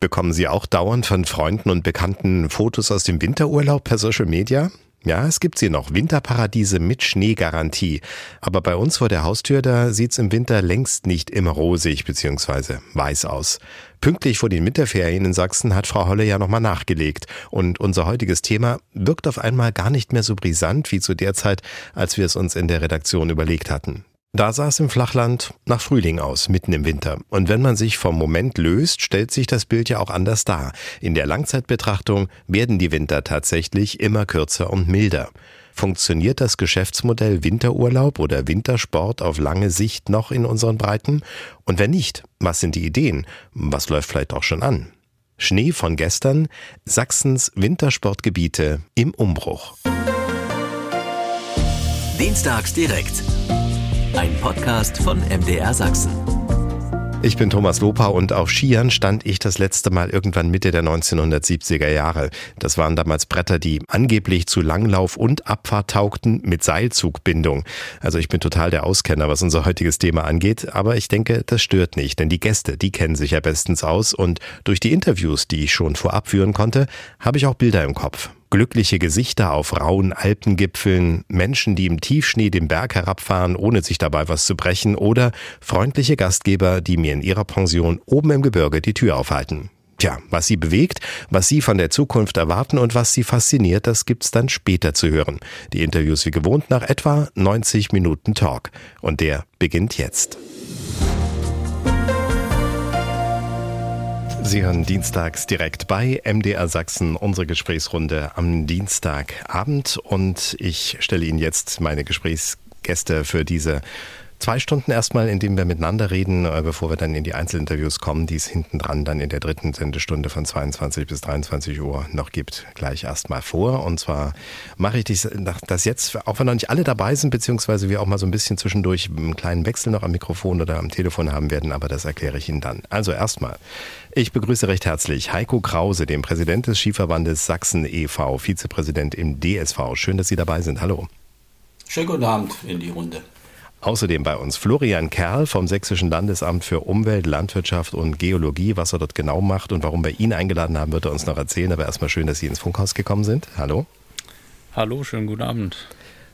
Bekommen Sie auch dauernd von Freunden und Bekannten Fotos aus dem Winterurlaub per Social Media? Ja, es gibt sie noch. Winterparadiese mit Schneegarantie. Aber bei uns vor der Haustür, da sieht's im Winter längst nicht immer rosig bzw. weiß aus. Pünktlich vor den Winterferien in Sachsen hat Frau Holle ja nochmal nachgelegt. Und unser heutiges Thema wirkt auf einmal gar nicht mehr so brisant wie zu der Zeit, als wir es uns in der Redaktion überlegt hatten. Da sah es im Flachland nach Frühling aus, mitten im Winter. Und wenn man sich vom Moment löst, stellt sich das Bild ja auch anders dar. In der Langzeitbetrachtung werden die Winter tatsächlich immer kürzer und milder. Funktioniert das Geschäftsmodell Winterurlaub oder Wintersport auf lange Sicht noch in unseren Breiten? Und wenn nicht, was sind die Ideen? Was läuft vielleicht auch schon an? Schnee von gestern, Sachsens Wintersportgebiete im Umbruch. Dienstags direkt ein Podcast von MDR Sachsen. Ich bin Thomas Lopa und auf Skiern stand ich das letzte Mal irgendwann Mitte der 1970er Jahre. Das waren damals Bretter, die angeblich zu Langlauf und Abfahrt taugten mit Seilzugbindung. Also ich bin total der Auskenner, was unser heutiges Thema angeht, aber ich denke, das stört nicht, denn die Gäste, die kennen sich ja bestens aus und durch die Interviews, die ich schon vorab führen konnte, habe ich auch Bilder im Kopf glückliche Gesichter auf rauen Alpengipfeln, Menschen, die im Tiefschnee den Berg herabfahren, ohne sich dabei was zu brechen, oder freundliche Gastgeber, die mir in ihrer Pension oben im Gebirge die Tür aufhalten. Tja, was sie bewegt, was sie von der Zukunft erwarten und was sie fasziniert, das gibt's dann später zu hören. Die Interviews wie gewohnt nach etwa 90 Minuten Talk. Und der beginnt jetzt. Sie hören dienstags direkt bei MDR Sachsen unsere Gesprächsrunde am Dienstagabend. Und ich stelle Ihnen jetzt meine Gesprächsgäste für diese zwei Stunden erstmal, in denen wir miteinander reden, äh, bevor wir dann in die Einzelinterviews kommen, die es hinten dran dann in der dritten Sendestunde von 22 bis 23 Uhr noch gibt, gleich erstmal vor. Und zwar mache ich das jetzt, auch wenn noch nicht alle dabei sind, beziehungsweise wir auch mal so ein bisschen zwischendurch einen kleinen Wechsel noch am Mikrofon oder am Telefon haben werden, aber das erkläre ich Ihnen dann. Also erstmal, ich begrüße recht herzlich Heiko Krause, den Präsident des Skiverbandes Sachsen e.V., Vizepräsident im DSV. Schön, dass Sie dabei sind. Hallo. Schönen guten Abend in die Runde. Außerdem bei uns Florian Kerl vom Sächsischen Landesamt für Umwelt, Landwirtschaft und Geologie. Was er dort genau macht und warum wir ihn eingeladen haben, wird er uns noch erzählen. Aber erstmal schön, dass Sie ins Funkhaus gekommen sind. Hallo. Hallo, schönen guten Abend.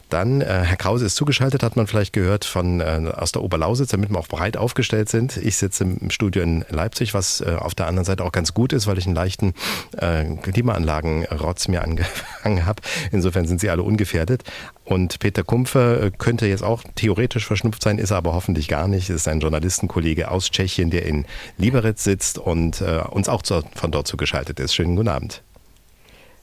Dann, äh, Herr Krause ist zugeschaltet, hat man vielleicht gehört, von äh, aus der Oberlausitz, damit wir auch breit aufgestellt sind. Ich sitze im Studio in Leipzig, was äh, auf der anderen Seite auch ganz gut ist, weil ich einen leichten äh, Klimaanlagen-Rotz mir angefangen habe. Insofern sind sie alle ungefährdet. Und Peter Kumpfe äh, könnte jetzt auch theoretisch verschnupft sein, ist er aber hoffentlich gar nicht. Ist ein Journalistenkollege aus Tschechien, der in Liberec sitzt und äh, uns auch zu, von dort zugeschaltet ist. Schönen guten Abend.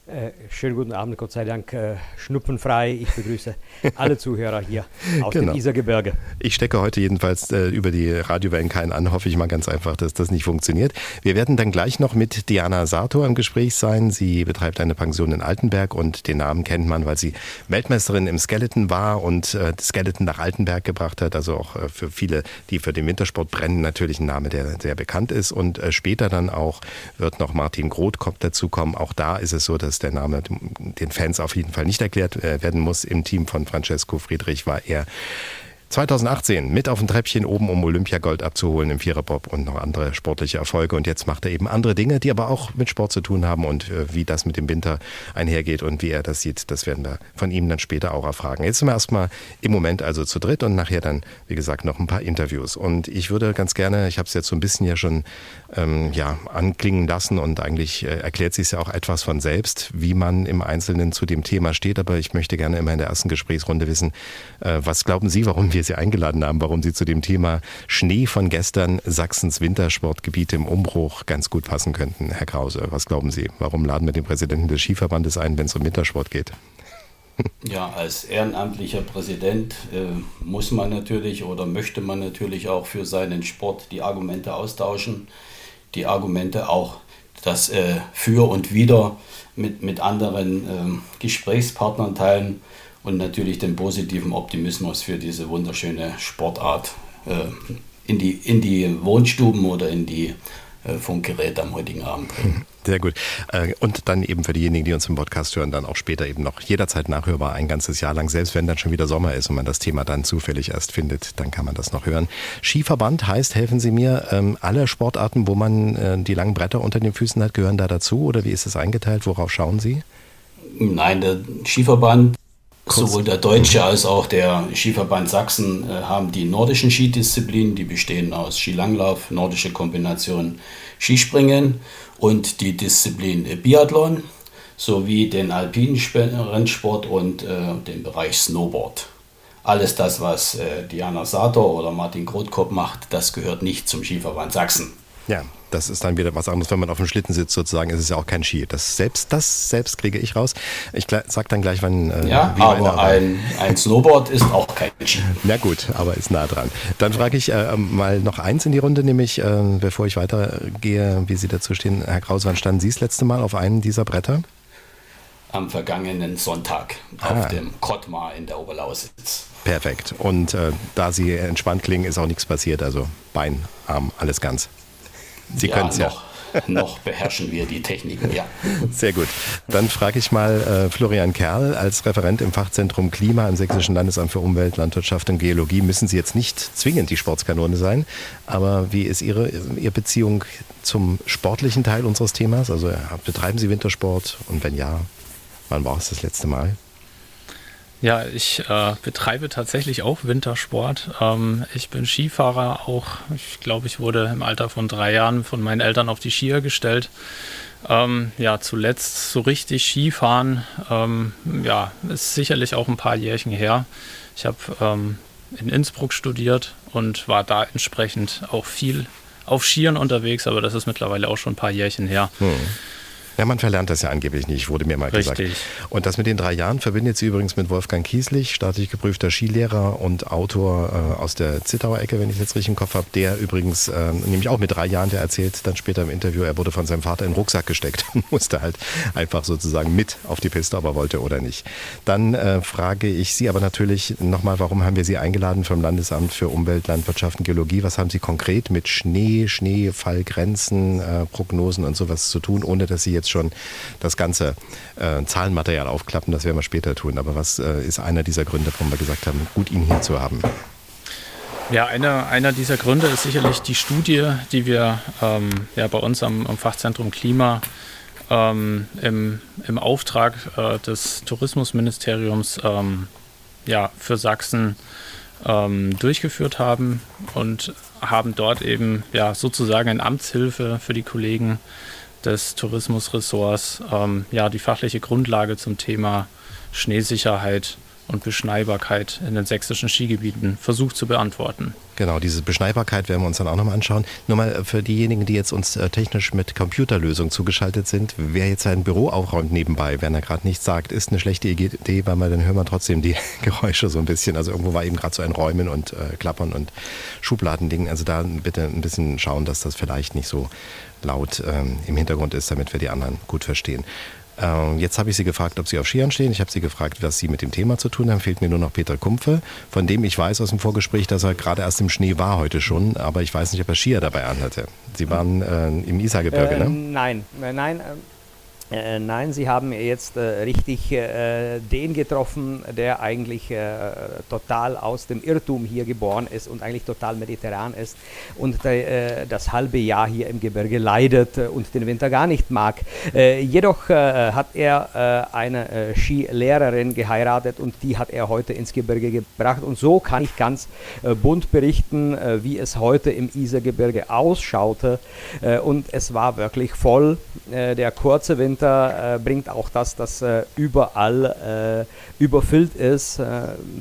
Äh, schönen guten Abend, Gott sei Dank äh, schnuppenfrei. Ich begrüße alle Zuhörer hier aus genau. dem Isergebirge. Ich stecke heute jedenfalls äh, über die Radiowellen keinen an, hoffe ich mal ganz einfach, dass das nicht funktioniert. Wir werden dann gleich noch mit Diana Sato im Gespräch sein. Sie betreibt eine Pension in Altenberg und den Namen kennt man, weil sie Weltmeisterin im Skeleton war und äh, Skeleton nach Altenberg gebracht hat. Also auch äh, für viele, die für den Wintersport brennen, natürlich ein Name, der sehr bekannt ist. Und äh, später dann auch wird noch Martin Groth dazukommen. Auch da ist es so, dass der Name den Fans auf jeden Fall nicht erklärt äh, werden muss. Im Team von Francesco Friedrich war er 2018 mit auf dem Treppchen oben, um Olympiagold abzuholen im Viererbob und noch andere sportliche Erfolge. Und jetzt macht er eben andere Dinge, die aber auch mit Sport zu tun haben und äh, wie das mit dem Winter einhergeht und wie er das sieht, das werden wir von ihm dann später auch erfragen. Jetzt sind wir erstmal im Moment also zu dritt und nachher dann, wie gesagt, noch ein paar Interviews. Und ich würde ganz gerne, ich habe es jetzt so ein bisschen ja schon ähm, ja, anklingen lassen und eigentlich äh, erklärt sich ja auch etwas von selbst, wie man im Einzelnen zu dem Thema steht. Aber ich möchte gerne immer in der ersten Gesprächsrunde wissen, äh, was glauben Sie, warum wir wir Sie eingeladen haben, warum Sie zu dem Thema Schnee von gestern, Sachsens Wintersportgebiete im Umbruch ganz gut passen könnten. Herr Krause, was glauben Sie? Warum laden wir den Präsidenten des Skiverbandes ein, wenn es um Wintersport geht? Ja, als ehrenamtlicher Präsident äh, muss man natürlich oder möchte man natürlich auch für seinen Sport die Argumente austauschen, die Argumente auch das äh, Für und Wider mit, mit anderen äh, Gesprächspartnern teilen und natürlich den positiven Optimismus für diese wunderschöne Sportart äh, in, die, in die Wohnstuben oder in die äh, Funkgerät am heutigen Abend bringen. Sehr gut. Äh, und dann eben für diejenigen, die uns im Podcast hören, dann auch später eben noch jederzeit nachhörbar ein ganzes Jahr lang, selbst wenn dann schon wieder Sommer ist und man das Thema dann zufällig erst findet, dann kann man das noch hören. Skiverband heißt, helfen Sie mir, ähm, alle Sportarten, wo man äh, die langen Bretter unter den Füßen hat, gehören da dazu oder wie ist es eingeteilt? Worauf schauen Sie? Nein, der Skiverband Sowohl der Deutsche als auch der Skiverband Sachsen äh, haben die nordischen Skidisziplinen, die bestehen aus Skilanglauf, nordische Kombination Skispringen und die Disziplin Biathlon sowie den alpinen Rennsport und äh, den Bereich Snowboard. Alles das, was äh, Diana Sator oder Martin Grothkopf macht, das gehört nicht zum Skiverband Sachsen. Ja, das ist dann wieder was anderes, wenn man auf dem Schlitten sitzt sozusagen, ist es ja auch kein Ski. Das selbst, das selbst kriege ich raus. Ich sag dann gleich, wann. Äh, ja, aber ein, ein Snowboard ist auch kein Ski. Na gut, aber ist nah dran. Dann frage ich äh, mal noch eins in die Runde, nämlich, äh, bevor ich weitergehe, wie Sie dazu stehen. Herr Kraus, wann standen Sie das letzte Mal auf einem dieser Bretter? Am vergangenen Sonntag ah. auf dem Kottmar in der Oberlausitz. Perfekt. Und äh, da Sie entspannt klingen, ist auch nichts passiert. Also Bein, Arm, alles ganz. Sie ja, können es ja. Noch beherrschen wir die Techniken, ja. Sehr gut. Dann frage ich mal äh, Florian Kerl als Referent im Fachzentrum Klima im Sächsischen Landesamt für Umwelt, Landwirtschaft und Geologie. Müssen Sie jetzt nicht zwingend die Sportskanone sein, aber wie ist Ihre, Ihre Beziehung zum sportlichen Teil unseres Themas? Also betreiben Sie Wintersport und wenn ja, wann war es das letzte Mal? Ja, ich äh, betreibe tatsächlich auch Wintersport. Ähm, ich bin Skifahrer auch. Ich glaube, ich wurde im Alter von drei Jahren von meinen Eltern auf die Skier gestellt. Ähm, ja, zuletzt so richtig Skifahren, ähm, ja, ist sicherlich auch ein paar Jährchen her. Ich habe ähm, in Innsbruck studiert und war da entsprechend auch viel auf Skiern unterwegs, aber das ist mittlerweile auch schon ein paar Jährchen her. Hm. Ja, man verlernt das ja angeblich nicht, wurde mir mal Richtig. gesagt. Und das mit den drei Jahren verbindet sie übrigens mit Wolfgang Kieslich, staatlich geprüfter Skilehrer und Autor äh, aus der Zittauer Ecke, wenn ich jetzt richtig im Kopf habe, der übrigens, äh, nämlich auch mit drei Jahren, der erzählt dann später im Interview, er wurde von seinem Vater in den Rucksack gesteckt und musste halt einfach sozusagen mit auf die Piste, ob er wollte oder nicht. Dann äh, frage ich Sie aber natürlich nochmal, warum haben wir Sie eingeladen vom Landesamt für Umwelt, Landwirtschaft und Geologie? Was haben Sie konkret mit Schnee, Schneefallgrenzen, äh, Prognosen und sowas zu tun, ohne dass Sie jetzt jetzt schon das ganze äh, Zahlenmaterial aufklappen, das werden wir später tun. Aber was äh, ist einer dieser Gründe, warum wir gesagt haben, gut, ihn hier zu haben? Ja, einer, einer dieser Gründe ist sicherlich die Studie, die wir ähm, ja, bei uns am, am Fachzentrum Klima ähm, im, im Auftrag äh, des Tourismusministeriums ähm, ja, für Sachsen ähm, durchgeführt haben und haben dort eben ja, sozusagen eine Amtshilfe für die Kollegen des Tourismusressorts ähm, ja, die fachliche Grundlage zum Thema Schneesicherheit und Beschneibarkeit in den sächsischen Skigebieten versucht zu beantworten. Genau, diese Beschneibarkeit werden wir uns dann auch nochmal anschauen. Nur mal für diejenigen, die jetzt uns äh, technisch mit Computerlösungen zugeschaltet sind, wer jetzt sein Büro aufräumt nebenbei, wenn er gerade nichts sagt, ist eine schlechte Idee, weil man dann hört man trotzdem die Geräusche so ein bisschen. Also irgendwo war eben gerade so ein Räumen und äh, Klappern und Schubladending. Also da bitte ein bisschen schauen, dass das vielleicht nicht so laut ähm, im Hintergrund ist, damit wir die anderen gut verstehen. Ähm, jetzt habe ich Sie gefragt, ob Sie auf Skiern stehen. Ich habe Sie gefragt, was Sie mit dem Thema zu tun haben. Fehlt mir nur noch Peter Kumpfe, von dem ich weiß aus dem Vorgespräch, dass er gerade erst im Schnee war heute schon, aber ich weiß nicht, ob er Skier dabei anhatte. Sie waren äh, im Isargebirge, äh, ne? Nein, äh, nein, äh, nein, Sie haben jetzt äh, richtig äh, den getroffen, der eigentlich äh, total aus dem Irrtum hier geboren ist und eigentlich total mediterran ist und äh, das halbe Jahr hier im Gebirge leidet und den Winter gar nicht mag. Jedoch hat er eine Skilehrerin geheiratet und die hat er heute ins Gebirge gebracht und so kann ich ganz bunt berichten, wie es heute im Isergebirge ausschaute und es war wirklich voll. der kurze Winter Winter äh, bringt auch das, dass äh, überall äh, überfüllt ist äh,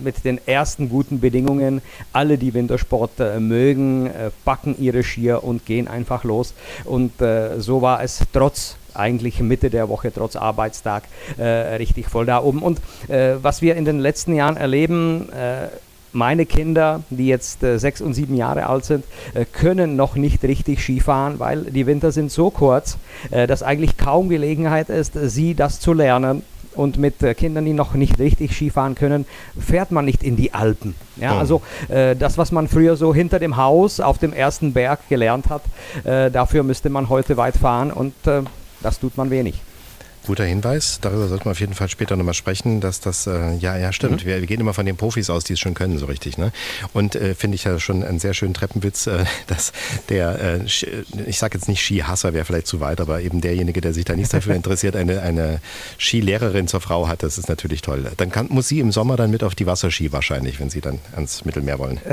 mit den ersten guten Bedingungen. Alle, die Wintersport äh, mögen, packen ihre Skier und gehen einfach los. Und so war es trotz eigentlich Mitte der Woche trotz Arbeitstag äh, richtig voll da oben. Und äh, was wir in den letzten Jahren erleben, äh, meine Kinder, die jetzt äh, sechs und sieben Jahre alt sind, äh, können noch nicht richtig Skifahren, weil die Winter sind so kurz, äh, dass eigentlich kaum Gelegenheit ist, sie das zu lernen. und mit äh, Kindern, die noch nicht richtig Skifahren können, fährt man nicht in die Alpen. Ja, oh. also äh, das, was man früher so hinter dem Haus auf dem ersten Berg gelernt hat, äh, dafür müsste man heute weit fahren und äh, das tut man wenig. Guter Hinweis, darüber sollten wir auf jeden Fall später nochmal sprechen, dass das, äh, ja, ja, stimmt. Mhm. Wir, wir, gehen immer von den Profis aus, die es schon können, so richtig. Ne? Und äh, finde ich ja schon einen sehr schönen Treppenwitz, äh, dass der, äh, ich sage jetzt nicht Skihasser, wäre vielleicht zu weit, aber eben derjenige, der sich da nicht dafür interessiert, eine, eine Skilehrerin zur Frau hat, das ist natürlich toll. Dann kann, muss sie im Sommer dann mit auf die Wasserski wahrscheinlich, wenn sie dann ans Mittelmeer wollen.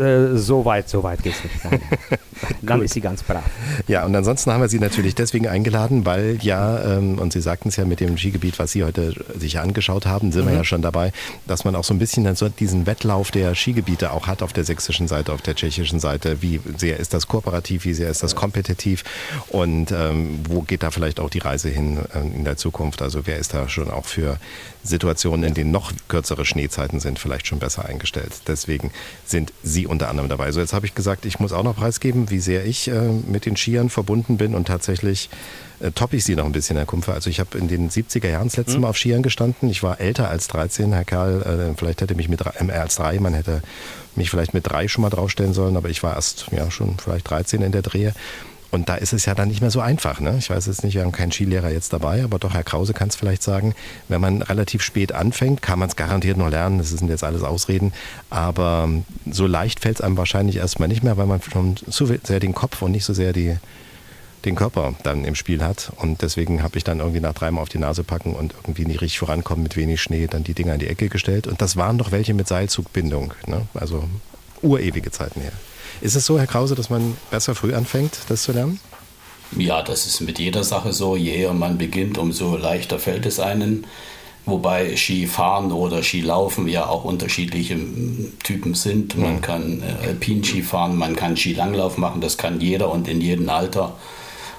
Äh, so weit, so weit geht es nicht. dann ist sie ganz brav. Ja, und ansonsten haben wir sie natürlich deswegen eingeladen, weil ja, ähm, und Sie sagten es ja mit dem Skigebiet, was Sie heute sich angeschaut haben, sind mhm. wir ja schon dabei, dass man auch so ein bisschen dann so diesen Wettlauf der Skigebiete auch hat auf der sächsischen Seite, auf der tschechischen Seite. Wie sehr ist das kooperativ, wie sehr ist das kompetitiv und ähm, wo geht da vielleicht auch die Reise hin äh, in der Zukunft? Also wer ist da schon auch für Situationen, in denen noch kürzere Schneezeiten sind, vielleicht schon besser eingestellt. Deswegen sind Sie unter anderem dabei. So, jetzt habe ich gesagt, ich muss auch noch preisgeben, wie sehr ich äh, mit den Skiern verbunden bin und tatsächlich äh, toppe ich Sie noch ein bisschen, Herr Kumpfer. Also ich habe in den 70er Jahren das letzte mhm. Mal auf Skiern gestanden. Ich war älter als 13, Herr Karl. Äh, vielleicht hätte mich mit äh, als drei, man hätte mich vielleicht mit drei schon mal draufstellen sollen, aber ich war erst ja schon vielleicht 13 in der Drehe. Und da ist es ja dann nicht mehr so einfach. Ne? Ich weiß jetzt nicht, wir haben keinen Skilehrer jetzt dabei, aber doch, Herr Krause kann es vielleicht sagen, wenn man relativ spät anfängt, kann man es garantiert noch lernen. Das sind jetzt alles Ausreden. Aber so leicht fällt es einem wahrscheinlich erstmal nicht mehr, weil man schon zu sehr den Kopf und nicht so sehr die, den Körper dann im Spiel hat. Und deswegen habe ich dann irgendwie nach dreimal auf die Nase packen und irgendwie nicht richtig vorankommen mit wenig Schnee, dann die Dinger in die Ecke gestellt. Und das waren doch welche mit Seilzugbindung. Ne? Also urewige Zeiten her. Ist es so, Herr Krause, dass man besser früh anfängt, das zu lernen? Ja, das ist mit jeder Sache so. Je eher man beginnt, umso leichter fällt es einen. Wobei Skifahren oder Skilaufen ja auch unterschiedliche hm, Typen sind. Man kann äh, Alpinski fahren, man kann Skilanglauf machen, das kann jeder und in jedem Alter.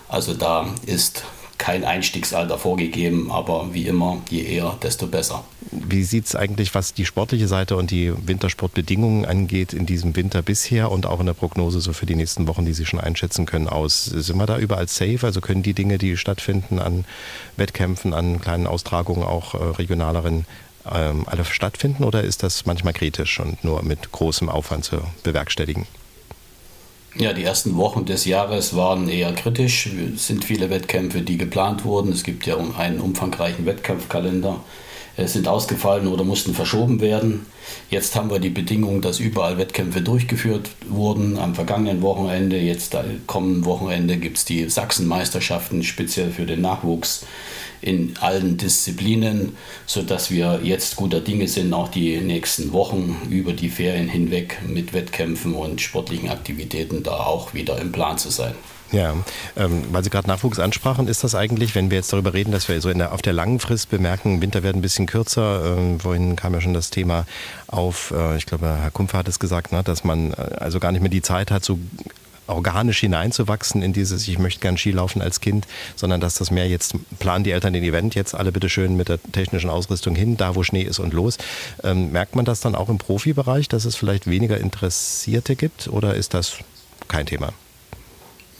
Also da ist kein Einstiegsalter vorgegeben, aber wie immer, je eher, desto besser. Wie sieht es eigentlich, was die sportliche Seite und die Wintersportbedingungen angeht, in diesem Winter bisher und auch in der Prognose so für die nächsten Wochen, die Sie schon einschätzen können, aus? Sind wir da überall safe? Also können die Dinge, die stattfinden an Wettkämpfen, an kleinen Austragungen, auch äh, regionaleren, ähm, alle stattfinden oder ist das manchmal kritisch und nur mit großem Aufwand zu bewerkstelligen? Ja, die ersten Wochen des Jahres waren eher kritisch. Es sind viele Wettkämpfe, die geplant wurden. Es gibt ja einen umfangreichen Wettkampfkalender. Es sind ausgefallen oder mussten verschoben werden. Jetzt haben wir die Bedingung, dass überall Wettkämpfe durchgeführt wurden. Am vergangenen Wochenende, jetzt kommenden Wochenende, gibt es die Sachsenmeisterschaften speziell für den Nachwuchs in allen Disziplinen, sodass wir jetzt guter Dinge sind, auch die nächsten Wochen über die Ferien hinweg mit Wettkämpfen und sportlichen Aktivitäten da auch wieder im Plan zu sein. Ja, ähm, weil Sie gerade Nachwuchs ansprachen, ist das eigentlich, wenn wir jetzt darüber reden, dass wir so der, auf der langen Frist bemerken, Winter werden ein bisschen kürzer. Ähm, vorhin kam ja schon das Thema auf, äh, ich glaube, Herr Kumpfer hat es gesagt, ne, dass man äh, also gar nicht mehr die Zeit hat, so organisch hineinzuwachsen in dieses, ich möchte gern Ski laufen als Kind, sondern dass das mehr jetzt, planen die Eltern den Event jetzt alle bitte schön mit der technischen Ausrüstung hin, da wo Schnee ist und los. Ähm, merkt man das dann auch im Profibereich, dass es vielleicht weniger Interessierte gibt oder ist das kein Thema?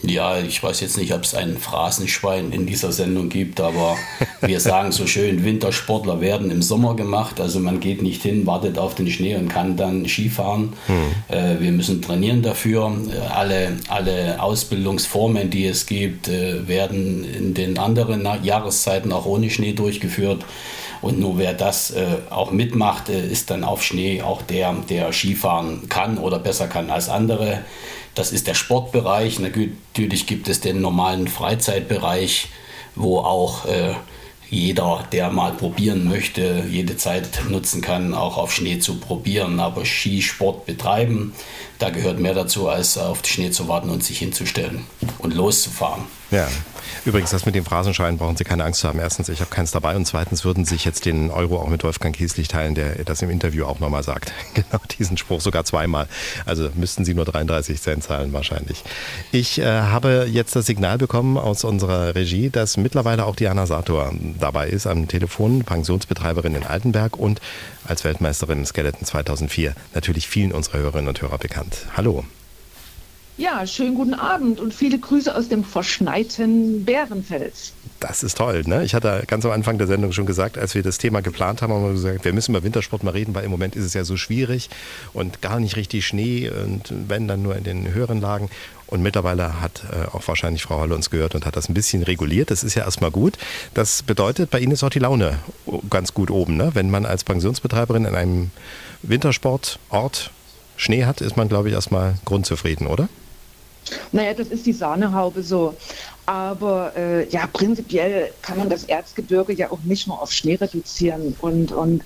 Ja, ich weiß jetzt nicht, ob es ein Phrasenschwein in dieser Sendung gibt, aber wir sagen so schön, Wintersportler werden im Sommer gemacht. Also man geht nicht hin, wartet auf den Schnee und kann dann Skifahren. Hm. Äh, wir müssen trainieren dafür. Alle, alle Ausbildungsformen, die es gibt, äh, werden in den anderen Jahreszeiten auch ohne Schnee durchgeführt. Und nur wer das äh, auch mitmacht, äh, ist dann auf Schnee auch der, der Skifahren kann oder besser kann als andere. Das ist der Sportbereich. Natürlich gibt es den normalen Freizeitbereich, wo auch äh, jeder, der mal probieren möchte, jede Zeit nutzen kann, auch auf Schnee zu probieren. Aber Skisport betreiben, da gehört mehr dazu, als auf den Schnee zu warten und sich hinzustellen und loszufahren. Ja, Übrigens, das mit dem Phrasenschein brauchen Sie keine Angst zu haben. Erstens, ich habe keins dabei und zweitens würden Sie sich jetzt den Euro auch mit Wolfgang Kieslich teilen, der das im Interview auch nochmal sagt. Genau diesen Spruch sogar zweimal. Also müssten Sie nur 33 Cent zahlen wahrscheinlich. Ich äh, habe jetzt das Signal bekommen aus unserer Regie, dass mittlerweile auch Diana Sator dabei ist am Telefon, Pensionsbetreiberin in Altenberg und als Weltmeisterin Skeleton 2004 natürlich vielen unserer Hörerinnen und Hörer bekannt. Hallo. Ja, schönen guten Abend und viele Grüße aus dem verschneiten Bärenfels. Das ist toll. Ne? Ich hatte ganz am Anfang der Sendung schon gesagt, als wir das Thema geplant haben, haben wir gesagt, wir müssen über Wintersport mal reden, weil im Moment ist es ja so schwierig und gar nicht richtig Schnee und wenn dann nur in den höheren Lagen. Und mittlerweile hat äh, auch wahrscheinlich Frau Holle uns gehört und hat das ein bisschen reguliert. Das ist ja erstmal gut. Das bedeutet, bei Ihnen ist auch die Laune ganz gut oben. Ne? Wenn man als Pensionsbetreiberin in einem Wintersportort Schnee hat, ist man, glaube ich, erstmal grundzufrieden, oder? Naja, das ist die Sahnehaube so. Aber äh, ja, prinzipiell kann man das Erzgebirge ja auch nicht nur auf Schnee reduzieren. Und, und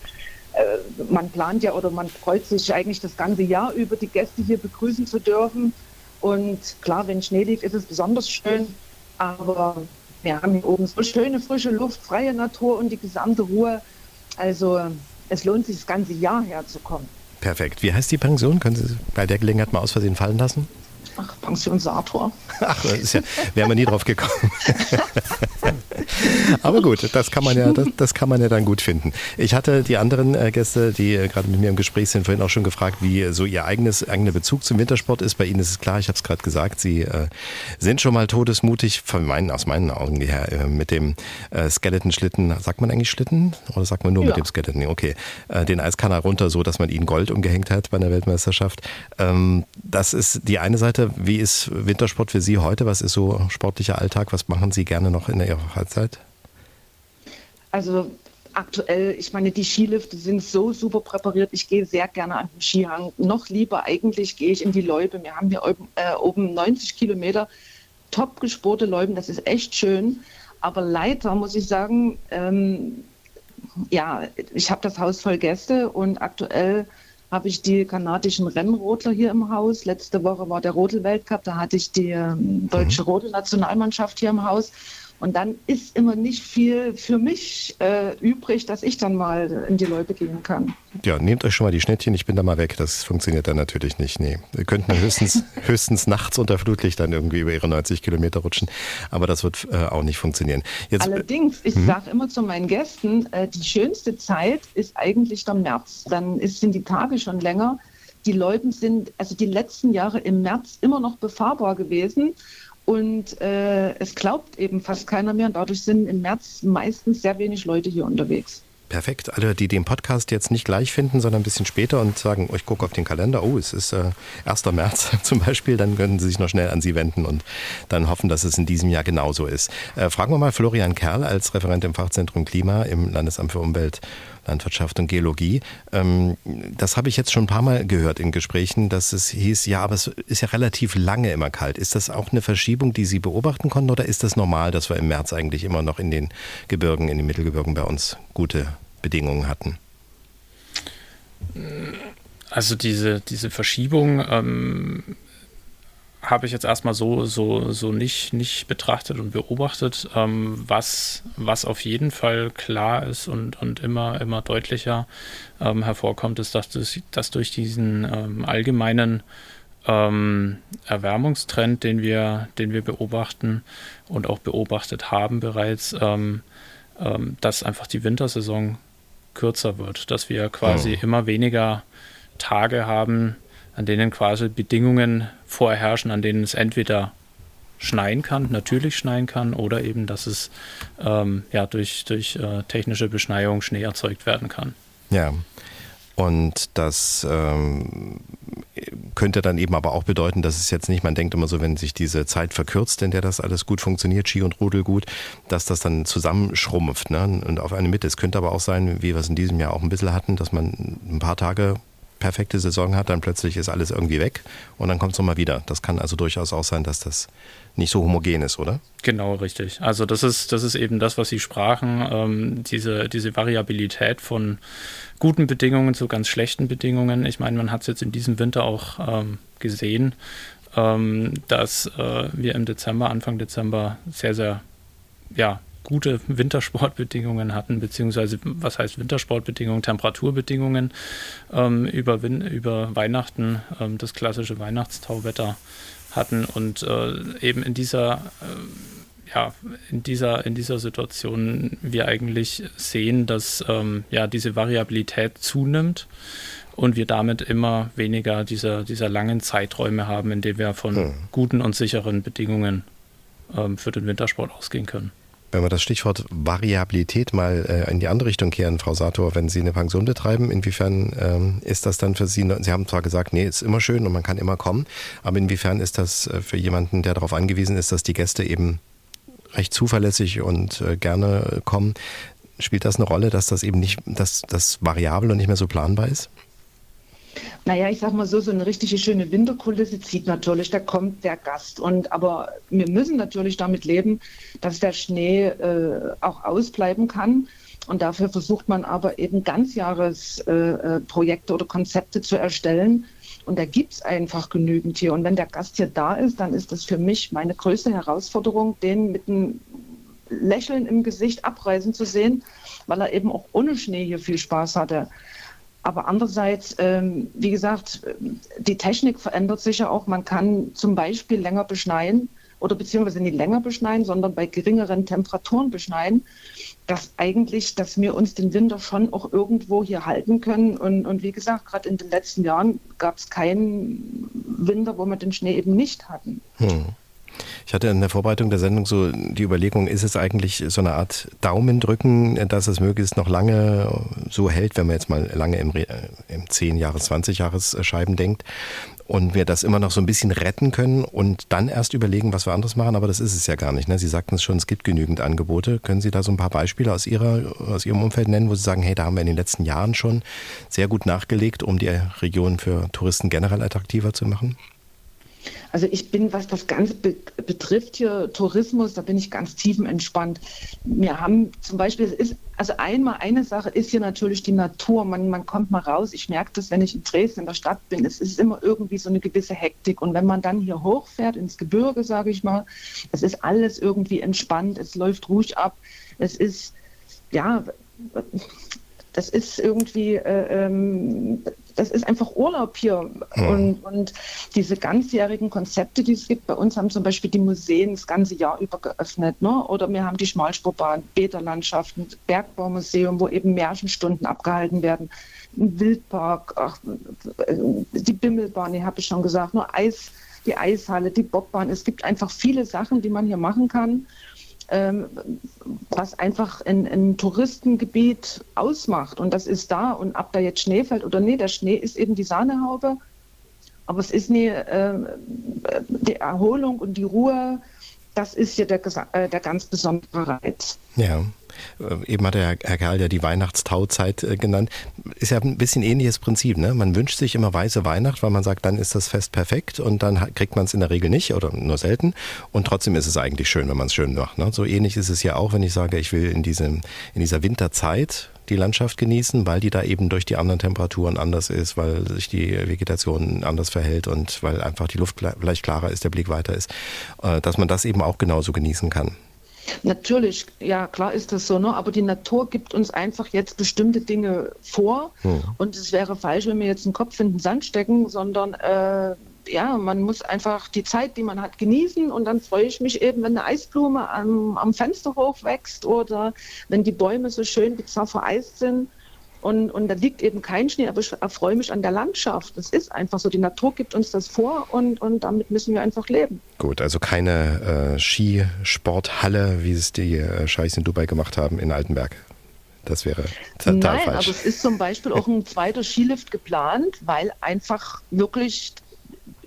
äh, man plant ja oder man freut sich eigentlich das ganze Jahr über, die Gäste hier begrüßen zu dürfen. Und klar, wenn Schnee liegt, ist es besonders schön. Aber wir haben hier oben so schöne frische Luft, freie Natur und die gesamte Ruhe. Also es lohnt sich das ganze Jahr herzukommen. Perfekt. Wie heißt die Pension? Können Sie bei der Gelegenheit mal aus Versehen fallen lassen? Ach, Pensionsator. Ach, das ist ja, wären wir nie drauf gekommen. Aber gut, das kann man ja, das, das, kann man ja dann gut finden. Ich hatte die anderen äh, Gäste, die äh, gerade mit mir im Gespräch sind, vorhin auch schon gefragt, wie so ihr eigenes eigener Bezug zum Wintersport ist. Bei Ihnen ist es klar, ich habe es gerade gesagt, Sie äh, sind schon mal todesmutig, von meinen, aus meinen Augen her, äh, mit dem äh, Skeleton-Schlitten. Sagt man eigentlich Schlitten oder sagt man nur ja. mit dem Skeleton? Okay, äh, den Eiskanal runter, so dass man ihnen Gold umgehängt hat bei einer Weltmeisterschaft. Ähm, das ist die eine Seite. Wie ist Wintersport für Sie heute? Was ist so sportlicher Alltag? Was machen Sie gerne noch in Ihrer Freizeit? Also aktuell, ich meine, die Skilifte sind so super präpariert. Ich gehe sehr gerne an den Skihang. Noch lieber eigentlich gehe ich in die Loipe. Wir haben hier oben, äh, oben 90 Kilometer top gespurte Loipen. Das ist echt schön. Aber leider muss ich sagen, ähm, ja, ich habe das Haus voll Gäste und aktuell habe ich die kanadischen Rennrodler hier im Haus. Letzte Woche war der Rodel-Weltcup, da hatte ich die ähm, deutsche mhm. Rodel-Nationalmannschaft hier im Haus. Und dann ist immer nicht viel für mich äh, übrig, dass ich dann mal in die Leute gehen kann. Ja, nehmt euch schon mal die Schnittchen, ich bin da mal weg. Das funktioniert dann natürlich nicht. Nee. Wir könnten höchstens, höchstens nachts unter Flutlicht dann irgendwie über ihre 90 Kilometer rutschen. Aber das wird äh, auch nicht funktionieren. Jetzt, Allerdings, ich hm? sage immer zu meinen Gästen, äh, die schönste Zeit ist eigentlich der März. Dann ist, sind die Tage schon länger. Die Leute sind, also die letzten Jahre im März immer noch befahrbar gewesen. Und äh, es glaubt eben fast keiner mehr. Und dadurch sind im März meistens sehr wenig Leute hier unterwegs. Perfekt. Alle, die den Podcast jetzt nicht gleich finden, sondern ein bisschen später und sagen, oh, ich gucke auf den Kalender, oh, es ist äh, 1. März zum Beispiel, dann können Sie sich noch schnell an Sie wenden und dann hoffen, dass es in diesem Jahr genauso ist. Äh, fragen wir mal Florian Kerl als Referent im Fachzentrum Klima im Landesamt für Umwelt Landwirtschaft und Geologie. Ähm, das habe ich jetzt schon ein paar Mal gehört in Gesprächen, dass es hieß, ja, aber es ist ja relativ lange immer kalt. Ist das auch eine Verschiebung, die Sie beobachten konnten oder ist das normal, dass wir im März eigentlich immer noch in den Gebirgen, in den Mittelgebirgen bei uns gute Bedingungen hatten? Also diese, diese Verschiebung ähm, habe ich jetzt erstmal so, so, so nicht, nicht betrachtet und beobachtet. Ähm, was, was auf jeden Fall klar ist und, und immer, immer deutlicher ähm, hervorkommt, ist, dass, das, dass durch diesen ähm, allgemeinen ähm, Erwärmungstrend, den wir, den wir beobachten und auch beobachtet haben bereits, ähm, ähm, dass einfach die Wintersaison kürzer wird, dass wir quasi oh. immer weniger Tage haben, an denen quasi Bedingungen vorherrschen, an denen es entweder schneien kann, natürlich schneien kann, oder eben, dass es ähm, ja, durch, durch äh, technische Beschneiung Schnee erzeugt werden kann. Ja. Und das ähm, könnte dann eben aber auch bedeuten, dass es jetzt nicht, man denkt immer so, wenn sich diese Zeit verkürzt, in der das alles gut funktioniert, Ski und Rudel gut, dass das dann zusammenschrumpft ne? und auf eine Mitte. Es könnte aber auch sein, wie wir es in diesem Jahr auch ein bisschen hatten, dass man ein paar Tage perfekte Saison hat, dann plötzlich ist alles irgendwie weg und dann kommt es nochmal wieder. Das kann also durchaus auch sein, dass das nicht so homogen ist, oder? Genau, richtig. Also das ist, das ist eben das, was Sie sprachen, ähm, diese, diese Variabilität von guten Bedingungen zu ganz schlechten Bedingungen. Ich meine, man hat es jetzt in diesem Winter auch ähm, gesehen, ähm, dass äh, wir im Dezember, Anfang Dezember sehr, sehr ja, gute Wintersportbedingungen hatten, beziehungsweise was heißt Wintersportbedingungen, Temperaturbedingungen ähm, über, Win über Weihnachten, ähm, das klassische Weihnachtstauwetter hatten und äh, eben in dieser äh, ja, in dieser, in dieser Situation wir eigentlich sehen, dass ähm, ja, diese Variabilität zunimmt und wir damit immer weniger dieser, dieser langen Zeiträume haben, in denen wir von hm. guten und sicheren Bedingungen ähm, für den Wintersport ausgehen können. Wenn wir das Stichwort Variabilität mal äh, in die andere Richtung kehren, Frau Sator, wenn Sie eine Pension betreiben, inwiefern ähm, ist das dann für Sie, Sie haben zwar gesagt, nee, ist immer schön und man kann immer kommen, aber inwiefern ist das äh, für jemanden, der darauf angewiesen ist, dass die Gäste eben recht zuverlässig und äh, gerne kommen, spielt das eine Rolle, dass das eben nicht, dass das variabel und nicht mehr so planbar ist? Naja, ich sag mal so, so eine richtige schöne Winterkulisse zieht natürlich, da kommt der Gast. Und aber wir müssen natürlich damit leben, dass der Schnee äh, auch ausbleiben kann. Und dafür versucht man aber eben Ganzjahresprojekte äh, oder Konzepte zu erstellen. Und da gibt es einfach genügend hier. Und wenn der Gast hier da ist, dann ist das für mich meine größte Herausforderung, den mit einem Lächeln im Gesicht abreisen zu sehen, weil er eben auch ohne Schnee hier viel Spaß hatte. Aber andererseits, ähm, wie gesagt, die Technik verändert sich ja auch. Man kann zum Beispiel länger beschneien oder beziehungsweise nicht länger beschneien, sondern bei geringeren Temperaturen beschneien, dass eigentlich, dass wir uns den Winter schon auch irgendwo hier halten können. Und, und wie gesagt, gerade in den letzten Jahren gab es keinen Winter, wo wir den Schnee eben nicht hatten. Hm. Ich hatte in der Vorbereitung der Sendung so die Überlegung, ist es eigentlich so eine Art Daumendrücken, dass es möglichst noch lange so hält, wenn man jetzt mal lange im, äh, im 10 Jahres, 20 Jahres Scheiben denkt und wir das immer noch so ein bisschen retten können und dann erst überlegen, was wir anderes machen, aber das ist es ja gar nicht. Ne? Sie sagten es schon, es gibt genügend Angebote. Können Sie da so ein paar Beispiele aus, Ihrer, aus Ihrem Umfeld nennen, wo Sie sagen, hey, da haben wir in den letzten Jahren schon sehr gut nachgelegt, um die Region für Touristen generell attraktiver zu machen? Also ich bin, was das Ganze be betrifft hier, Tourismus, da bin ich ganz tiefenentspannt. Wir haben zum Beispiel, ist, also einmal eine Sache ist hier natürlich die Natur. Man, man kommt mal raus. Ich merke das, wenn ich in Dresden in der Stadt bin. Es ist immer irgendwie so eine gewisse Hektik. Und wenn man dann hier hochfährt ins Gebirge, sage ich mal, es ist alles irgendwie entspannt. Es läuft ruhig ab. Es ist, ja, das ist irgendwie, äh, ähm, das ist einfach Urlaub hier. Mhm. Und, und diese ganzjährigen Konzepte, die es gibt, bei uns haben zum Beispiel die Museen das ganze Jahr über geöffnet. Ne? Oder wir haben die Schmalspurbahn, Bäderlandschaften, Bergbaumuseum, wo eben Märchenstunden abgehalten werden. Ein Wildpark, ach, die Bimmelbahn, die habe ich schon gesagt, nur Eis, die Eishalle, die Bobbahn. Es gibt einfach viele Sachen, die man hier machen kann ähm, was einfach ein, ein, Touristengebiet ausmacht. Und das ist da. Und ob da jetzt Schnee fällt oder nicht, der Schnee ist eben die Sahnehaube. Aber es ist nie äh, die Erholung und die Ruhe, das ist ja der, äh, der ganz besondere Reiz. Ja. Äh, eben hat der Herr Kerl ja die Weihnachtstauzeit äh, genannt. Ist ja ein bisschen ähnliches Prinzip. Ne? Man wünscht sich immer weiße Weihnacht, weil man sagt, dann ist das Fest perfekt und dann kriegt man es in der Regel nicht oder nur selten. Und trotzdem ist es eigentlich schön, wenn man es schön macht. Ne? So ähnlich ist es ja auch, wenn ich sage, ich will in, diesem, in dieser Winterzeit die Landschaft genießen, weil die da eben durch die anderen Temperaturen anders ist, weil sich die Vegetation anders verhält und weil einfach die Luft vielleicht klarer ist, der Blick weiter ist, äh, dass man das eben auch genauso genießen kann. Natürlich, ja klar ist das so, ne? aber die Natur gibt uns einfach jetzt bestimmte Dinge vor hm. und es wäre falsch, wenn wir jetzt einen Kopf in den Sand stecken, sondern äh, ja, man muss einfach die Zeit, die man hat, genießen und dann freue ich mich eben, wenn eine Eisblume am, am Fenster hochwächst oder wenn die Bäume so schön bizarr vereist sind und, und da liegt eben kein Schnee, aber ich erfreue mich an der Landschaft. Das ist einfach so. Die Natur gibt uns das vor und, und damit müssen wir einfach leben. Gut, also keine äh, Skisporthalle, wie es die äh, Scheiß in Dubai gemacht haben in Altenberg. Das wäre total Nein, falsch. also es ist zum Beispiel auch ein zweiter Skilift geplant, weil einfach wirklich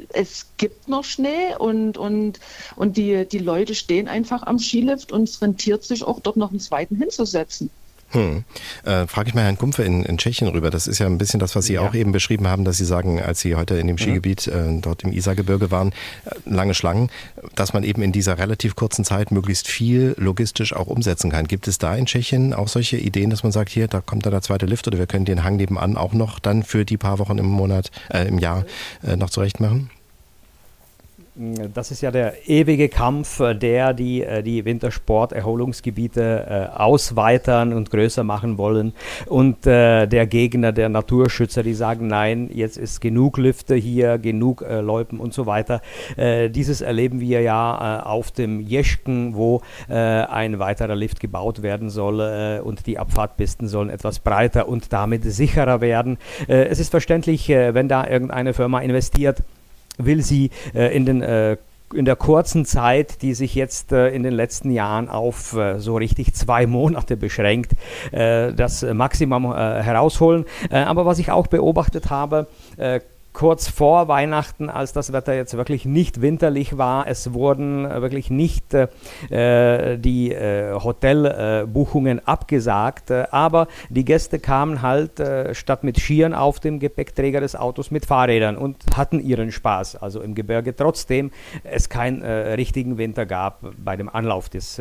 es gibt noch Schnee und, und, und die, die Leute stehen einfach am Skilift und es rentiert sich auch dort noch einen zweiten hinzusetzen. Hm. Äh, Frage ich mal Herrn Kumpfe in, in, Tschechien rüber. Das ist ja ein bisschen das, was Sie ja. auch eben beschrieben haben, dass Sie sagen, als Sie heute in dem Skigebiet äh, dort im Isargebirge waren, äh, lange Schlangen, dass man eben in dieser relativ kurzen Zeit möglichst viel logistisch auch umsetzen kann. Gibt es da in Tschechien auch solche Ideen, dass man sagt, hier, da kommt dann der zweite Lift oder wir können den Hang nebenan auch noch dann für die paar Wochen im Monat, äh, im Jahr äh, noch zurecht machen? Das ist ja der ewige Kampf, äh, der die, äh, die Wintersport-Erholungsgebiete äh, ausweitern und größer machen wollen. Und der Gegner der Naturschützer, die sagen, nein, jetzt ist genug Lüfte hier, genug Loipen und so weiter. Dieses erleben wir ja auf dem Jeschken, wo ein weiterer Lift gebaut werden soll und die Abfahrtpisten sollen etwas breiter und damit sicherer werden. Es ist verständlich, wenn da irgendeine Firma investiert, will sie äh, in den äh, in der kurzen Zeit, die sich jetzt äh, in den letzten Jahren auf äh, so richtig zwei Monate beschränkt, äh, das Maximum äh, herausholen. Aber was ich auch beobachtet habe, kurz vor Weihnachten, als das Wetter jetzt wirklich nicht winterlich war. Es wurden äh, wirklich nicht äh, die äh, Hotelbuchungen äh, abgesagt, äh, aber die Gäste kamen halt äh, statt mit Skiern auf dem Gepäckträger des Autos mit Fahrrädern und hatten ihren Spaß. Also im Gebirge, trotzdem es keinen richtigen Winter gab bei dem Anlauf des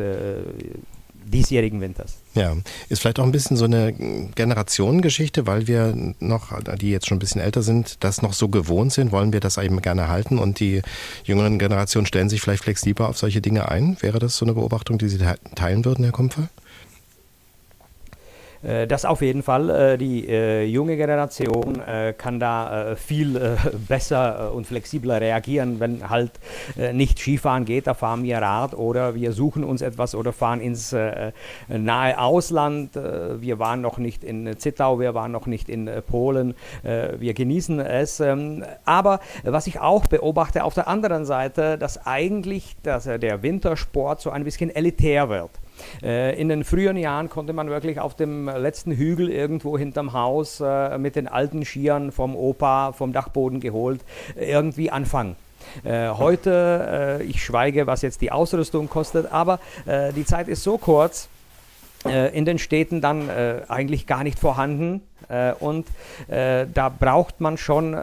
diesjährigen Winters. Ja, ist vielleicht auch ein bisschen so eine Generationengeschichte, weil wir noch, die jetzt schon ein bisschen älter sind, das noch so gewohnt sind, wollen wir das eben gerne halten und die jüngeren Generationen stellen sich vielleicht flexibler auf solche Dinge ein. Wäre das so eine Beobachtung, die Sie teilen würden, Herr Kumpfer? Äh, das auf jeden Fall. Äh, die äh, junge Generation kann da viel besser und flexibler reagieren, wenn halt nicht Skifahren geht, da fahren wir Rad oder wir suchen uns etwas oder fahren ins nahe Ausland. Wir waren noch nicht in Zittau, wir waren noch nicht in Polen. Wir genießen es. Ähm, aber was ich auch beobachte auf der anderen Seite, dass eigentlich dass der Wintersport so ein bisschen elitär wird. Äh, in den früheren Jahren konnte man wirklich auf dem letzten Hügel irgendwo hinterm Haus äh, mit den alten Skiern vom Opa, vom Dachboden geholt, irgendwie anfangen. Äh, heute, ich schweige, was jetzt die Ausrüstung kostet, aber die Zeit ist so kurz, in den Städten dann eigentlich gar nicht vorhanden. und da braucht man schon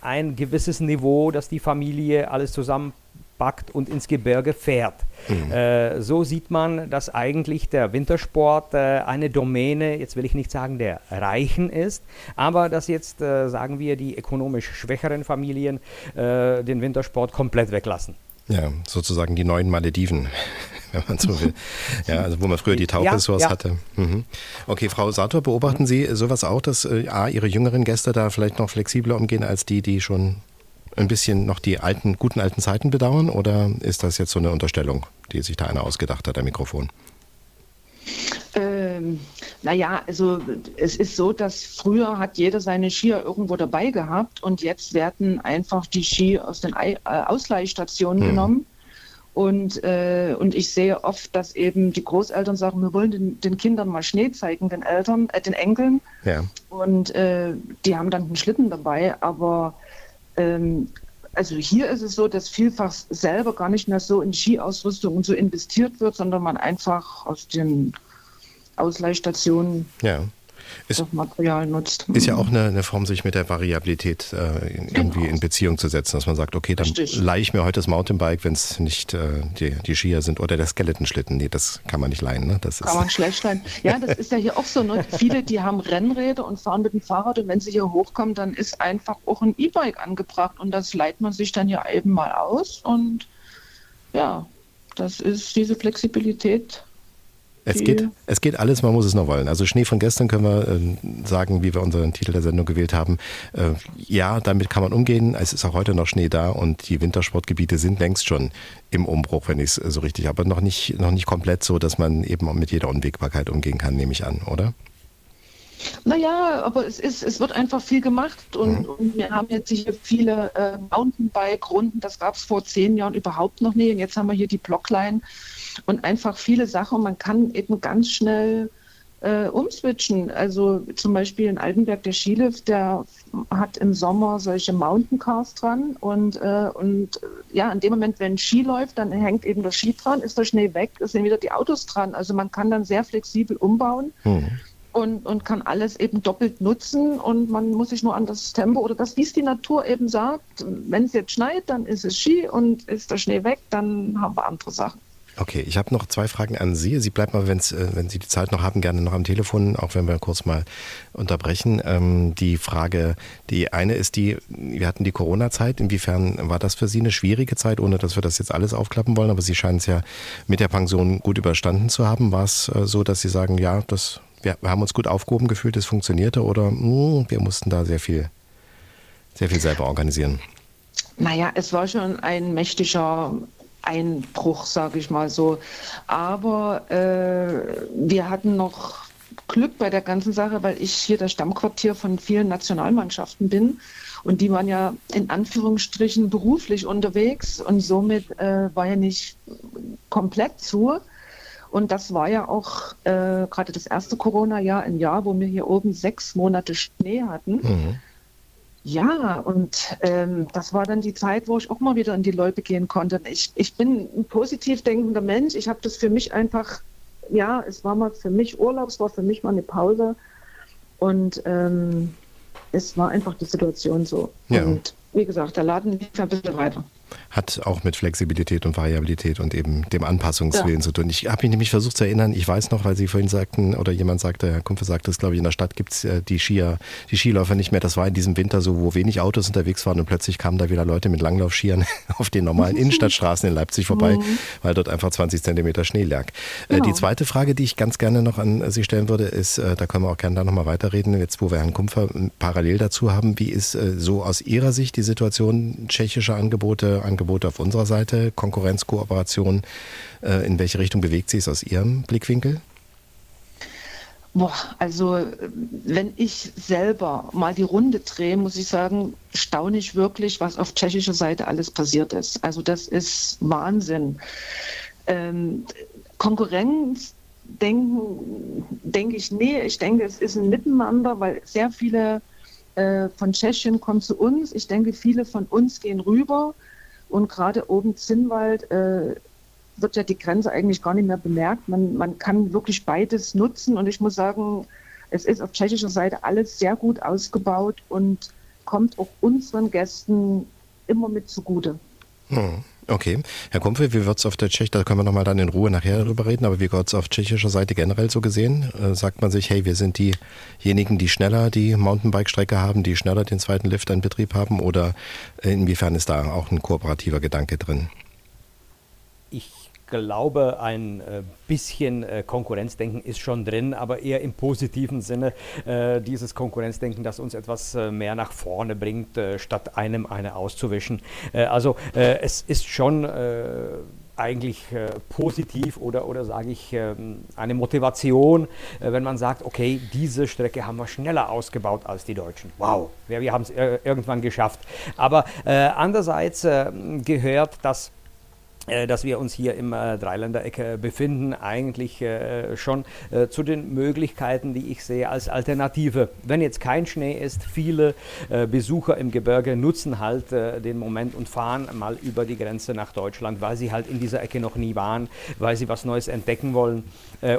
ein gewisses Niveau, dass die Familie alles zusammen packt und ins Gebirge fährt. Mhm. Äh, so sieht man, dass eigentlich der Wintersport äh, eine Domäne, jetzt will ich nicht sagen der Reichen ist, aber dass jetzt, äh, sagen wir, die ökonomisch schwächeren Familien äh, den Wintersport komplett weglassen. Ja, sozusagen die neuen Malediven, wenn man so will. Ja, also wo man früher die Tauchressorts ja, ja. hatte. Mhm. Okay, Frau Sator, beobachten mhm. Sie sowas auch, dass äh, A, Ihre jüngeren Gäste da vielleicht noch flexibler umgehen als die, die schon ein bisschen noch die alten, guten alten Zeiten bedauern oder ist das jetzt so eine Unterstellung, die sich da einer ausgedacht hat, der Mikrofon? Ähm, naja, also es ist so, dass früher hat jeder seine Skier irgendwo dabei gehabt und jetzt werden einfach die Ski aus den äh, Ausleihstationen hm. genommen. Und, äh, und ich sehe oft, dass eben die Großeltern sagen, wir wollen den, den Kindern mal Schnee zeigen, den Eltern, äh, den Enkeln. Ja. Und äh, die haben dann einen Schlitten dabei, aber ähm, also hier ist es so, dass vielfach selber gar nicht mehr so in Skiausrüstung und so investiert wird, sondern man einfach aus den Ausleihstationen ja ist, das Material nutzt. Ist ja auch eine, eine Form, sich mit der Variabilität äh, irgendwie genau. in Beziehung zu setzen, dass man sagt, okay, dann leihe ich mir heute das Mountainbike, wenn es nicht äh, die, die Skier sind oder der Skeletonschlitten. Nee, das kann man nicht leihen. Ne? Das kann ist man schlecht leihen. Ja, das ist ja hier auch so. Ne? Viele, die haben Rennräder und fahren mit dem Fahrrad und wenn sie hier hochkommen, dann ist einfach auch ein E-Bike angebracht und das leiht man sich dann hier eben mal aus und ja, das ist diese Flexibilität es geht, es geht alles, man muss es noch wollen. Also Schnee von gestern können wir äh, sagen, wie wir unseren Titel der Sendung gewählt haben. Äh, ja, damit kann man umgehen. Es ist auch heute noch Schnee da und die Wintersportgebiete sind längst schon im Umbruch, wenn ich es so richtig, aber noch nicht, noch nicht komplett so, dass man eben mit jeder Unwägbarkeit umgehen kann, nehme ich an, oder? Naja, aber es, ist, es wird einfach viel gemacht und, mhm. und wir haben jetzt hier viele äh, Mountainbike-Runden, das gab es vor zehn Jahren überhaupt noch nie und jetzt haben wir hier die Blockline und einfach viele Sachen. Man kann eben ganz schnell äh, umswitchen. Also zum Beispiel in Altenberg der Skilift, der hat im Sommer solche Mountain Cars dran und, äh, und äh, ja, in dem Moment, wenn Ski läuft, dann hängt eben der Ski dran, ist der Schnee weg, sind wieder die Autos dran. Also man kann dann sehr flexibel umbauen. Mhm. Und, und kann alles eben doppelt nutzen und man muss sich nur an das Tempo oder das, wie es die Natur eben sagt, wenn es jetzt schneit, dann ist es Ski und ist der Schnee weg, dann haben wir andere Sachen. Okay, ich habe noch zwei Fragen an Sie. Sie bleiben mal, wenn's, äh, wenn Sie die Zeit noch haben, gerne noch am Telefon, auch wenn wir kurz mal unterbrechen. Ähm, die Frage, die eine ist die, wir hatten die Corona-Zeit. Inwiefern war das für Sie eine schwierige Zeit, ohne dass wir das jetzt alles aufklappen wollen? Aber Sie scheinen es ja mit der Pension gut überstanden zu haben. War es äh, so, dass Sie sagen, ja, das, wir, wir haben uns gut aufgehoben gefühlt, es funktionierte oder mh, hm, wir mussten da sehr viel, sehr viel selber organisieren? Naja, es war schon ein mächtiger Einbruch, sage ich mal so. Aber äh, wir hatten noch Glück bei der ganzen Sache, weil ich hier das Stammquartier von vielen Nationalmannschaften bin. Und die waren ja in Anführungsstrichen beruflich unterwegs und somit äh, war ja nicht komplett zu. Und das war ja auch äh, gerade das erste Corona-Jahr, ein Jahr, wo wir hier oben sechs Monate Schnee hatten. Mhm. Ja, und ähm, das war dann die Zeit, wo ich auch mal wieder in die Leute gehen konnte. Ich, ich bin ein positiv denkender Mensch. Ich habe das für mich einfach, ja, es war mal für mich Urlaub, es war für mich mal eine Pause. Und ähm, es war einfach die Situation so. Ja. Und wie gesagt, der Laden lief ein bisschen weiter hat auch mit Flexibilität und Variabilität und eben dem Anpassungswillen ja. zu tun. Ich habe mich nämlich versucht zu erinnern, ich weiß noch, weil Sie vorhin sagten, oder jemand sagte, Herr Kumpfe sagte es, glaube ich, in der Stadt gibt es äh, die Skier, die Skiläufer nicht mehr. Das war in diesem Winter so, wo wenig Autos unterwegs waren und plötzlich kamen da wieder Leute mit Langlaufskiern auf den normalen Innenstadtstraßen in Leipzig vorbei, mhm. weil dort einfach 20 Zentimeter Schnee lag. Äh, genau. Die zweite Frage, die ich ganz gerne noch an Sie stellen würde, ist, äh, da können wir auch gerne da nochmal weiterreden, jetzt wo wir Herrn Kumpfer parallel dazu haben, wie ist so aus Ihrer Sicht die Situation tschechischer Angebote, Angebote auf unserer Seite, Konkurrenz, Kooperation. Äh, in welche Richtung bewegt sie es aus Ihrem Blickwinkel? Boah, also wenn ich selber mal die Runde drehe, muss ich sagen, staune ich wirklich, was auf tschechischer Seite alles passiert ist. Also das ist Wahnsinn. Ähm, Konkurrenz denken, denke ich, nee, ich denke, es ist ein Miteinander, weil sehr viele äh, von Tschechien kommen zu uns. Ich denke, viele von uns gehen rüber. Und gerade oben Zinnwald äh, wird ja die Grenze eigentlich gar nicht mehr bemerkt. Man, man kann wirklich beides nutzen. Und ich muss sagen, es ist auf tschechischer Seite alles sehr gut ausgebaut und kommt auch unseren Gästen immer mit zugute. Hm. Okay. Herr Kumpfe, wie wird es auf der Tschech, da können wir nochmal dann in Ruhe nachher darüber reden, aber wie wird es auf tschechischer Seite generell so gesehen? Äh, sagt man sich, hey, wir sind diejenigen, die schneller die Mountainbike-Strecke haben, die schneller den zweiten Lift in Betrieb haben oder inwiefern ist da auch ein kooperativer Gedanke drin? Glaube, ein äh, bisschen äh, Konkurrenzdenken ist schon drin, aber eher im positiven Sinne äh, dieses Konkurrenzdenken, das uns etwas mehr nach vorne bringt, statt einem eine auszuwischen. also es ist schon eigentlich äh, positiv oder, oder sage ich äh, eine Motivation, äh, wenn man sagt, okay, diese Strecke haben wir schneller ausgebaut als die Deutschen. Wow, wir, wir haben es irgendwann geschafft. Aber andererseits gehört das äh, dass wir uns hier im äh, Dreiländereck äh, befinden, eigentlich äh, schon äh, zu den Möglichkeiten, die ich sehe als Alternative. Wenn jetzt kein Schnee ist, viele äh, Besucher im Gebirge nutzen halt den Moment und fahren mal über die Grenze nach Deutschland, weil sie halt in dieser Ecke noch nie waren, weil sie was Neues entdecken wollen.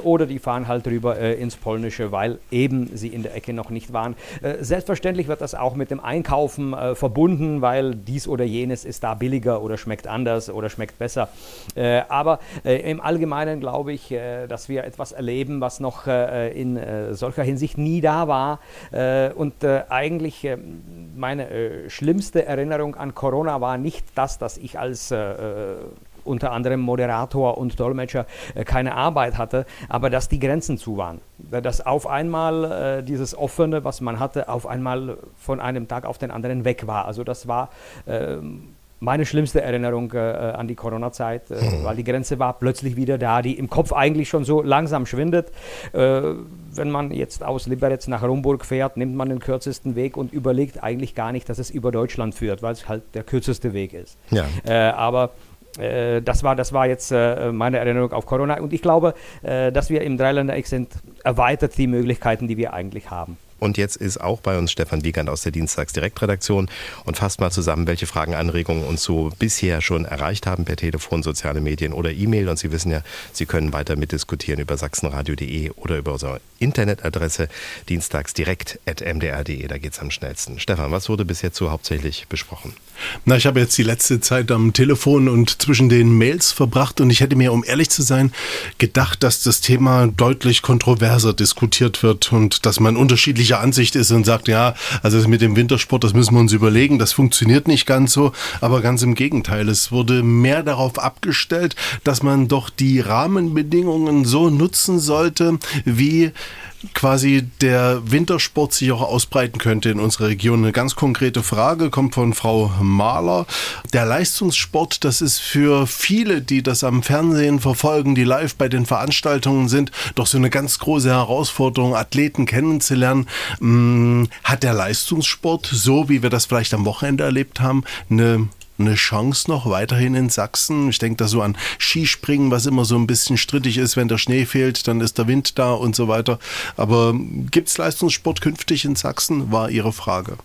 oder die fahren halt rüber ins Polnische, weil eben sie in der Ecke noch nicht waren. selbstverständlich wird das auch mit dem Einkaufen verbunden, weil dies oder jenes ist da billiger oder schmeckt anders oder schmeckt besser besser. Äh, aber äh, im Allgemeinen glaube ich, äh, dass wir etwas erleben, was noch äh, in äh, solcher Hinsicht nie da war. Äh, und eigentlich meine schlimmste Erinnerung an Corona war nicht das, dass ich als unter anderem Moderator und Dolmetscher keine Arbeit hatte, aber dass die Grenzen zu waren. Dass auf einmal dieses Offene, was man hatte, auf einmal von einem Tag auf den anderen weg war. Also das war ähm, meine schlimmste Erinnerung äh, äh, an die Corona-Zeit, äh, mhm. weil die Grenze war plötzlich wieder da, die im Kopf eigentlich schon so langsam schwindet. Äh, wenn man jetzt aus Liberec nach Rumburg fährt, nimmt man den kürzesten Weg und überlegt eigentlich gar nicht, dass es über Deutschland führt, weil es halt der kürzeste Weg ist. Ja. Äh, aber äh, das war, das war jetzt meine Erinnerung auf Corona. Und ich glaube, dass wir im Dreiländereck sind, erweitert die Möglichkeiten, die wir eigentlich haben. Und jetzt ist auch bei uns Stefan Wiegand aus der Dienstagsdirektredaktion und fasst mal zusammen, welche Fragen, Anregungen uns so bisher schon erreicht haben per Telefon, soziale Medien oder E-Mail. Und Sie wissen ja, Sie können weiter mitdiskutieren über sachsenradio.de oder über unsere Internetadresse dienstagsdirekt.mdr.de. Da geht es am schnellsten. Stefan, was wurde bis jetzt so hauptsächlich besprochen? Na, ich habe jetzt die letzte Zeit am Telefon und zwischen den Mails verbracht und ich hätte mir, um ehrlich zu sein, gedacht, dass das Thema deutlich kontroverser diskutiert wird und dass man unterschiedlicher Ansicht ist und sagt, ja, also mit dem Wintersport, das müssen wir uns überlegen, das funktioniert nicht ganz so, aber ganz im Gegenteil, es wurde mehr darauf abgestellt, dass man doch die Rahmenbedingungen so nutzen sollte, wie quasi der Wintersport sich auch ausbreiten könnte in unserer Region. Eine ganz konkrete Frage kommt von Frau Mahler. Der Leistungssport, das ist für viele, die das am Fernsehen verfolgen, die live bei den Veranstaltungen sind, doch so eine ganz große Herausforderung, Athleten kennenzulernen. Hm, hat der Leistungssport, so wie wir das vielleicht am Wochenende erlebt haben, eine eine Chance noch weiterhin in Sachsen? Ich denke da so an Skispringen, was immer so ein bisschen strittig ist, wenn der Schnee fehlt, dann ist der Wind da und so weiter. Aber gibt es Leistungssport künftig in Sachsen, war Ihre Frage.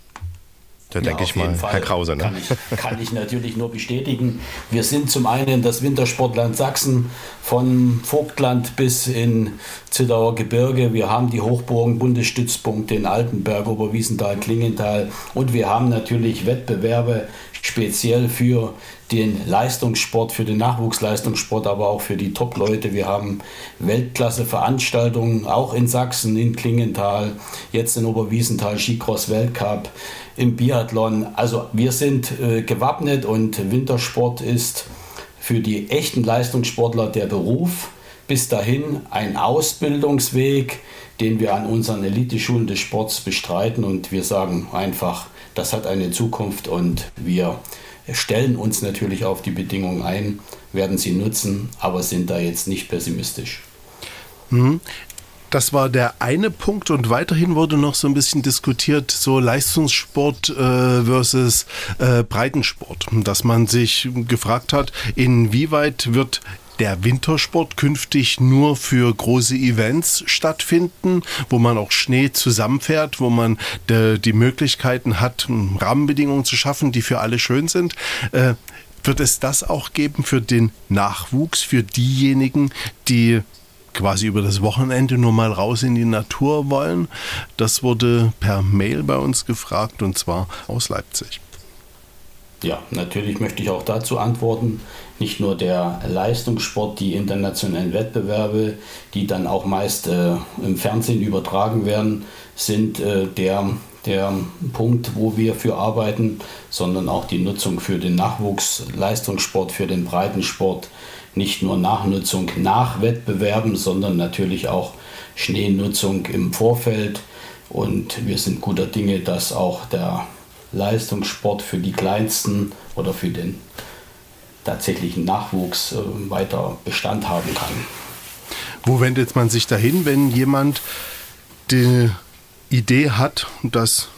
Da ja, denke ich mal, Fall. Herr Krause. Ne? Kann, ich, kann ich natürlich nur bestätigen. Wir sind zum einen das Wintersportland Sachsen von Vogtland bis in Zittauer Gebirge. Wir haben die Hochburgen, Bundesstützpunkte in Altenberg, Oberwiesenthal, Klingenthal und wir haben natürlich Wettbewerbe speziell für den Leistungssport, für den Nachwuchsleistungssport, aber auch für die Top-Leute. Wir haben Weltklasse-Veranstaltungen, auch in Sachsen, in Klingenthal, jetzt in Oberwiesenthal, Skicross Weltcup, im Biathlon. Also wir sind äh, gewappnet und Wintersport ist für die echten Leistungssportler der Beruf. Bis dahin ein Ausbildungsweg, den wir an unseren Eliteschulen des Sports bestreiten und wir sagen einfach, das hat eine Zukunft und wir stellen uns natürlich auf die Bedingungen ein, werden sie nutzen, aber sind da jetzt nicht pessimistisch. Mhm. Das war der eine Punkt und weiterhin wurde noch so ein bisschen diskutiert, so Leistungssport äh, versus äh, Breitensport, dass man sich gefragt hat, inwieweit wird der Wintersport künftig nur für große Events stattfinden, wo man auch Schnee zusammenfährt, wo man de, die Möglichkeiten hat, Rahmenbedingungen zu schaffen, die für alle schön sind. Äh, wird es das auch geben für den Nachwuchs, für diejenigen, die quasi über das Wochenende nur mal raus in die Natur wollen? Das wurde per Mail bei uns gefragt und zwar aus Leipzig. Ja, natürlich möchte ich auch dazu antworten. Nicht nur der Leistungssport, die internationalen Wettbewerbe, die dann auch meist äh, im Fernsehen übertragen werden, sind äh, der, der Punkt, wo wir für arbeiten, sondern auch die Nutzung für den Nachwuchsleistungssport, für den Breitensport. Nicht nur Nachnutzung nach Wettbewerben, sondern natürlich auch Schneenutzung im Vorfeld. Und wir sind guter Dinge, dass auch der Leistungssport für die Kleinsten oder für den tatsächlichen Nachwuchs äh, weiter Bestand haben kann. Wo wendet man sich dahin, wenn jemand die Idee hat, dass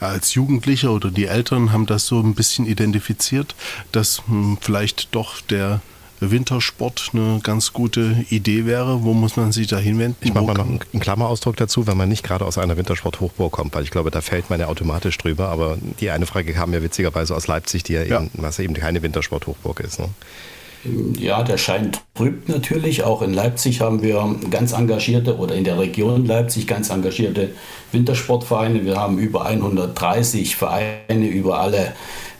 als Jugendlicher oder die Eltern haben das so ein bisschen identifiziert, dass hm, vielleicht doch der Wintersport eine ganz gute Idee wäre. Wo muss man sich da hinwenden? Ich mache mal noch einen Klammerausdruck dazu, wenn man nicht gerade aus einer Wintersport-Hochburg kommt, weil ich glaube, da fällt man ja automatisch drüber. Aber die eine Frage kam ja witzigerweise aus Leipzig, die ja, ja. Eben, was eben keine Wintersport-Hochburg ist. Ne? Ja, der Schein trübt natürlich. Auch in Leipzig haben wir ganz engagierte oder in der Region Leipzig ganz engagierte Wintersportvereine. Wir haben über 130 Vereine über alle äh,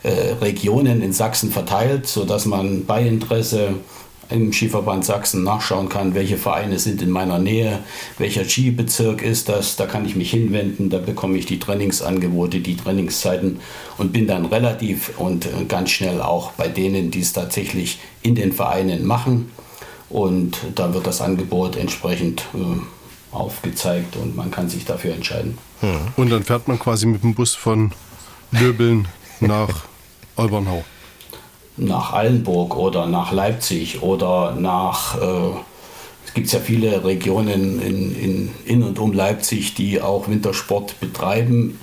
Regionen in Sachsen verteilt, sodass man bei Interesse im Skiverband Sachsen nachschauen kann, welche Vereine sind in meiner Nähe, welcher Skibezirk ist das, da kann ich mich hinwenden, da bekomme ich die Trainingsangebote, die Trainingszeiten und bin dann relativ und äh, ganz schnell auch bei denen, die es tatsächlich in den Vereinen machen. Und da wird das Angebot entsprechend äh, aufgezeigt und man kann sich dafür entscheiden. Hm. Und dann fährt man quasi mit dem Bus von Löbeln nach Olbernhau? Nach Allenburg oder nach Leipzig oder nach. Äh, es gibt ja viele Regionen in, in, in und um Leipzig, die auch Wintersport betreiben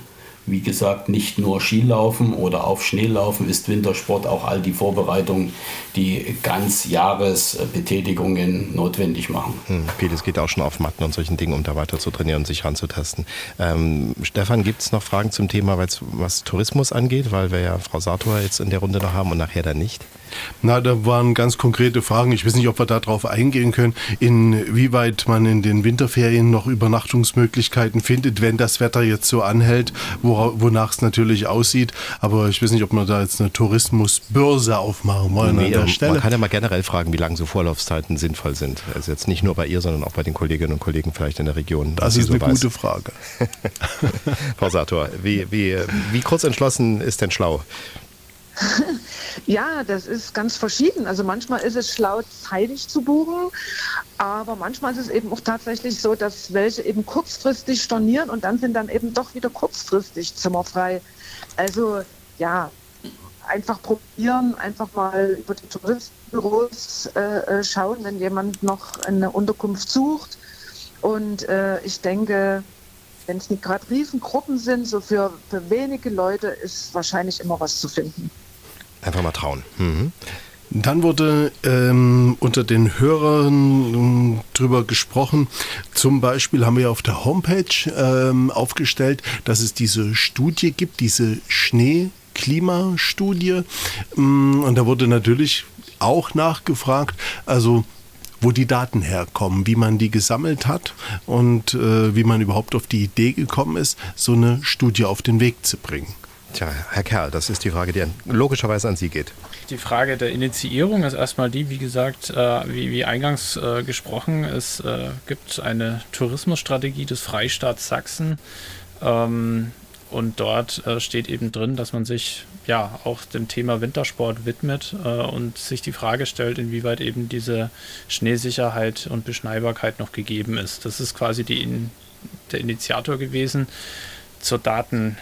wie gesagt, nicht nur Skilaufen oder auf Schnee laufen ist Wintersport, auch all die Vorbereitungen, die ganz Jahresbetätigungen notwendig machen. Hm, vieles geht auch schon auf Matten und solchen Dingen, um da weiter zu trainieren und sich ranzutasten. Ähm, Stefan, gibt es noch Fragen zum Thema, was Tourismus angeht, weil wir ja Frau Sator jetzt in der Runde noch haben und nachher dann nicht? Na, da waren ganz konkrete Fragen. Ich weiß nicht, ob wir darauf eingehen können, inwieweit man in den Winterferien noch Übernachtungsmöglichkeiten findet, wenn das Wetter jetzt so anhält, wonach es natürlich aussieht. Aber ich weiß nicht, ob wir da jetzt eine Tourismusbörse aufmachen wollen nee, an der Stelle. Man kann ja mal generell fragen, wie lange so Vorlaufzeiten sinnvoll sind. Also jetzt nicht nur bei ihr, sondern auch bei den Kolleginnen und Kollegen vielleicht in der Region. Das ist so eine weiß. gute Frage. Frau Sator, wie, wie, wie kurz entschlossen ist denn schlau? ja, das ist ganz verschieden. Also manchmal ist es schlau, zeitig zu buchen, aber manchmal ist es eben auch tatsächlich so, dass welche eben kurzfristig stornieren und dann sind dann eben doch wieder kurzfristig zimmerfrei. Also ja, einfach probieren, einfach mal über die Touristenbüros äh, äh, schauen, wenn jemand noch eine Unterkunft sucht. Und äh, ich denke, wenn es nicht gerade Riesengruppen sind, so für, für wenige Leute ist wahrscheinlich immer was zu finden. Einfach mal trauen. Mhm. Dann wurde ähm, unter den Hörern äh, drüber gesprochen. Zum Beispiel haben wir auf der Homepage ähm, aufgestellt, dass es diese Studie gibt, diese Schnee-Klimastudie. Mm, und da wurde natürlich auch nachgefragt, also wo die Daten herkommen, wie man die gesammelt hat und äh, wie man überhaupt auf die Idee gekommen ist, so eine Studie auf den Weg zu bringen. Tja, Herr Kerl, das ist die Frage, die logischerweise an Sie geht. Die Frage der Initiierung ist erstmal die, wie gesagt, äh, wie, wie, eingangs äh, gesprochen, es äh, gibt eine Tourismusstrategie des Freistaats Sachsen. Ähm, und dort äh, steht eben drin, dass man sich ja auch dem Thema Wintersport widmet äh, und sich die Frage stellt, inwieweit eben diese Schneesicherheit und Beschneibarkeit noch gegeben ist. Das ist quasi die, der Initiator gewesen zur Daten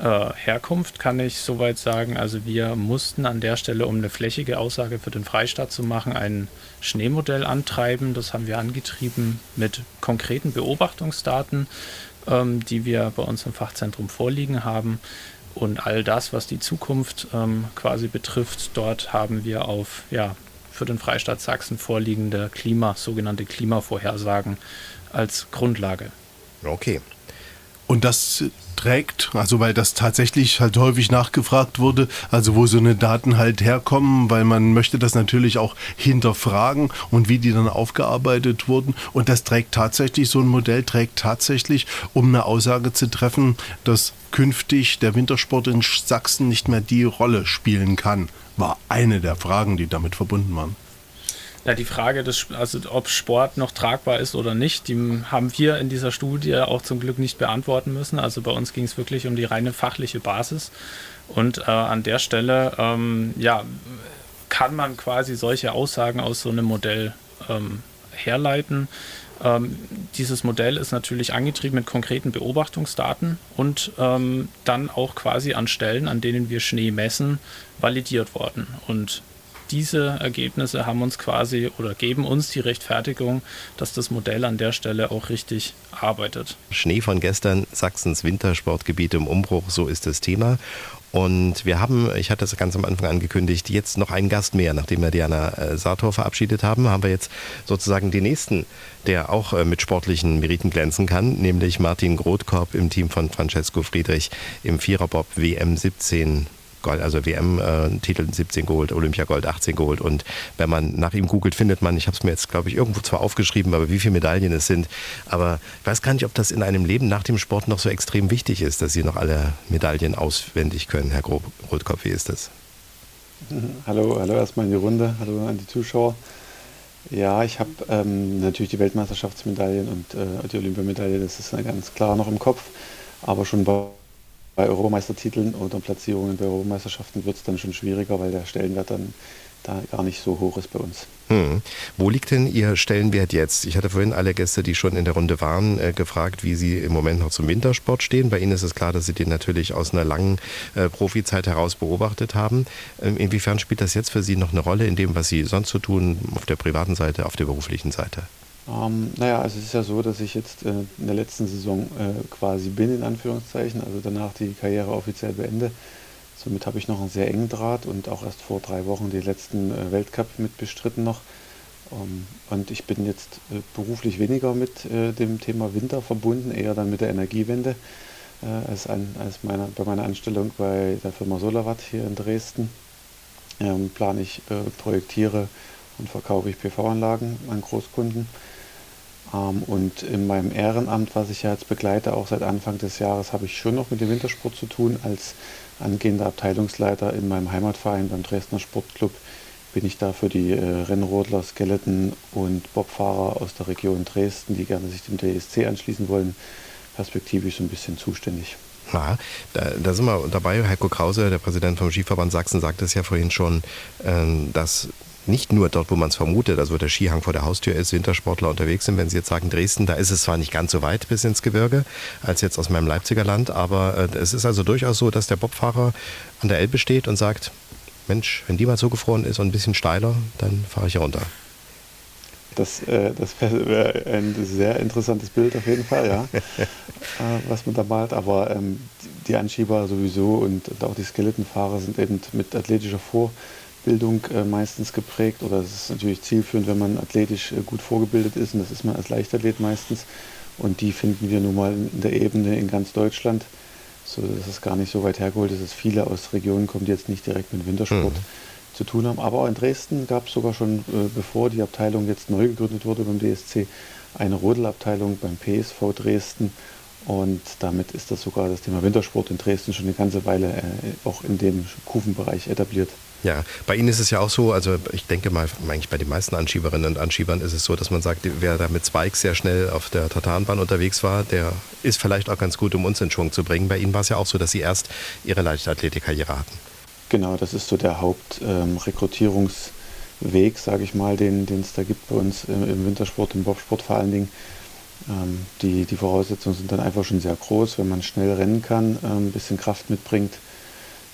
äh, Herkunft kann ich soweit sagen. Also wir mussten an der Stelle, um eine flächige Aussage für den Freistaat zu machen, ein Schneemodell antreiben. Das haben wir angetrieben mit konkreten Beobachtungsdaten, ähm, die wir bei uns im Fachzentrum vorliegen haben. Und all das, was die Zukunft ähm, quasi betrifft, dort haben wir auf ja, für den Freistaat Sachsen vorliegende Klima, sogenannte Klimavorhersagen als Grundlage. Okay. Und das trägt, also weil das tatsächlich halt häufig nachgefragt wurde, also wo so eine Daten halt herkommen, weil man möchte das natürlich auch hinterfragen und wie die dann aufgearbeitet wurden. Und das trägt tatsächlich, so ein Modell trägt tatsächlich, um eine Aussage zu treffen, dass künftig der Wintersport in Sachsen nicht mehr die Rolle spielen kann, war eine der Fragen, die damit verbunden waren. Ja, die Frage, des, also ob Sport noch tragbar ist oder nicht, die haben wir in dieser Studie auch zum Glück nicht beantworten müssen. Also bei uns ging es wirklich um die reine fachliche Basis. Und äh, an der Stelle, ähm, ja, kann man quasi solche Aussagen aus so einem Modell ähm, herleiten. Ähm, dieses Modell ist natürlich angetrieben mit konkreten Beobachtungsdaten und ähm, dann auch quasi an Stellen, an denen wir Schnee messen, validiert worden. Und diese Ergebnisse haben uns quasi oder geben uns die Rechtfertigung, dass das Modell an der Stelle auch richtig arbeitet. Schnee von gestern, Sachsens Wintersportgebiete im Umbruch, so ist das Thema. Und wir haben, ich hatte es ganz am Anfang angekündigt, jetzt noch einen Gast mehr. Nachdem wir Diana äh, Sator verabschiedet haben, haben wir jetzt sozusagen den nächsten, der auch äh, mit sportlichen Meriten glänzen kann, nämlich Martin Grotkorb im Team von Francesco Friedrich im Viererbob WM 17 Gold, also WM-Titel äh, 17 geholt, Olympiagold 18 geholt. Und wenn man nach ihm googelt, findet man, ich habe es mir jetzt, glaube ich, irgendwo zwar aufgeschrieben, aber wie viele Medaillen es sind. Aber ich weiß gar nicht, ob das in einem Leben nach dem Sport noch so extrem wichtig ist, dass Sie noch alle Medaillen auswendig können. Herr Rotkopf, wie ist das? Hallo, hallo erstmal in die Runde, hallo an die Zuschauer. Ja, ich habe ähm, natürlich die Weltmeisterschaftsmedaillen und äh, die Olympiamedaille, das ist ganz klar noch im Kopf. Aber schon bei bei Europameistertiteln oder Platzierungen bei Europameisterschaften wird es dann schon schwieriger, weil der Stellenwert dann da gar nicht so hoch ist bei uns. Hm. Wo liegt denn Ihr Stellenwert jetzt? Ich hatte vorhin alle Gäste, die schon in der Runde waren, äh, gefragt, wie Sie im Moment noch zum Wintersport stehen. Bei Ihnen ist es klar, dass Sie den natürlich aus einer langen äh, Profizeit heraus beobachtet haben. Ähm, inwiefern spielt das jetzt für Sie noch eine Rolle in dem, was Sie sonst so tun, auf der privaten Seite, auf der beruflichen Seite? Ähm, naja, also es ist ja so, dass ich jetzt äh, in der letzten Saison äh, quasi bin, in Anführungszeichen, also danach die Karriere offiziell beende. Somit habe ich noch einen sehr engen Draht und auch erst vor drei Wochen den letzten äh, Weltcup mit bestritten noch. Ähm, und ich bin jetzt äh, beruflich weniger mit äh, dem Thema Winter verbunden, eher dann mit der Energiewende, äh, als, ein, als meiner, bei meiner Anstellung bei der Firma Solarwatt hier in Dresden. Ähm, plane ich, projektiere und verkaufe ich PV-Anlagen an Großkunden. Ähm, und in meinem Ehrenamt, was ich ja jetzt begleite, auch seit Anfang des Jahres, habe ich schon noch mit dem Wintersport zu tun. Als angehender Abteilungsleiter in meinem Heimatverein beim Dresdner Sportclub bin ich da für die äh, Rennrodler, Skeleton und Bobfahrer aus der Region Dresden, die gerne sich dem DSC anschließen wollen, perspektivisch so ein bisschen zuständig. Ja, da, da, sind wir dabei. Heiko Krause, der Präsident vom Skiverband Sachsen, sagte es ja vorhin schon, ähm, dass nicht nur dort, wo man es vermutet, also wo der Skihang vor der Haustür ist, Wintersportler unterwegs sind. Wenn Sie jetzt sagen Dresden, da ist es zwar nicht ganz so weit bis ins Gebirge als jetzt aus meinem Leipziger Land, aber äh, es ist also durchaus so, dass der Bobfahrer an der Elbe steht und sagt, Mensch, wenn die mal zugefroren ist und ein bisschen steiler, dann fahre ich runter. Das, äh, das wäre ein sehr interessantes Bild auf jeden Fall, ja, äh, was man da malt. Aber ähm, die Anschieber sowieso und, und auch die Skeletonfahrer sind eben mit athletischer Vorbildung äh, meistens geprägt. Oder es ist natürlich zielführend, wenn man athletisch äh, gut vorgebildet ist. Und das ist man als Leichtathlet meistens. Und die finden wir nun mal in der Ebene in ganz Deutschland. So dass es gar nicht so weit hergeholt ist, dass viele aus Regionen kommen, die jetzt nicht direkt mit Wintersport. Mhm zu tun haben. Aber auch in Dresden gab es sogar schon, äh, bevor die Abteilung jetzt neu gegründet wurde beim DSC, eine Rodelabteilung beim PSV Dresden. Und damit ist das sogar das Thema Wintersport in Dresden schon eine ganze Weile auch in dem Kufenbereich etabliert. Ja, bei Ihnen ist es ja auch so, also ich denke mal, eigentlich bei den meisten Anschieberinnen und Anschiebern ist es so, dass man sagt, wer da mit Spikes sehr schnell auf der Tatanbahn unterwegs war, der ist vielleicht auch ganz gut, um uns in Schwung zu bringen. Bei Ihnen war es ja auch so, dass Sie erst Ihre Leichtathletikkarriere hatten. Genau, das ist so der Hauptrekrutierungsweg, ähm, sage ich mal, den es da gibt bei uns im, im, Wintersport, im Bobsport vor allen Dingen. Ähm, die, die Voraussetzungen sind dann einfach schon sehr groß, wenn man schnell rennen kann, ähm, ein bisschen Kraft mitbringt.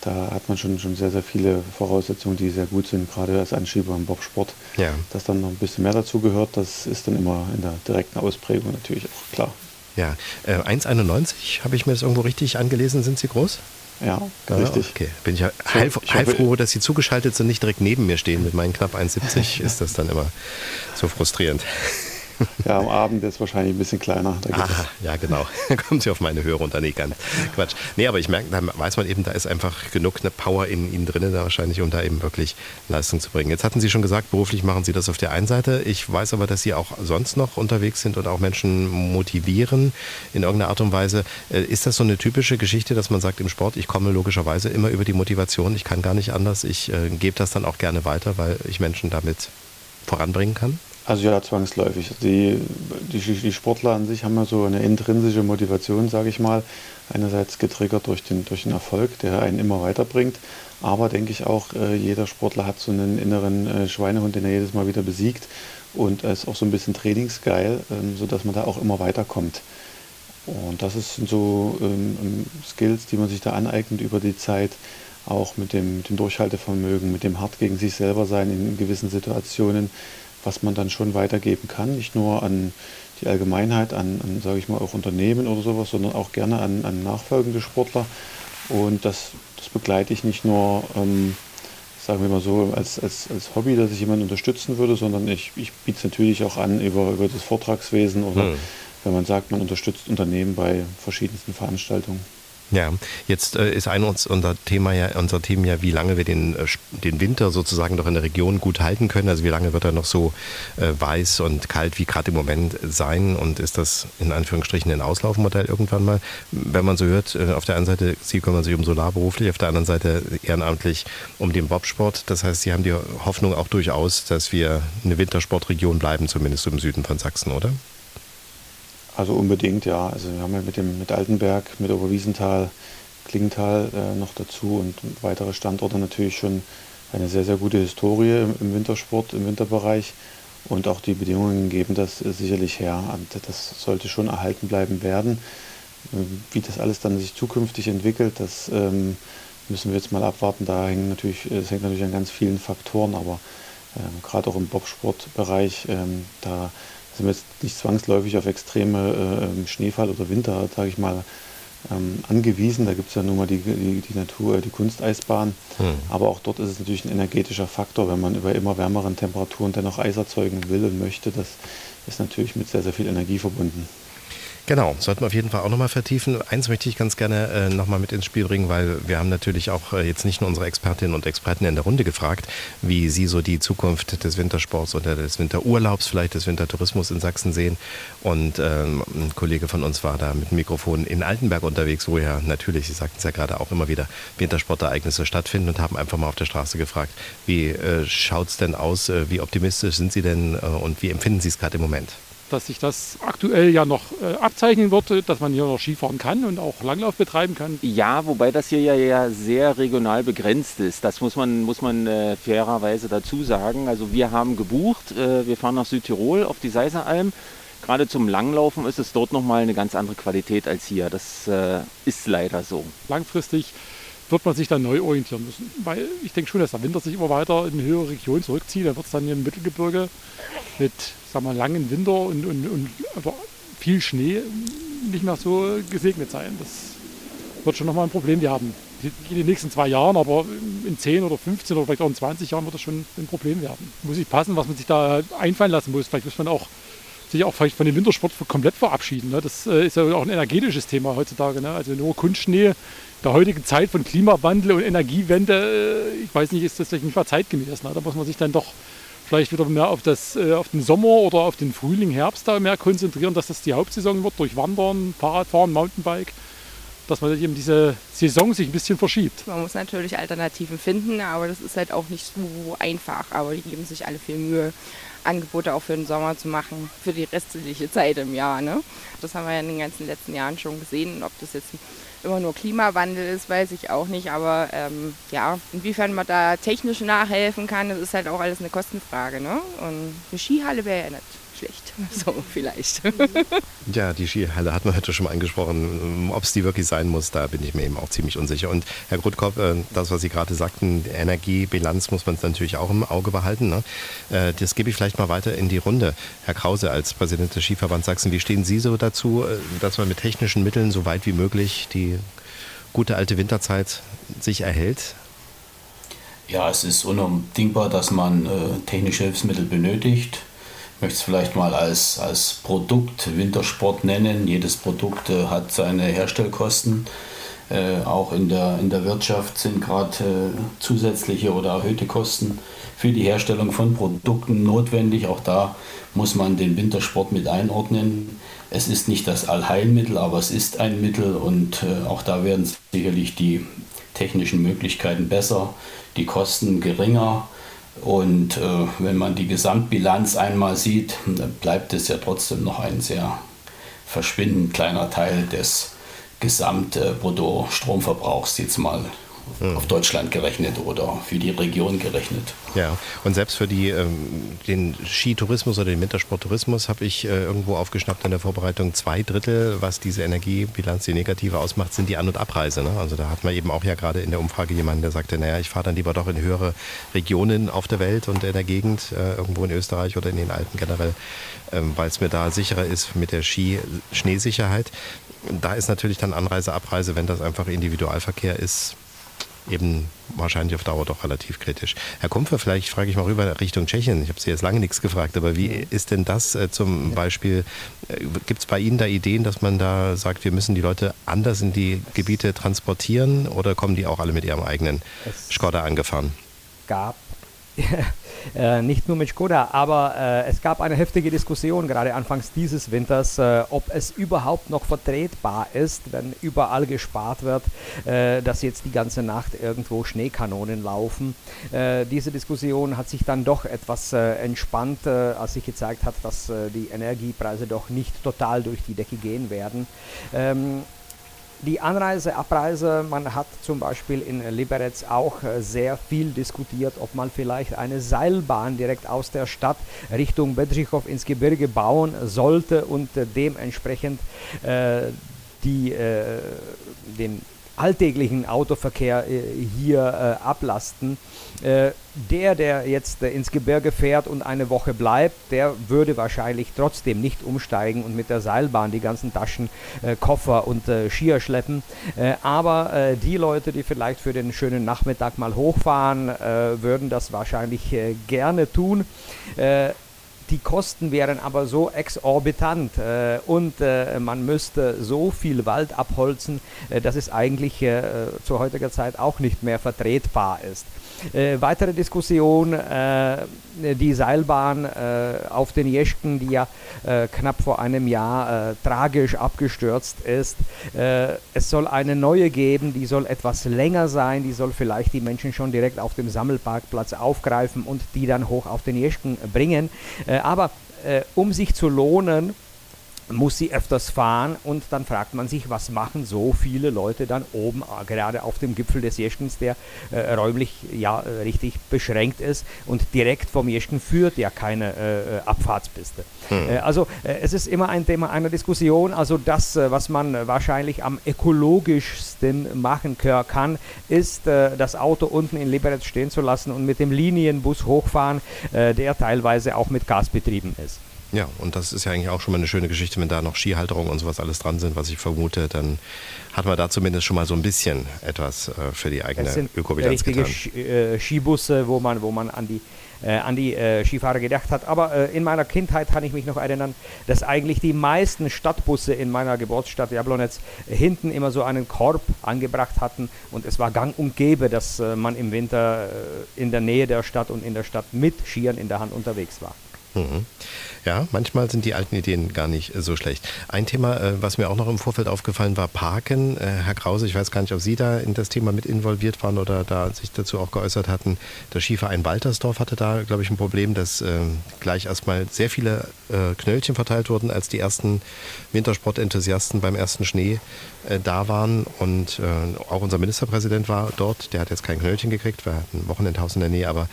Da hat man schon, schon sehr, sehr viele Voraussetzungen, die sehr gut sind, gerade als Anschieber im Bobsport. Ja. Dass dann noch ein bisschen mehr dazu gehört, das ist dann immer in der direkten Ausprägung natürlich auch klar. Ja, äh, 1,91 habe ich mir das irgendwo richtig angelesen. Sind Sie groß? Ja, ja richtig. Okay, bin ich heilfroh, heilfroh, dass Sie zugeschaltet sind, nicht direkt neben mir stehen. Mit meinen knapp 1,70 ist das dann immer so frustrierend. Ja, am Abend ist wahrscheinlich ein bisschen kleiner. Aha, ja, genau. Da kommen Sie auf meine Höhe runter. Nee, ganz Quatsch. Nee, aber ich merke, da weiß man eben, da ist einfach genug eine Power in Ihnen drin, da wahrscheinlich, um da eben wirklich Leistung zu bringen. Jetzt hatten Sie schon gesagt, beruflich machen Sie das auf der einen Seite. Ich weiß aber, dass Sie auch sonst noch unterwegs sind und auch Menschen motivieren in irgendeiner Art und Weise. Äh, ist das so eine typische Geschichte, dass man sagt im Sport, ich komme logischerweise immer über die Motivation, ich kann gar nicht anders, ich äh, gebe das dann auch gerne weiter, weil ich Menschen damit voranbringen kann? Also ja, zwangsläufig. Die, die, die, Sportler an sich haben ja so eine intrinsische Motivation, sage ich mal. Einerseits getriggert durch den, durch den Erfolg, der einen immer weiterbringt. Aber denke ich auch, äh, jeder Sportler hat so einen inneren äh, Schweinehund, den er jedes Mal wieder besiegt. Und ist auch so ein bisschen trainingsgeil, ähm, sodass man da auch immer weiterkommt. Und das sind so ähm, ähm, Skills, die man sich da aneignet über die Zeit auch mit dem, mit dem Durchhaltevermögen, mit dem hart gegen sich selber sein in gewissen Situationen, was man dann schon weitergeben kann, nicht nur an die Allgemeinheit, an, an sage ich mal, auch Unternehmen oder sowas, sondern auch gerne an, an nachfolgende Sportler. Und das, das begleite ich nicht nur, ähm, sagen wir mal so, als, als, als Hobby, dass ich jemanden unterstützen würde, sondern ich, ich biete es natürlich auch an über, über das Vortragswesen oder hm. wenn man sagt, man unterstützt Unternehmen bei verschiedensten Veranstaltungen. Ja, jetzt äh, ist ein unser Thema ja, unser Thema ja, wie lange wir den, äh, den Winter sozusagen noch in der Region gut halten können. Also wie lange wird er noch so äh, weiß und kalt wie gerade im Moment sein und ist das in Anführungsstrichen ein Auslaufmodell irgendwann mal? Wenn man so hört, äh, auf der einen Seite, Sie kümmern sich um Solar beruflich, auf der anderen Seite ehrenamtlich um den Bobsport. Das heißt, Sie haben die Hoffnung auch durchaus, dass wir eine Wintersportregion bleiben, zumindest im Süden von Sachsen, oder? Also unbedingt, ja. Also wir haben ja mit dem mit Altenberg, mit Oberwiesenthal, Klingenthal äh, noch dazu und weitere Standorte natürlich schon eine sehr, sehr gute Historie im, im, Wintersport, im Winterbereich. Und auch die Bedingungen geben das äh, sicherlich her. Und das sollte schon erhalten bleiben werden. Wie das alles dann sich zukünftig entwickelt, das ähm, müssen wir jetzt mal abwarten. Da hängt natürlich, es hängt natürlich an ganz vielen Faktoren, aber ähm, gerade auch im Bobsportbereich, ähm, da sind wir jetzt nicht zwangsläufig auf extreme äh, ähm, Schneefall oder Winter, sage ich mal, ähm, angewiesen. Da gibt es ja nun mal die, die, die Natur, die Kunsteisbahn. Hm. Aber auch dort ist es natürlich ein energetischer Faktor, wenn man über immer wärmeren Temperaturen dennoch Eis erzeugen will und möchte. Das ist natürlich mit sehr, sehr viel Energie verbunden. Genau, sollten wir auf jeden Fall auch nochmal vertiefen. Eins möchte ich ganz gerne äh, nochmal mit ins Spiel bringen, weil wir haben natürlich auch äh, jetzt nicht nur unsere Expertinnen und Experten in der Runde gefragt, wie sie so die Zukunft des Wintersports oder des Winterurlaubs, vielleicht des Wintertourismus in Sachsen sehen. Und ähm, ein Kollege von uns war da mit dem Mikrofon in Altenberg unterwegs, wo ja natürlich, Sie sagten es ja gerade auch immer wieder, Wintersportereignisse stattfinden und haben einfach mal auf der Straße gefragt, wie äh, schaut es denn aus, äh, wie optimistisch sind Sie denn äh, und wie empfinden Sie es gerade im Moment? Dass sich das aktuell ja noch äh, abzeichnen wird, dass man hier noch Skifahren kann und auch Langlauf betreiben kann. Ja, wobei das hier ja, ja sehr regional begrenzt ist. Das muss man, muss man äh, fairerweise dazu sagen. Also wir haben gebucht, äh, wir fahren nach Südtirol auf die Seiseralm. Gerade zum Langlaufen ist es dort nochmal eine ganz andere Qualität als hier. Das äh, ist leider so. Langfristig wird man sich dann neu orientieren müssen. Weil ich denke schon, dass der Winter sich immer weiter in höhere Regionen zurückzieht. Dann wird es dann hier im Mittelgebirge mit sagen wir, langen Winter und, und, und viel Schnee nicht mehr so gesegnet sein. Das wird schon nochmal ein Problem wir haben. In den nächsten zwei Jahren, aber in 10 oder 15 oder vielleicht auch in 20 Jahren wird das schon ein Problem werden. Muss ich passen, was man sich da einfallen lassen muss. Vielleicht muss man auch sich auch vielleicht von dem Wintersport komplett verabschieden. Ne? Das äh, ist ja auch ein energetisches Thema heutzutage. Ne? Also nur Kunstschnee der heutigen Zeit von Klimawandel und Energiewende, äh, ich weiß nicht, ist das nicht mehr zeitgemäß. Ne? Da muss man sich dann doch vielleicht wieder mehr auf, das, äh, auf den Sommer oder auf den Frühling, Herbst da mehr konzentrieren, dass das die Hauptsaison wird durch Wandern, Fahrradfahren, Mountainbike, dass man eben diese Saison sich ein bisschen verschiebt. Man muss natürlich Alternativen finden, aber das ist halt auch nicht so einfach. Aber die geben sich alle viel Mühe, Angebote auch für den Sommer zu machen, für die restliche Zeit im Jahr. Ne? Das haben wir ja in den ganzen letzten Jahren schon gesehen. Ob das jetzt immer nur Klimawandel ist, weiß ich auch nicht. Aber ähm, ja, inwiefern man da technisch nachhelfen kann, das ist halt auch alles eine Kostenfrage. Ne? Und eine Skihalle wäre ja nicht schlecht. So vielleicht. ja, die Skihalle hat man heute schon mal angesprochen. Ob es die wirklich sein muss, da bin ich mir eben auch ziemlich unsicher. Und Herr Grutkopf, äh, das, was Sie gerade sagten, Energiebilanz muss man natürlich auch im Auge behalten. Ne? Äh, das gebe ich vielleicht mal weiter in die Runde. Herr Krause, als Präsident des Skiverbands Sachsen, wie stehen Sie so dazu, äh, dass man mit technischen Mitteln so weit wie möglich die gute alte Winterzeit sich erhält? Ja, es ist unabdingbar, dass man äh, technische Hilfsmittel benötigt möchte es vielleicht mal als, als Produkt Wintersport nennen. Jedes Produkt äh, hat seine Herstellkosten. Äh, auch in der, in der Wirtschaft sind gerade äh, zusätzliche oder erhöhte Kosten für die Herstellung von Produkten notwendig. Auch da muss man den Wintersport mit einordnen. Es ist nicht das Allheilmittel, aber es ist ein Mittel und äh, auch da werden sicherlich die technischen Möglichkeiten besser, die Kosten geringer und äh, wenn man die Gesamtbilanz einmal sieht, dann bleibt es ja trotzdem noch ein sehr verschwindend kleiner Teil des Gesamtbruttostromverbrauchs jetzt mal mhm. auf Deutschland gerechnet oder für die Region gerechnet. Ja, und selbst für die, ähm, den Skitourismus oder den Wintersporttourismus habe ich äh, irgendwo aufgeschnappt in der Vorbereitung zwei Drittel, was diese Energiebilanz, die negative ausmacht, sind die An- und Abreise. Ne? Also da hat man eben auch ja gerade in der Umfrage jemanden, der sagte, naja, ich fahre dann lieber doch in höhere Regionen auf der Welt und in der Gegend, äh, irgendwo in Österreich oder in den Alpen generell, ähm, weil es mir da sicherer ist mit der Ski-Schneesicherheit. Da ist natürlich dann Anreise, Abreise, wenn das einfach Individualverkehr ist, eben wahrscheinlich auf Dauer doch relativ kritisch. Herr Kumpfer, vielleicht frage ich mal rüber Richtung Tschechien. Ich habe Sie jetzt lange nichts gefragt, aber wie ist denn das äh, zum Beispiel? Äh, Gibt es bei Ihnen da Ideen, dass man da sagt, wir müssen die Leute anders in die Gebiete transportieren oder kommen die auch alle mit ihrem eigenen Skoda angefahren? gab Äh, nicht nur mit Skoda, aber äh, es gab eine heftige Diskussion gerade anfangs dieses Winters, äh, ob es überhaupt noch vertretbar ist, wenn überall gespart wird, äh, dass jetzt die ganze Nacht irgendwo Schneekanonen laufen. Äh, diese Diskussion hat sich dann doch etwas entspannt, als sich gezeigt hat, dass die Energiepreise doch nicht total durch die Decke gehen werden. Ähm, die Anreise, Abreise, man hat zum Beispiel in Liberec auch äh, sehr viel diskutiert, ob man vielleicht eine Seilbahn direkt aus der Stadt Richtung Bedřichov ins Gebirge bauen sollte und äh, dementsprechend äh, die, äh, den alltäglichen Autoverkehr äh, hier äh, ablasten. Äh, der, der jetzt ins Gebirge fährt und eine Woche bleibt, der würde wahrscheinlich trotzdem nicht umsteigen und mit der Seilbahn die ganzen Taschen, Koffer und Skier schleppen. aber die Leute, die vielleicht für den schönen Nachmittag mal hochfahren, würden das wahrscheinlich gerne tun. Die Kosten wären aber so exorbitant äh, und äh, man müsste so viel Wald abholzen, äh, dass es eigentlich äh, zu heutiger Zeit auch nicht mehr vertretbar ist. Äh, weitere Diskussion, äh, die Seilbahn äh, auf den Jeschken, die ja äh, knapp vor einem Jahr äh, tragisch abgestürzt ist. Äh, es soll eine neue geben, die soll etwas länger sein, die soll vielleicht die Menschen schon direkt auf dem Sammelparkplatz aufgreifen und die dann hoch auf den Jeschken bringen. aber um sich zu lohnen, muss sie öfters fahren und dann fragt man sich, was machen so viele Leute dann oben, äh, gerade auf dem Gipfel des Jeschkens, der äh, räumlich ja äh, richtig beschränkt ist und direkt vom Jeschken führt ja keine äh, äh Abfahrtspiste. Hm. Äh, also es ist immer ein Thema einer Diskussion, also das, was man wahrscheinlich am ökologischsten machen kann, ist das Auto unten in Liberec stehen zu lassen und mit dem Linienbus hochfahren, der teilweise auch mit Gas betrieben ist. Ja, und das ist ja eigentlich auch schon mal eine schöne Geschichte, wenn da noch Skihalterung und sowas alles dran sind, was ich vermute, dann hat man da zumindest schon mal so ein bisschen etwas äh, für die eigene Ökobilanz getan. richtige äh, Skibusse, wo man, wo man an die äh, an die äh, Skifahrer gedacht hat. Aber äh, in meiner Kindheit kann ich mich noch erinnern, dass eigentlich die meisten Stadtbusse in meiner Geburtsstadt Jablonec hinten immer so einen Korb angebracht hatten und es war gang und gäbe, dass äh, man im Winter in der Nähe der Stadt und in der Stadt mit Skiern in der Hand unterwegs war. Mhm. Ja, manchmal sind die alten Ideen gar nicht so schlecht. Ein Thema, äh, was mir auch noch im Vorfeld aufgefallen war, Parken. Äh, Herr Krause, ich weiß gar nicht, ob Sie da in das Thema mit involviert waren oder da sich dazu auch geäußert hatten. Der Skiverein Waltersdorf hatte da, glaube ich, ein Problem, dass äh, gleich erstmal sehr viele Knöllchen verteilt wurden, als die ersten Wintersportenthusiasten beim ersten Schnee da waren. Und auch unser Ministerpräsident war dort. Der hat jetzt kein Knöllchen gekriegt, wir hatten ein Wochenendhaus in der Nähe, aber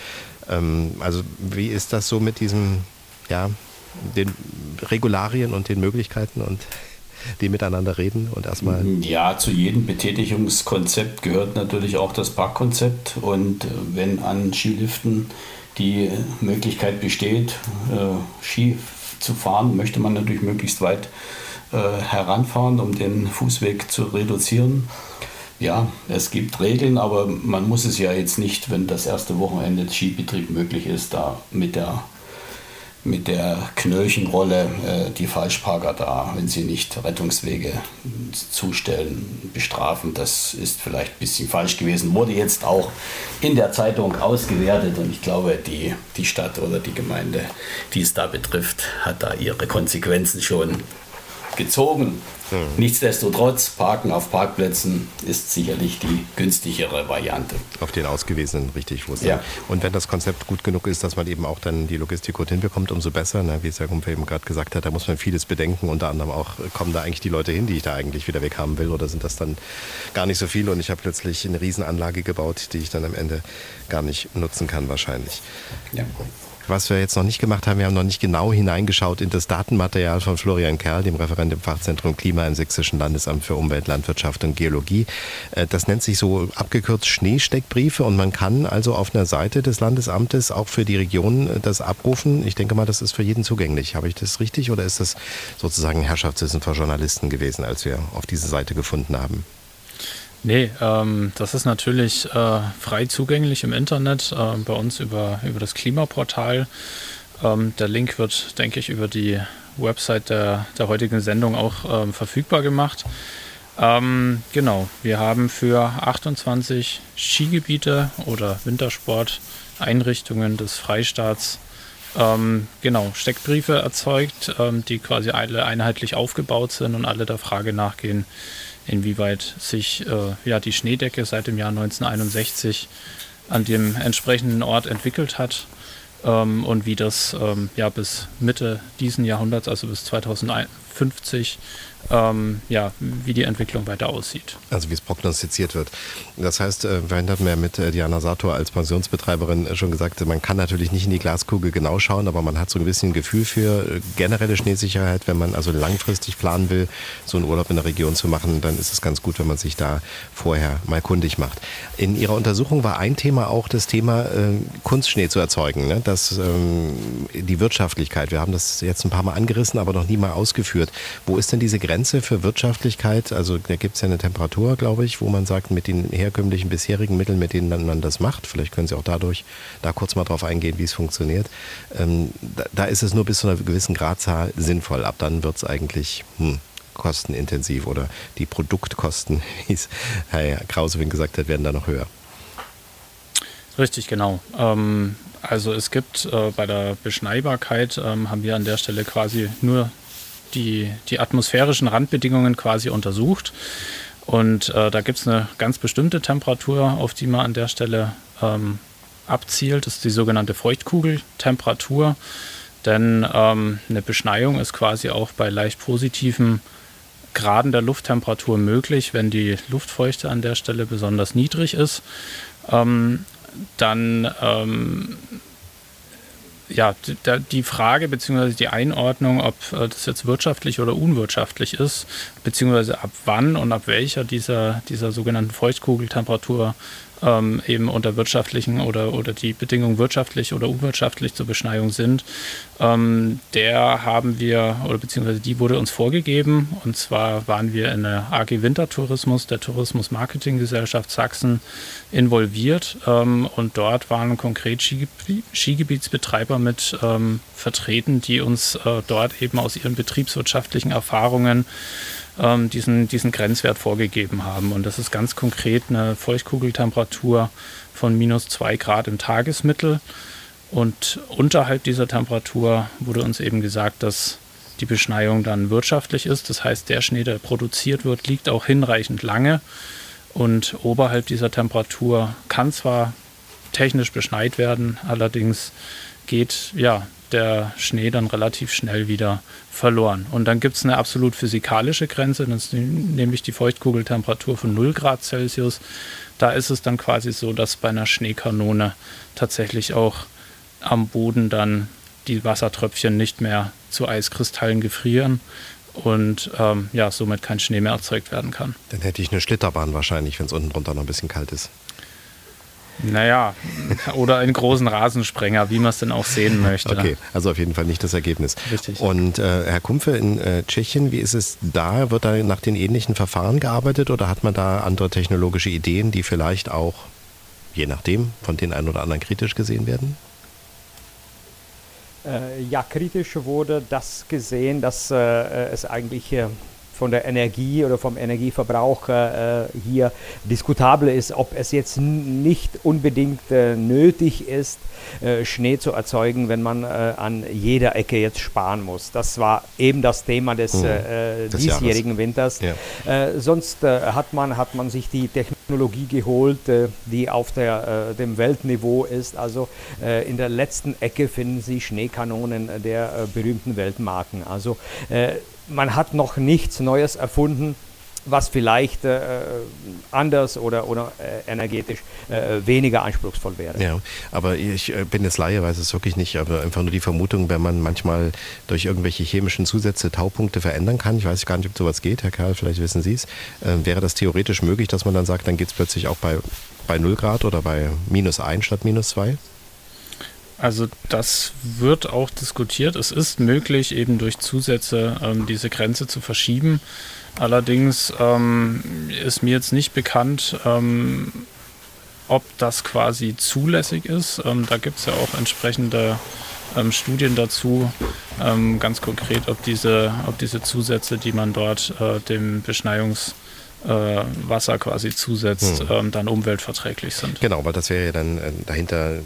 ähm, also wie ist das so mit diesem ja, den Regularien und den Möglichkeiten und die miteinander reden und erstmal. Ja, zu jedem Betätigungskonzept gehört natürlich auch das Parkkonzept. Und wenn an Skiliften die Möglichkeit besteht, äh, Ski zu fahren, möchte man natürlich möglichst weit äh, heranfahren, um den Fußweg zu reduzieren. Ja, es gibt Regeln, aber man muss es ja jetzt nicht, wenn das erste Wochenende Skibetrieb möglich ist, da mit der mit der Knöllchenrolle äh, die Falschparker da, wenn sie nicht Rettungswege zustellen, bestrafen. Das ist vielleicht ein bisschen falsch gewesen. Wurde jetzt auch in der Zeitung ausgewertet und ich glaube, die, die Stadt oder die Gemeinde, die es da betrifft, hat da ihre Konsequenzen schon gezogen. Mhm. Nichtsdestotrotz, Parken auf Parkplätzen ist sicherlich die günstigere Variante. Auf den ausgewiesenen, richtig. Wo ja. Und wenn das Konzept gut genug ist, dass man eben auch dann die Logistik gut hinbekommt, umso besser. Ne? Wie es Herr Gumpel eben gerade gesagt hat, da muss man vieles bedenken. Unter anderem auch, kommen da eigentlich die Leute hin, die ich da eigentlich wieder weg haben will? Oder sind das dann gar nicht so viele? Und ich habe plötzlich eine Riesenanlage gebaut, die ich dann am Ende gar nicht nutzen kann wahrscheinlich. Ja. Was wir jetzt noch nicht gemacht haben, wir haben noch nicht genau hineingeschaut in das Datenmaterial von Florian Kerl, dem Referent im Fachzentrum Klima im Sächsischen Landesamt für Umwelt, Landwirtschaft und Geologie. Äh, das nennt sich so abgekürzt Schneesteckbriefe und man kann also auf einer Seite des Landesamtes auch für die Region äh, das abrufen. Ich denke mal, das ist für jeden zugänglich. Habe ich das richtig oder ist das sozusagen Herrschaftswissen für Journalisten gewesen, als wir auf diese Seite gefunden haben? Nee, ähm, das ist natürlich äh, frei zugänglich im Internet, äh, bei uns über, über das Klimaportal. Ähm, der Link wird, denke ich, über die Website der, der heutigen Sendung auch ähm, verfügbar gemacht. Ähm, genau, wir haben für 28 Skigebiete oder Wintersporteinrichtungen des Freistaats ähm, genau, Steckbriefe erzeugt, ähm, die quasi alle einheitlich aufgebaut sind und alle der Frage nachgehen, inwieweit sich äh, ja, die Schneedecke seit dem Jahr 1961 an dem entsprechenden Ort entwickelt hat ähm, und wie das ähm, ja bis Mitte diesen Jahrhunderts, also bis 2050, ähm, ja, wie die Entwicklung weiter aussieht. Also wie es prognostiziert wird. Das heißt, äh, wir hatten ja mit äh, Diana Sator als Pensionsbetreiberin äh, schon gesagt, man kann natürlich nicht in die Glaskugel genau schauen, aber man hat so ein bisschen Gefühl für generelle Schneesicherheit. Wenn man also langfristig planen will, so einen Urlaub in der Region zu machen, dann ist es ganz gut, wenn man sich da vorher mal kundig macht. In Ihrer Untersuchung war ein Thema auch das Thema äh, Kunstschnee zu erzeugen, ne? das, ähm, die Wirtschaftlichkeit. Wir haben das jetzt ein paar Mal angerissen, aber noch nie mal ausgeführt. Wo ist denn diese Grenze? Grenze für Wirtschaftlichkeit? Also da gibt es ja eine Temperatur, glaube ich, wo man sagt, mit den herkömmlichen bisherigen Mitteln, mit denen man das macht, vielleicht können Sie auch dadurch da kurz mal drauf eingehen, wie es funktioniert. Ähm, da, da, ist es nur bis zu einer gewissen Gradzahl sinnvoll. Ab dann wird es eigentlich hm, kostenintensiv oder die Produktkosten, wie es Herr Krausewin gesagt hat, werden da noch höher. Richtig, genau. Ähm, also es gibt äh, bei der Beschneibarkeit, ähm, haben wir an der Stelle quasi nur die, die atmosphärischen Randbedingungen quasi untersucht. Und äh, da gibt es eine ganz bestimmte Temperatur, auf die man an der Stelle ähm, abzielt. Das ist die sogenannte Feuchtkugeltemperatur. Denn ähm, eine Beschneiung ist quasi auch bei leicht positiven Graden der Lufttemperatur möglich, wenn die Luftfeuchte an der Stelle besonders niedrig ist. Ähm, dann ähm, ja, die Frage bzw. die Einordnung, ob äh, das jetzt wirtschaftlich oder unwirtschaftlich ist, beziehungsweise ab wann und ab welcher dieser, dieser sogenannten Feuchtkugeltemperatur ähm, eben unter wirtschaftlichen oder, oder die Bedingungen wirtschaftlich oder unwirtschaftlich zur Beschneiung sind, ähm, der haben wir, oder beziehungsweise die wurde uns vorgegeben. Und zwar waren wir in der AG Wintertourismus, der Tourismus Marketing Gesellschaft Sachsen, involviert. Ähm, und dort waren konkret Skigebiet, Skigebietsbetreiber mit ähm, vertreten, die uns äh, dort eben aus ihren betriebswirtschaftlichen Erfahrungen ähm, diesen, diesen Grenzwert vorgegeben haben. Und das ist ganz konkret eine Feuchtkugeltemperatur von minus 2 Grad im Tagesmittel. Und unterhalb dieser Temperatur wurde uns eben gesagt, dass die Beschneiung dann wirtschaftlich ist. Das heißt, der Schnee, der produziert wird, liegt auch hinreichend lange. Und oberhalb dieser Temperatur kann zwar technisch beschneit werden, allerdings geht ja der Schnee dann relativ schnell wieder verloren. Und dann gibt es eine absolut physikalische Grenze, das ist nämlich die Feuchtkugeltemperatur von 0 Grad Celsius. Da ist es dann quasi so, dass bei einer Schneekanone tatsächlich auch am Boden dann die Wassertröpfchen nicht mehr zu Eiskristallen gefrieren und ähm, ja, somit kein Schnee mehr erzeugt werden kann. Dann hätte ich eine Schlitterbahn wahrscheinlich, wenn es unten drunter noch ein bisschen kalt ist. Naja, oder einen großen Rasensprenger, wie man es denn auch sehen möchte. Okay, also auf jeden Fall nicht das Ergebnis. Richtig. Und äh, Herr Kumpfe in äh, Tschechien, wie ist es da? Wird da nach den ähnlichen Verfahren gearbeitet oder hat man da andere technologische Ideen, die vielleicht auch, je nachdem, von den einen oder anderen kritisch gesehen werden? Äh, ja, kritisch wurde das gesehen, dass äh, es eigentlich von der Energie oder vom Energieverbrauch äh, hier diskutabel ist, ob es jetzt nicht unbedingt äh, nötig ist, äh, Schnee zu erzeugen, wenn man äh, an jeder Ecke jetzt sparen muss. Das war eben das Thema des, mhm. Äh, des diesjährigen Winters. Ja. Äh, sonst hat, man, hat man sich die Technologie geholt, die auf der, dem Weltniveau ist. Also in der letzten Ecke finden Sie Schneekanonen der berühmten Weltmarken. Also man hat noch nichts Neues erfunden, was vielleicht äh, anders oder, oder äh, energetisch äh, weniger anspruchsvoll wäre. Ja, aber ich äh, bin jetzt Laie, weiß es wirklich nicht, aber einfach nur die Vermutung, wenn man manchmal durch irgendwelche chemischen Zusätze Taupunkte verändern kann, ich weiß gar nicht, ob sowas geht, Herr Karl, vielleicht wissen Sie es, äh, wäre das theoretisch möglich, dass man dann sagt, dann geht es plötzlich auch bei, bei 0 Grad oder bei minus 1 statt minus 2? Also das wird auch diskutiert. Es ist möglich, eben durch Zusätze ähm, diese Grenze zu verschieben. Allerdings ähm, ist mir jetzt nicht bekannt, ähm, ob das quasi zulässig ist. Ähm, da gibt es ja auch entsprechende ähm, Studien dazu, ähm, ganz konkret, ob diese, ob diese Zusätze, die man dort äh, dem Beschneiungs Wasser quasi zusetzt, hm. ähm, dann umweltverträglich sind. Genau, weil das wäre ja dann äh, dahinter,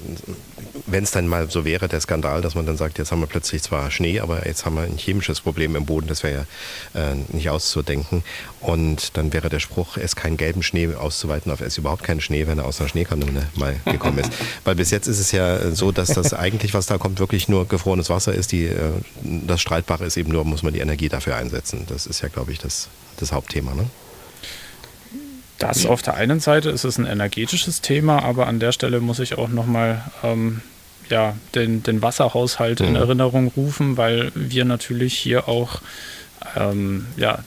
wenn es dann mal so wäre, der Skandal, dass man dann sagt, jetzt haben wir plötzlich zwar Schnee, aber jetzt haben wir ein chemisches Problem im Boden, das wäre ja äh, nicht auszudenken. Und dann wäre der Spruch, es keinen gelben Schnee auszuweiten auf es überhaupt keinen Schnee, wenn er aus einer Schneekanone mal gekommen ist. Weil bis jetzt ist es ja so, dass das eigentlich, was da kommt, wirklich nur gefrorenes Wasser ist. Die, äh, das Streitbare ist eben nur, muss man die Energie dafür einsetzen. Das ist ja, glaube ich, das, das Hauptthema. Ne? Das auf der einen Seite ist es ein energetisches Thema, aber an der Stelle muss ich auch nochmal ähm, ja, den, den Wasserhaushalt mhm. in Erinnerung rufen, weil wir natürlich hier auch ähm, ja,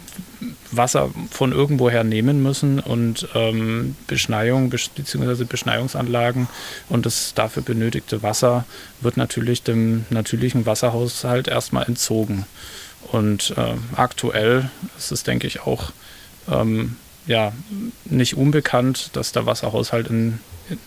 Wasser von irgendwoher nehmen müssen und ähm, Beschneiung bzw. Beschneiungsanlagen und das dafür benötigte Wasser wird natürlich dem natürlichen Wasserhaushalt erstmal entzogen. Und äh, aktuell ist es, denke ich, auch ähm, ja, nicht unbekannt, dass der Wasserhaushalt in,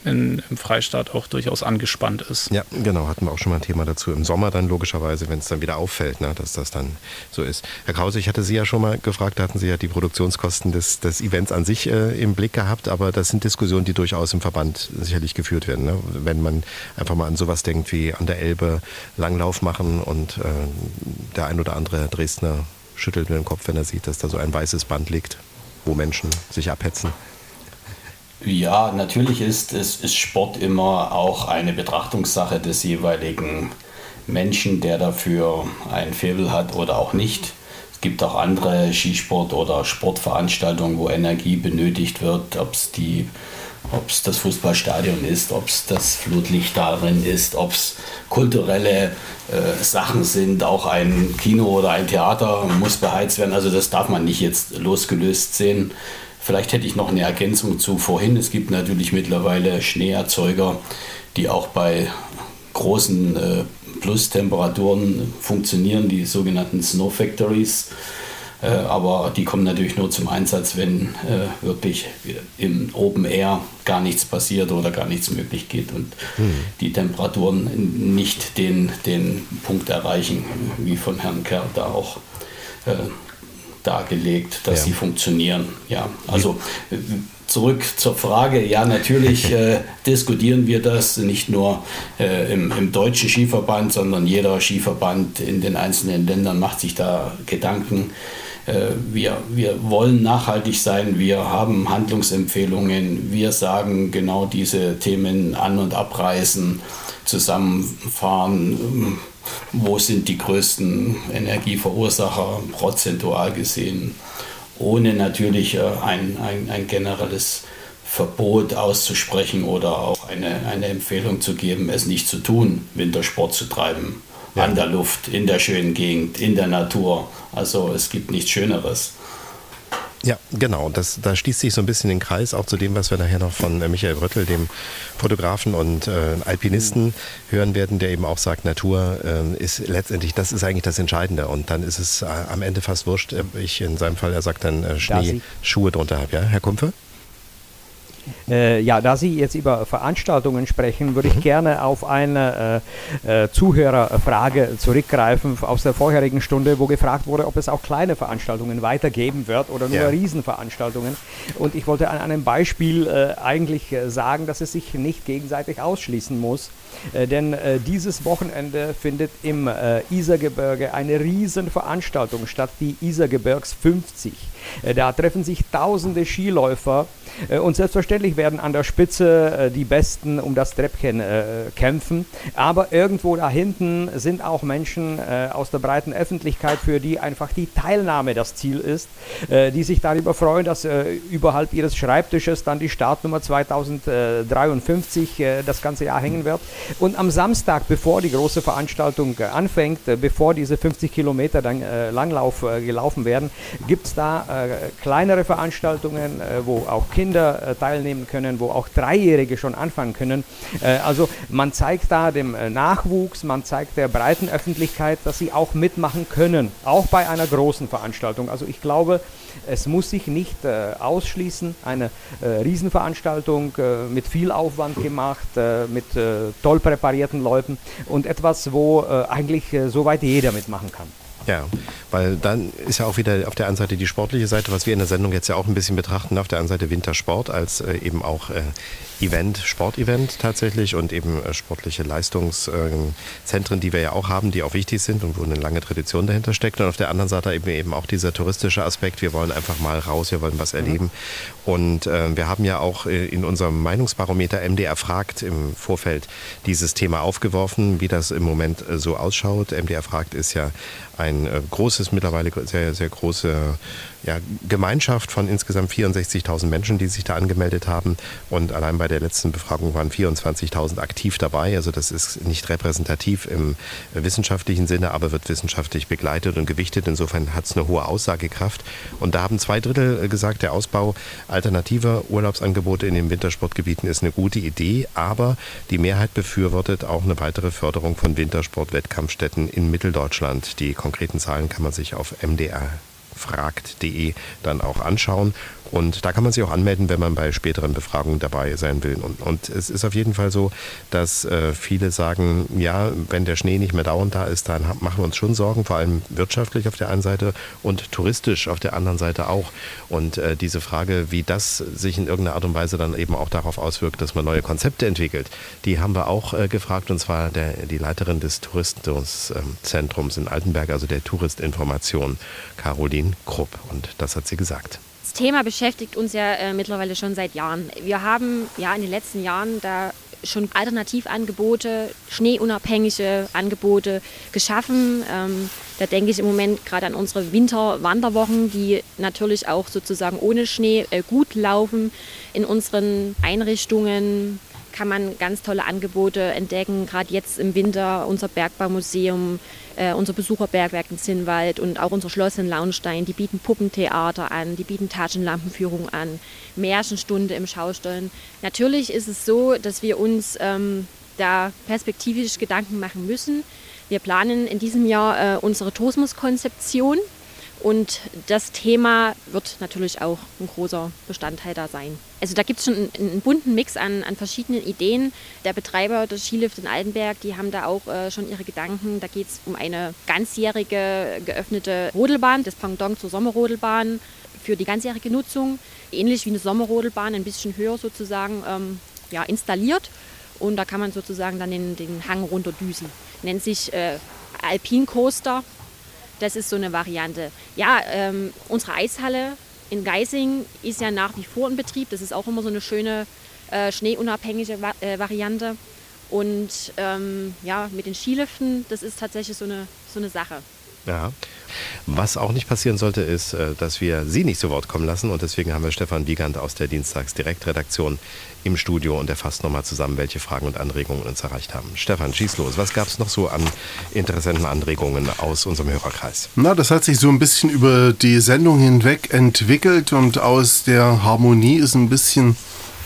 in, im Freistaat auch durchaus angespannt ist. Ja, genau, hatten wir auch schon mal ein Thema dazu. Im Sommer dann logischerweise, wenn es dann wieder auffällt, ne, dass das dann so ist. Herr Krause, ich hatte Sie ja schon mal gefragt, da hatten Sie ja die Produktionskosten des, des Events an sich äh, im Blick gehabt, aber das sind Diskussionen, die durchaus im Verband sicherlich geführt werden. Ne? Wenn man einfach mal an sowas denkt wie an der Elbe Langlauf machen und äh, der ein oder andere Dresdner schüttelt mit dem Kopf, wenn er sieht, dass da so ein weißes Band liegt wo Menschen sich abhetzen? Ja, natürlich ist, ist, ist Sport immer auch eine Betrachtungssache des jeweiligen Menschen, der dafür ein Faible hat oder auch nicht. Es gibt auch andere Skisport- oder Sportveranstaltungen, wo Energie benötigt wird, ob es die ob es das Fußballstadion ist, ob es das Flutlicht darin ist, ob es kulturelle äh, Sachen sind, auch ein Kino oder ein Theater muss beheizt werden. Also das darf man nicht jetzt losgelöst sehen. Vielleicht hätte ich noch eine Ergänzung zu vorhin. Es gibt natürlich mittlerweile Schneeerzeuger, die auch bei großen äh, Plustemperaturen funktionieren, die sogenannten Snow Factories. Äh, aber die kommen natürlich nur zum Einsatz, wenn äh, wirklich im Open Air gar nichts passiert oder gar nichts möglich geht und hm. die Temperaturen nicht den, den Punkt erreichen, wie von Herrn Kerr da auch äh, dargelegt, dass ja. sie funktionieren. Ja, also zurück zur Frage. Ja, natürlich äh, diskutieren wir das nicht nur äh, im, im, deutschen Skiverband, sondern jeder Skiverband in den einzelnen Ländern macht sich da Gedanken. Äh, wir, wir wollen nachhaltig sein, wir haben Handlungsempfehlungen, wir sagen genau diese Themen an- und abreißen, zusammenfahren, wo sind die größten Energieverursacher prozentual gesehen, ohne natürlich äh, ein, ein, ein generelles Verbot auszusprechen oder auch eine, eine Empfehlung zu geben, es nicht zu tun, Wintersport zu treiben ja. an der Luft, in der schönen Gegend, in der Natur. Also es gibt nichts Schöneres. Ja, genau. Das, da schließt sich so ein bisschen den Kreis auch zu dem, was wir nachher noch von äh, Michael Röttl, dem Fotografen und äh, Alpinisten, hören werden, der eben auch sagt, Natur äh, ist letztendlich, das ist eigentlich das Entscheidende. Und dann ist es äh, am Ende fast wurscht. Ich in seinem Fall, er sagt dann äh, Schnee, Schuhe drunter habe. Ja, Herr Kumpfe? Äh, ja, da Sie jetzt über Veranstaltungen sprechen, würde ich mhm. gerne auf eine äh, äh, Zuhörerfrage zurückgreifen aus der vorherigen Stunde, wo gefragt wurde, ob es auch kleine Veranstaltungen weitergeben wird oder nur ja. Riesenveranstaltungen. Und ich wollte an einem Beispiel äh, eigentlich äh, sagen, dass es sich nicht gegenseitig ausschließen muss. Äh, denn dieses Wochenende findet im Isergebirge eine Riesenveranstaltung statt, die Isergebirgs 50. da treffen sich tausende Skiläufer äh, und selbstverständlich werden an der Spitze äh, die Besten um das Treppchen äh, kämpfen. Aber irgendwo da hinten sind auch Menschen aus der breiten Öffentlichkeit, für die einfach die Teilnahme das Ziel ist, die sich darüber freuen, dass überhalb ihres Schreibtisches dann die Startnummer 2053 das ganze Jahr hängen wird. Und am Samstag, bevor die große Veranstaltung anfängt, bevor diese 50 Kilometer dann Langlauf gelaufen werden, gibt es da kleinere Veranstaltungen, wo auch Kinder äh, teilnehmen können, wo auch Dreijährige schon anfangen können. Äh, also man zeigt da dem äh, Nachwuchs, man zeigt der breiten Öffentlichkeit, dass sie auch mitmachen können, auch bei einer großen Veranstaltung. Also ich glaube, es muss sich nicht ausschließen, eine Riesenveranstaltung mit viel Aufwand gemacht, mit toll präparierten Leuten und etwas, wo eigentlich soweit jeder mitmachen kann. Ja, weil dann ist ja auch wieder auf der einen Seite die sportliche Seite, was wir in der Sendung jetzt ja auch ein bisschen betrachten, auf der anderen Seite Wintersport als äh, eben auch äh, Event, Sportevent tatsächlich und eben äh, sportliche Leistungszentren, die wir ja auch haben, die auch wichtig sind und wo eine lange Tradition dahinter steckt. Und auf der anderen Seite eben, eben auch dieser touristische Aspekt, wir wollen einfach mal raus, wir wollen was mhm. erleben. Mhm. Und äh, wir haben ja auch äh, in unserem Meinungsbarometer MDR fragt im Vorfeld dieses Thema aufgeworfen, wie das im Moment äh, so ausschaut. MDR fragt ist ja ein äh, großes, mittlerweile sehr, sehr große ja, Gemeinschaft von insgesamt 64.000 Menschen, die sich da angemeldet haben. Und allein bei der letzten Befragung waren 24.000 aktiv dabei. Also das ist nicht repräsentativ im wissenschaftlichen Sinne, aber wird wissenschaftlich begleitet und gewichtet. Insofern hat es eine hohe Aussagekraft. Und da haben zwei Drittel gesagt, der Ausbau alternativer Urlaubsangebote in den Wintersportgebieten ist eine gute Idee, aber die Mehrheit befürwortet auch eine weitere Förderung von Wintersport-Wettkampfstätten in Mitteldeutschland. Die konkreten Zahlen kann man sich auf MDR fragt.de dann auch anschauen. Und da kann man sich auch anmelden, wenn man bei späteren Befragungen dabei sein will. Und, und es ist auf jeden Fall so, dass äh, viele sagen, ja, wenn der Schnee nicht mehr dauernd da ist, dann machen wir uns schon Sorgen, vor allem wirtschaftlich auf der einen Seite und touristisch auf der anderen Seite auch. Und äh, diese Frage, wie das sich in irgendeiner Art und Weise dann eben auch darauf auswirkt, dass man neue Konzepte entwickelt, die haben wir auch äh, gefragt. Und zwar der, die Leiterin des Tourismuszentrums in Altenberg, also der Touristinformation, Caroline Krupp. Und das hat sie gesagt. Das Thema beschäftigt uns ja äh, mittlerweile schon seit Jahren. Wir haben ja in den letzten Jahren da schon Alternativangebote, schneeunabhängige Angebote geschaffen. Ähm, da denke ich im Moment gerade an unsere Winterwanderwochen, die natürlich auch sozusagen ohne Schnee äh, gut laufen. In unseren Einrichtungen kann man ganz tolle Angebote entdecken. Gerade jetzt im Winter unser Bergbaumuseum, äh, unser Besucherbergwerk in Zinnwald und auch unser Schloss in Launstein. Die bieten Puppentheater an, die bieten Taschenlampenführung an, Märchenstunde im Schaustollen. Natürlich ist es so, dass wir uns ähm, da perspektivisch Gedanken machen müssen. Wir planen in diesem Jahr äh, unsere Tourismuskonzeption und das Thema wird natürlich auch ein großer Bestandteil da sein. Also da gibt es schon einen, einen, bunten Mix an, an, verschiedenen Ideen. Der Betreiber des Skilift in Altenberg, die haben da auch äh, schon ihre Gedanken. Da geht es um eine ganzjährige geöffnete Rodelbahn, das Pendant zur Sommerrodelbahn für die ganzjährige Nutzung. Ähnlich wie eine Sommerrodelbahn, ein bisschen höher sozusagen ähm, ja, installiert. Und da kann man sozusagen dann den, den Hang runterdüsen. Nennt sich äh, Alpin Coaster das ist so eine Variante. Ja, ähm, unsere Eishalle in Geising ist ja nach wie vor in Betrieb. Das ist auch immer so eine schöne äh, schneeunabhängige Va äh, Variante. Und ähm, ja, mit den Skiliften, das ist tatsächlich so eine, so eine Sache. Ja. Was auch nicht passieren sollte, ist, äh, dass wir Sie nicht zu Wort kommen lassen. Und deswegen haben wir Stefan Wiegand aus der Dienstagsdirektredaktion im Studio und er fasst nochmal zusammen, welche Fragen und Anregungen uns erreicht haben. Stefan, schieß los. Was gab es noch so an interessanten Anregungen aus unserem Hörerkreis? Na, das hat sich so ein bisschen über die Sendung hinweg entwickelt und aus der Harmonie ist ein bisschen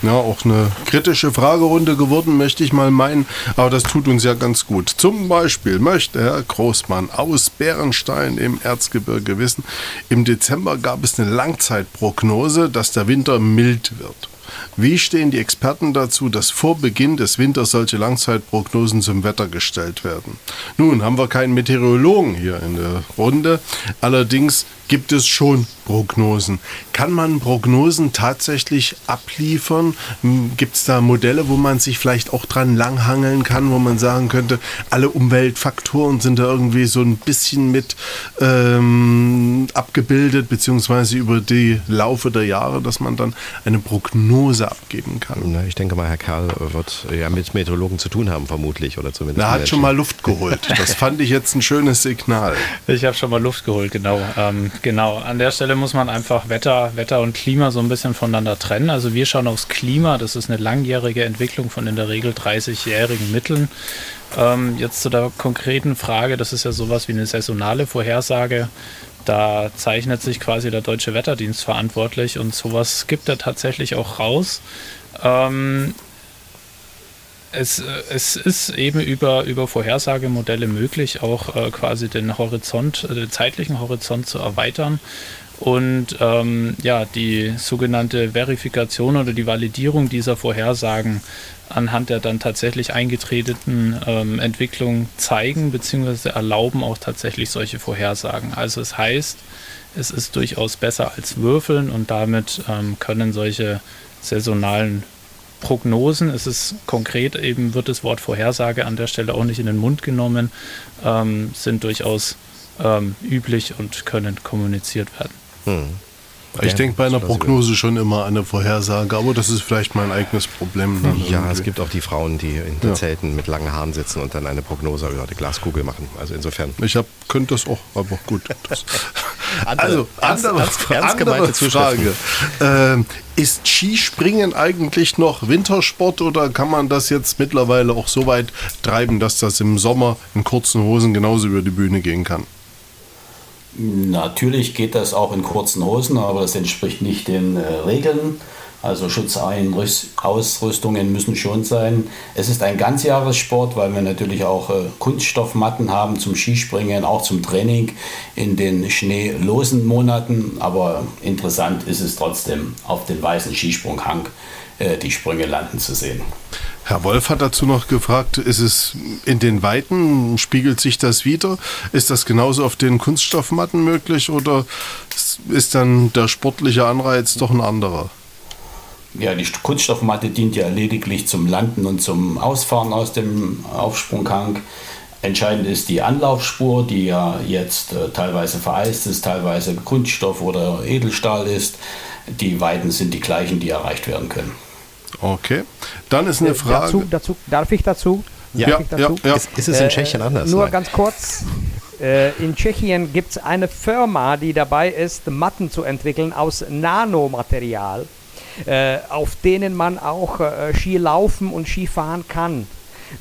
ja, auch eine kritische Fragerunde geworden, möchte ich mal meinen. Aber das tut uns ja ganz gut. Zum Beispiel möchte Herr Großmann aus Bärenstein im Erzgebirge wissen, im Dezember gab es eine Langzeitprognose, dass der Winter mild wird. Wie stehen die Experten dazu, dass vor Beginn des Winters solche Langzeitprognosen zum Wetter gestellt werden? Nun haben wir keinen Meteorologen hier in der Runde. Allerdings gibt es schon Prognosen. Kann man Prognosen tatsächlich abliefern? Gibt es da Modelle, wo man sich vielleicht auch dran langhangeln kann, wo man sagen könnte, alle Umweltfaktoren sind da irgendwie so ein bisschen mit ähm, abgebildet, beziehungsweise über die Laufe der Jahre, dass man dann eine Prognose abgeben kann? Na, ich denke mal, Herr Karl wird ja mit Meteorologen zu tun haben, vermutlich, oder zumindest. Er hat schon mal Luft geholt. Das fand ich jetzt ein schönes Signal. Ich habe schon mal Luft geholt, genau. Ähm, Genau, an der Stelle muss man einfach Wetter, Wetter und Klima so ein bisschen voneinander trennen. Also wir schauen aufs Klima, das ist eine langjährige Entwicklung von in der Regel 30-jährigen Mitteln. Ähm, jetzt zu der konkreten Frage, das ist ja sowas wie eine saisonale Vorhersage. Da zeichnet sich quasi der Deutsche Wetterdienst verantwortlich und sowas gibt er tatsächlich auch raus. Ähm, es, äh, es ist eben über, über Vorhersagemodelle möglich, auch äh, quasi den Horizont, äh, den zeitlichen Horizont zu erweitern. Und ähm, ja, die sogenannte Verifikation oder die Validierung dieser Vorhersagen anhand der dann tatsächlich eingetretenen ähm, Entwicklungen zeigen bzw. erlauben auch tatsächlich solche Vorhersagen. Also es heißt, es ist durchaus besser als Würfeln und damit ähm, können solche saisonalen Prognosen. Es ist konkret eben, wird das Wort Vorhersage an der Stelle auch nicht in den Mund genommen, ähm, sind durchaus ähm, üblich und können kommuniziert werden. Hm. Ich denke bei einer Prognose schon immer an eine Vorhersage, aber das ist vielleicht mein eigenes Problem. ja, irgendwie. es gibt auch die Frauen, die in den ja. Zelten mit langen Haaren sitzen und dann eine Prognose über die Glaskugel machen. Also insofern. Ich hab, könnte das auch, aber gut. andere, also, andere, ernst, ernst andere Frage. Ähm, ist Skispringen eigentlich noch Wintersport oder kann man das jetzt mittlerweile auch so weit treiben, dass das im Sommer in kurzen Hosen genauso über die Bühne gehen kann? Natürlich geht das auch in kurzen Hosen, aber das entspricht nicht den äh, Regeln. Also Schutzausrüstungen müssen schon sein. Es ist ein Ganzjahressport, weil wir natürlich auch äh, Kunststoffmatten haben zum Skispringen, auch zum Training in den schneelosen Monaten. Aber interessant ist es trotzdem, auf dem weißen Skisprunghang äh, die Sprünge landen zu sehen. Herr Wolf hat dazu noch gefragt, ist es in den Weiten, spiegelt sich das wieder? Ist das genauso auf den Kunststoffmatten möglich oder ist dann der sportliche Anreiz doch ein anderer? Ja, die Kunststoffmatte dient ja lediglich zum Landen und zum Ausfahren aus dem Aufsprunghang. Entscheidend ist die Anlaufspur, die ja jetzt äh, teilweise vereist ist, teilweise Kunststoff oder Edelstahl ist. Die Weiten sind die gleichen, die erreicht werden können. Okay. Dann ist eine Äh, Frage. Dazu, dazu, darf ich dazu? Ja, Darf ich dazu? ja, ja. Ist, ist es in Tschechien anders? Nur Nein. ganz kurz. Äh, in Tschechien gibt es eine Firma, die dabei ist, Matten zu entwickeln aus Nanomaterial, äh, auf denen man auch äh, Ski laufen und Ski fahren kann.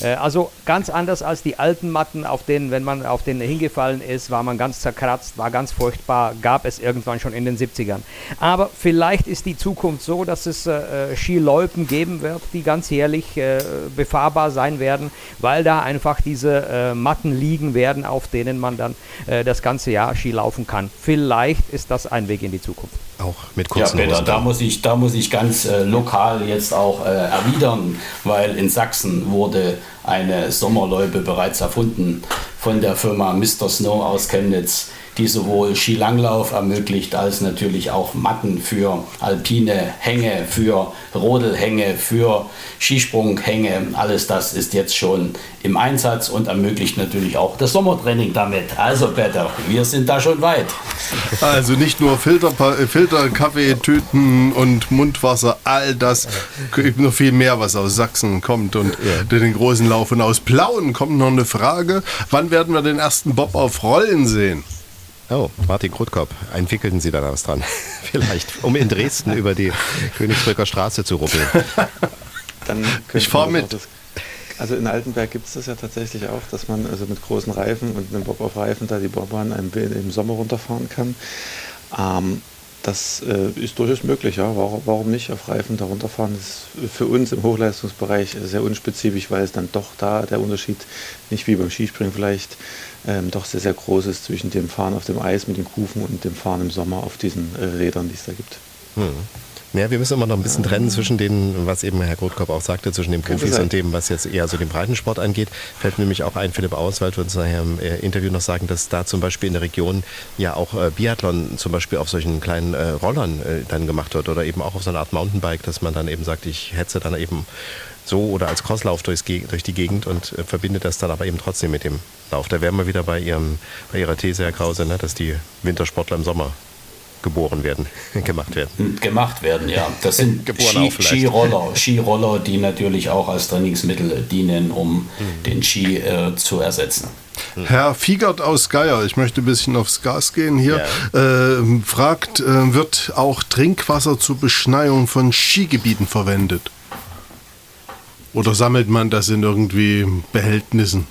Äh, Also ganz anders als die alten Matten, auf denen, wenn man auf denen hingefallen ist, war man ganz zerkratzt, war ganz furchtbar, gab es irgendwann schon in den 70ern. Aber vielleicht ist die Zukunft so, dass es äh, äh, Skiloipen geben wird, die ganz jährlich äh, befahrbar sein werden, weil da einfach diese äh, Matten liegen werden, auf denen man dann äh, das ganze Jahr Ski laufen kann. Vielleicht ist das ein Weg in die Zukunft. Auch mit Ja, kurzen Peter, Hosen. da muss ich, da muss ich ganz äh, lokal jetzt auch äh, erwidern, weil in Sachsen wurde eine Sommerloipe bereits erfunden von der Firma Mr. Snow aus Chemnitz, die sowohl Skilanglauf ermöglicht als natürlich auch Matten für alpine Hänge, für Rodelhänge, für Skisprunghänge. Alles das ist jetzt schon im Einsatz und ermöglicht natürlich auch das Sommertraining damit. Also Peter, wir sind da schon weit. Also nicht nur Filter, Filter, Kaffee, Tüten und Mundwasser, all das, gibt noch viel mehr, was aus Sachsen kommt und den großen Lauf. Und aus Plauen kommt noch eine Frage, wann werden wir den ersten Bob auf Rollen sehen? Oh, Martin Krotkop, entwickelten Sie da was dran? Vielleicht, um in Dresden über die Königsbrücker Straße zu ruppeln. Dann Ich fahr könnten wir mit. das- Also in Altenberg gibt es das ja tatsächlich auch, dass man also mit großen Reifen und einem Bob auf Reifen da die Bobbahn im, im Sommer runterfahren kann. Ähm, das äh, ist durchaus möglich, ja. Warum, warum nicht auf Reifen da runterfahren? Das ist für uns im Hochleistungsbereich sehr unspezifisch, weil es dann doch da der Unterschied nicht wie beim Skispringen vielleicht ähm, doch sehr, sehr groß ist zwischen dem Fahren auf dem Eis mit den Kufen und dem Fahren im Sommer auf diesen äh, Rädern, die es da gibt. Hm. Ja, wir müssen immer noch ein bisschen trennen zwischen den, was eben Herr Grotkopf auch sagte, zwischen dem Profis und dem, was jetzt eher so den Breitensport angeht. Fällt nämlich auch ein, Philipp Auswald wird uns nachher im äh, Interview noch sagen, dass da zum Beispiel in der Region ja auch äh, Biathlon zum Beispiel auf solchen kleinen äh, Rollern äh, dann gemacht wird oder eben auch auf so einer Art Mountainbike, dass man dann eben sagt, ich hetze dann eben so oder als Crosslauf durchs, durch die Gegend und äh, verbindet das dann aber eben trotzdem mit dem Lauf. Da wären wir wieder bei, ihrem, bei Ihrer These, Herr Krause, ne, dass die Wintersportler im Sommer geboren werden, gemacht werden. gemacht werden, ja. Das sind Ski. Skiroller, Skiroller, die natürlich auch als Trainingsmittel dienen, um Hm. den Ski äh, zu ersetzen. Herr Fiegert aus Geier, ich möchte ein bisschen aufs Gas gehen hier, äh, fragt, äh, wird auch Trinkwasser zur Beschneiung von Skigebieten verwendet? Oder sammelt man das in irgendwie Behältnissen?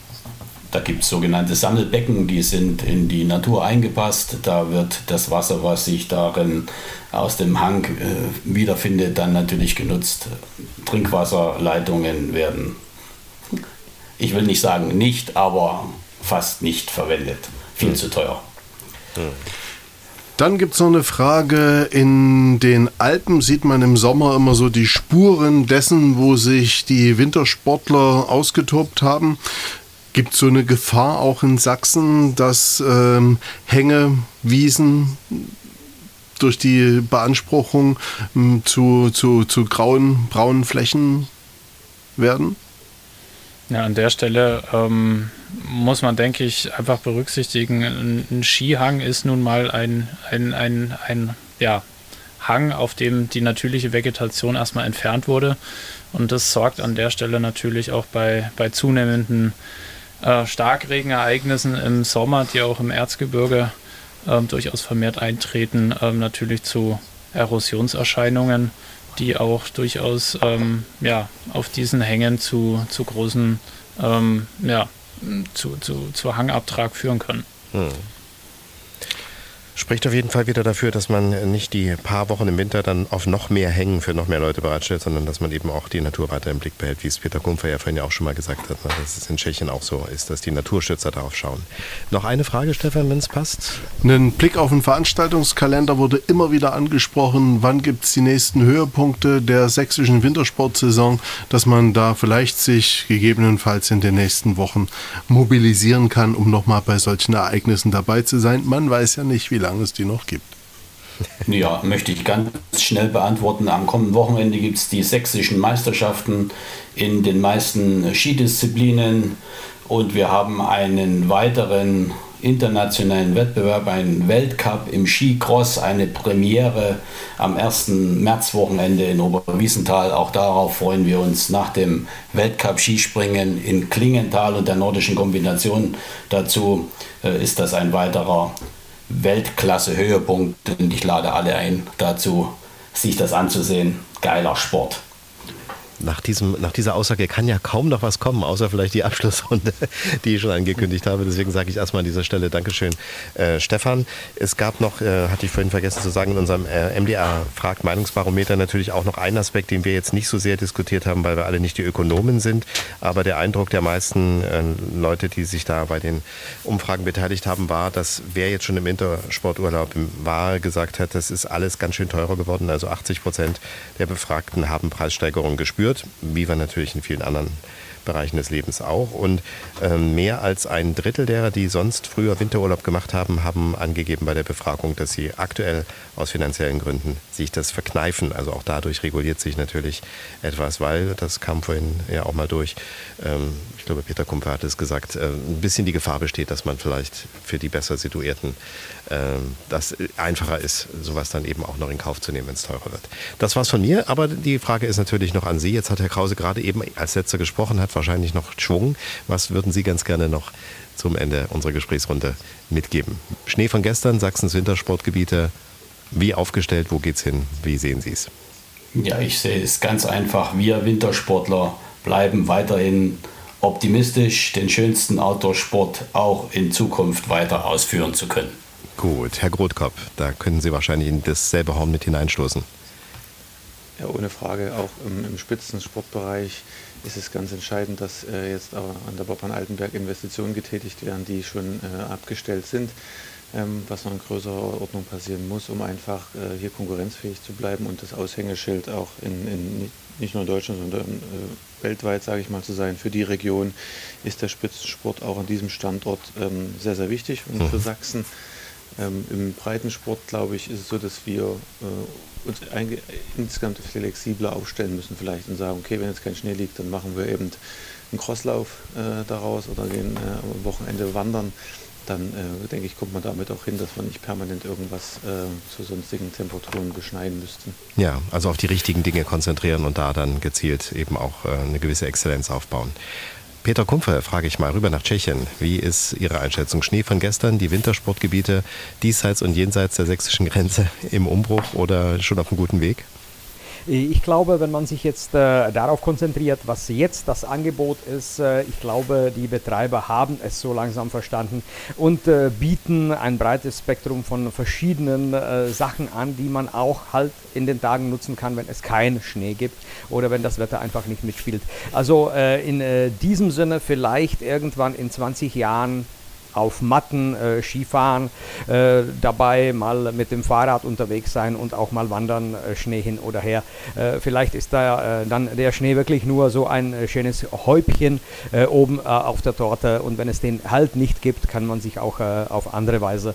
Da gibt es sogenannte Sammelbecken, die sind in die Natur eingepasst. Da wird das Wasser, was sich darin aus dem Hang äh, wiederfindet, dann natürlich genutzt. Trinkwasserleitungen werden, ich will nicht sagen nicht, aber fast nicht verwendet. Viel zu teuer. Dann gibt es noch eine Frage. In den Alpen sieht man im Sommer immer so die Spuren dessen, wo sich die Wintersportler ausgetobt haben. Gibt es so eine Gefahr auch in Sachsen, dass ähm, Hänge, Wiesen durch die Beanspruchung m, zu, zu, zu grauen, braunen Flächen werden? Ja, an der Stelle ähm, muss man, denke ich, einfach berücksichtigen, ein, ein Skihang ist nun mal ein, ein, ein, ein ja, Hang, auf dem die natürliche Vegetation erstmal entfernt wurde. Und das sorgt an der Stelle natürlich auch bei, bei zunehmenden äh, Starkregenereignissen im Sommer, die auch im Erzgebirge ähm, durchaus vermehrt eintreten, ähm, natürlich zu Erosionserscheinungen, die auch durchaus ähm, ja, auf diesen Hängen zu, zu großen ähm, ja, zu, zu, zu Hangabtrag führen können. Hm. Spricht auf jeden Fall wieder dafür, dass man nicht die paar Wochen im Winter dann auf noch mehr Hängen für noch mehr Leute bereitstellt, sondern dass man eben auch die Natur weiter im Blick behält, wie es Peter Kumpfer ja vorhin ja auch schon mal gesagt hat, ne, dass es in Tschechien auch so ist, dass die Naturschützer darauf schauen. Noch eine Frage, Stefan, wenn es passt. Ein Blick auf den Veranstaltungskalender wurde immer wieder angesprochen. Wann gibt es die nächsten Höhepunkte der sächsischen Wintersportsaison, dass man da vielleicht sich gegebenenfalls in den nächsten Wochen mobilisieren kann, um nochmal bei solchen Ereignissen dabei zu sein? Man weiß ja nicht, wie lange es die noch gibt. Ja, möchte ich ganz schnell beantworten. Am kommenden Wochenende gibt es die sächsischen Meisterschaften in den meisten Skidisziplinen und wir haben einen weiteren internationalen Wettbewerb, einen Weltcup im Skicross, eine Premiere am 1. Märzwochenende in Oberwiesenthal. Auch darauf freuen wir uns nach dem Weltcup Skispringen in Klingenthal und der nordischen Kombination dazu äh, ist das ein weiterer Weltklasse-Höhepunkt und ich lade alle ein dazu, sich das anzusehen. Geiler Sport nach, diesem, nach dieser Aussage kann ja kaum noch was kommen, außer vielleicht die Abschlussrunde, die ich schon angekündigt habe. Deswegen sage ich erstmal an dieser Stelle Dankeschön, äh, Stefan. Es gab noch, äh, hatte ich vorhin vergessen zu sagen, in unserem äh, MDA Fragt Meinungsbarometer natürlich auch noch einen Aspekt, den wir jetzt nicht so sehr diskutiert haben, weil wir alle nicht die Ökonomen sind. Aber der Eindruck der meisten äh, Leute, die sich da bei den Umfragen beteiligt haben, war, dass wer jetzt schon im Intersporturlaub war, gesagt hat, das ist alles ganz schön teurer geworden. Also 80 Prozent der Befragten haben Preissteigerungen gespürt gespürt, wie wir natürlich in vielen anderen Bereichen des Lebens auch. Und äh, mehr als ein Drittel derer, die sonst früher Winterurlaub gemacht haben, haben angegeben bei der Befragung, dass sie aktuell aus finanziellen Gründen sich das verkneifen. Also auch dadurch reguliert sich natürlich etwas, weil, das kam vorhin ja auch mal durch, ähm, ich glaube, Peter Kumper hat es gesagt, äh, ein bisschen die Gefahr besteht, dass man vielleicht für die besser situierten ähm, das einfacher ist, sowas dann eben auch noch in Kauf zu nehmen, wenn es teurer wird. Das war's von mir, aber die Frage ist natürlich noch an Sie. Jetzt hat Herr Krause gerade eben als letzter gesprochen, hat wahrscheinlich noch Schwung. Was würden Sie ganz gerne noch zum Ende unserer Gesprächsrunde mitgeben? Schnee von gestern, Sachsens Wintersportgebiete, wie aufgestellt, wo geht's hin? Wie sehen Sie es? Ja, ich sehe es ganz einfach. Wir Wintersportler bleiben weiterhin optimistisch, den schönsten Outdoor-Sport auch in Zukunft weiter ausführen zu können. Gut, Herr Grotkopf, da können Sie wahrscheinlich in dasselbe Horn mit hineinstoßen. Ja, ohne Frage. Auch im, im Spitzensportbereich ist es ganz entscheidend, dass äh, jetzt aber an der Bobbahn Altenberg Investitionen getätigt werden, die schon äh, abgestellt sind, ähm, was noch in größerer Ordnung passieren muss, um einfach äh, hier konkurrenzfähig zu bleiben und das Aushängeschild auch in, in nicht nur in Deutschland, sondern äh, weltweit, sage ich mal, zu sein. Für die Region ist der Spitzensport auch an diesem Standort ähm, sehr, sehr wichtig und mhm. für Sachsen. Ähm, Im Breitensport, glaube ich, ist es so, dass wir äh, uns insgesamt flexibler aufstellen müssen vielleicht und sagen, okay, wenn jetzt kein Schnee liegt, dann machen wir eben einen Crosslauf äh, daraus oder gehen äh, am Wochenende wandern. Dann äh, denke ich, kommt man damit auch hin, dass wir nicht permanent irgendwas äh, zu sonstigen Temperaturen beschneiden müssten. Ja, also auf die richtigen Dinge konzentrieren und da dann gezielt eben auch äh, eine gewisse Exzellenz aufbauen. Peter Kumpfer frage ich mal rüber nach Tschechien. Wie ist Ihre Einschätzung? Schnee von gestern, die Wintersportgebiete diesseits und jenseits der sächsischen Grenze im Umbruch oder schon auf einem guten Weg? Ich glaube, wenn man sich jetzt äh, darauf konzentriert, was jetzt das Angebot ist, äh, ich glaube, die Betreiber haben es so langsam verstanden und äh, bieten ein breites Spektrum von verschiedenen äh, Sachen an, die man auch halt in den Tagen nutzen kann, wenn es keinen Schnee gibt oder wenn das Wetter einfach nicht mitspielt. Also äh, in äh, diesem Sinne vielleicht irgendwann in 20 Jahren auf Matten äh, Skifahren, äh, dabei mal mit dem Fahrrad unterwegs sein und auch mal wandern, äh, Schnee hin oder her. Äh, vielleicht ist da äh, dann der Schnee wirklich nur so ein äh, schönes Häubchen oben auf der Torte und wenn es den halt nicht gibt, kann man sich auch auf andere Weise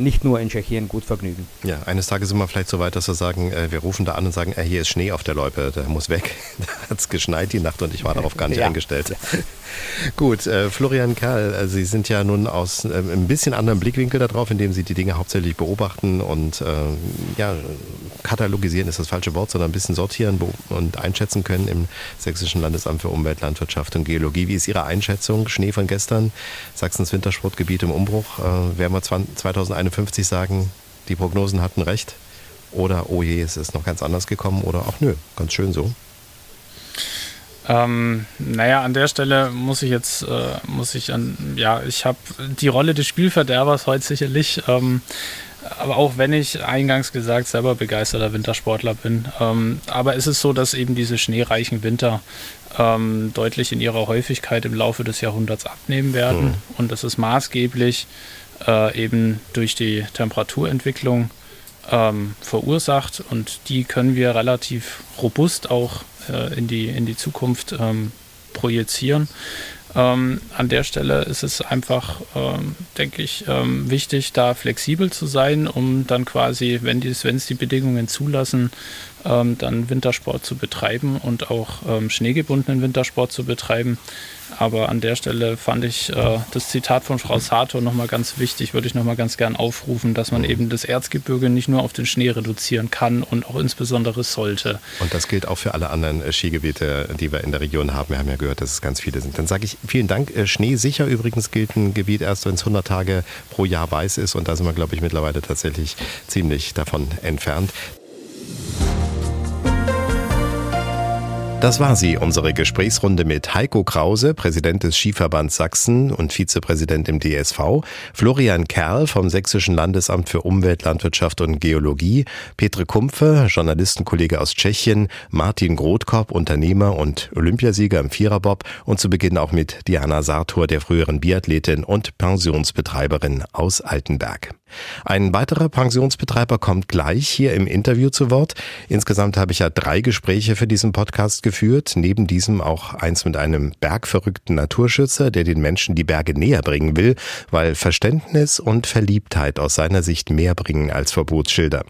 nicht nur in Tschechien gut vergnügen. Ja, eines Tages sind wir vielleicht so weit, dass wir sagen, wir rufen da an und sagen, hier ist Schnee auf der Loipe, der muss weg. da hat es geschneit die Nacht und ich war darauf gar nicht ja. eingestellt. Gut, Florian Kerl, Sie sind ja nun aus äh, ein bisschen anderen Blickwinkel darauf, indem sie die Dinge hauptsächlich beobachten und äh, ja, katalogisieren ist das falsche Wort, sondern ein bisschen sortieren und einschätzen können im Sächsischen Landesamt für Umwelt, Landwirtschaft und Geologie. Wie ist Ihre Einschätzung? Schnee von gestern, Sachsens Wintersportgebiet im Umbruch. Äh, werden wir 2051 sagen, die Prognosen hatten recht? Oder, oh je, es ist noch ganz anders gekommen? Oder, ach nö, ganz schön so. Ähm, naja, an der Stelle muss ich jetzt, äh, muss ich an, ja, ich habe die Rolle des Spielverderbers heute sicherlich, ähm, aber auch wenn ich eingangs gesagt selber begeisterter Wintersportler bin. Ähm, aber es ist so, dass eben diese schneereichen Winter ähm, deutlich in ihrer Häufigkeit im Laufe des Jahrhunderts abnehmen werden. Mhm. Und das ist maßgeblich äh, eben durch die Temperaturentwicklung ähm, verursacht und die können wir relativ robust auch äh, in, die, in die Zukunft ähm, projizieren. Ähm, an der Stelle ist es einfach, ähm, denke ich, ähm, wichtig, da flexibel zu sein, um dann quasi, wenn, es die Bedingungen zulassen, ähm, dann Wintersport zu betreiben und auch ähm, schneegebundenen Wintersport zu betreiben. Aber an der Stelle fand ich äh, das Zitat von Frau Sato nochmal ganz wichtig, würde ich nochmal ganz gern aufrufen, dass man mhm. eben das Erzgebirge nicht nur auf den Schnee reduzieren kann und auch insbesondere sollte. Und das gilt auch für alle anderen äh, Skigebiete, die wir in der Region haben. Wir haben ja gehört, dass es ganz viele sind. Dann sage ich vielen Dank. Äh, Schnee sicher übrigens gilt ein Gebiet erst, wenn es 100 Tage pro Jahr weiß ist. Und da sind wir, glaube ich, mittlerweile tatsächlich ziemlich davon entfernt. Das war sie, unsere Gesprächsrunde mit Heiko Krause, Präsident des Skiverbands Sachsen und Vizepräsident im DSV, Florian Kerl vom Sächsischen Landesamt für Umwelt, Landwirtschaft und Geologie, Petre Kumpfe, Journalistenkollege aus Tschechien, Martin Grothkorb, Unternehmer und Olympiasieger im Viererbob und zu Beginn auch mit Diana Sartor, der früheren Biathletin und Pensionsbetreiberin aus Altenberg. Ein weiterer Pensionsbetreiber kommt gleich hier im Interview zu Wort. Insgesamt habe ich ja drei Gespräche für diesen Podcast geführt. Neben diesem auch eins mit einem bergverrückten Naturschützer, der den Menschen die Berge näher bringen will, weil Verständnis und Verliebtheit aus seiner Sicht mehr bringen als Verbotsschilder.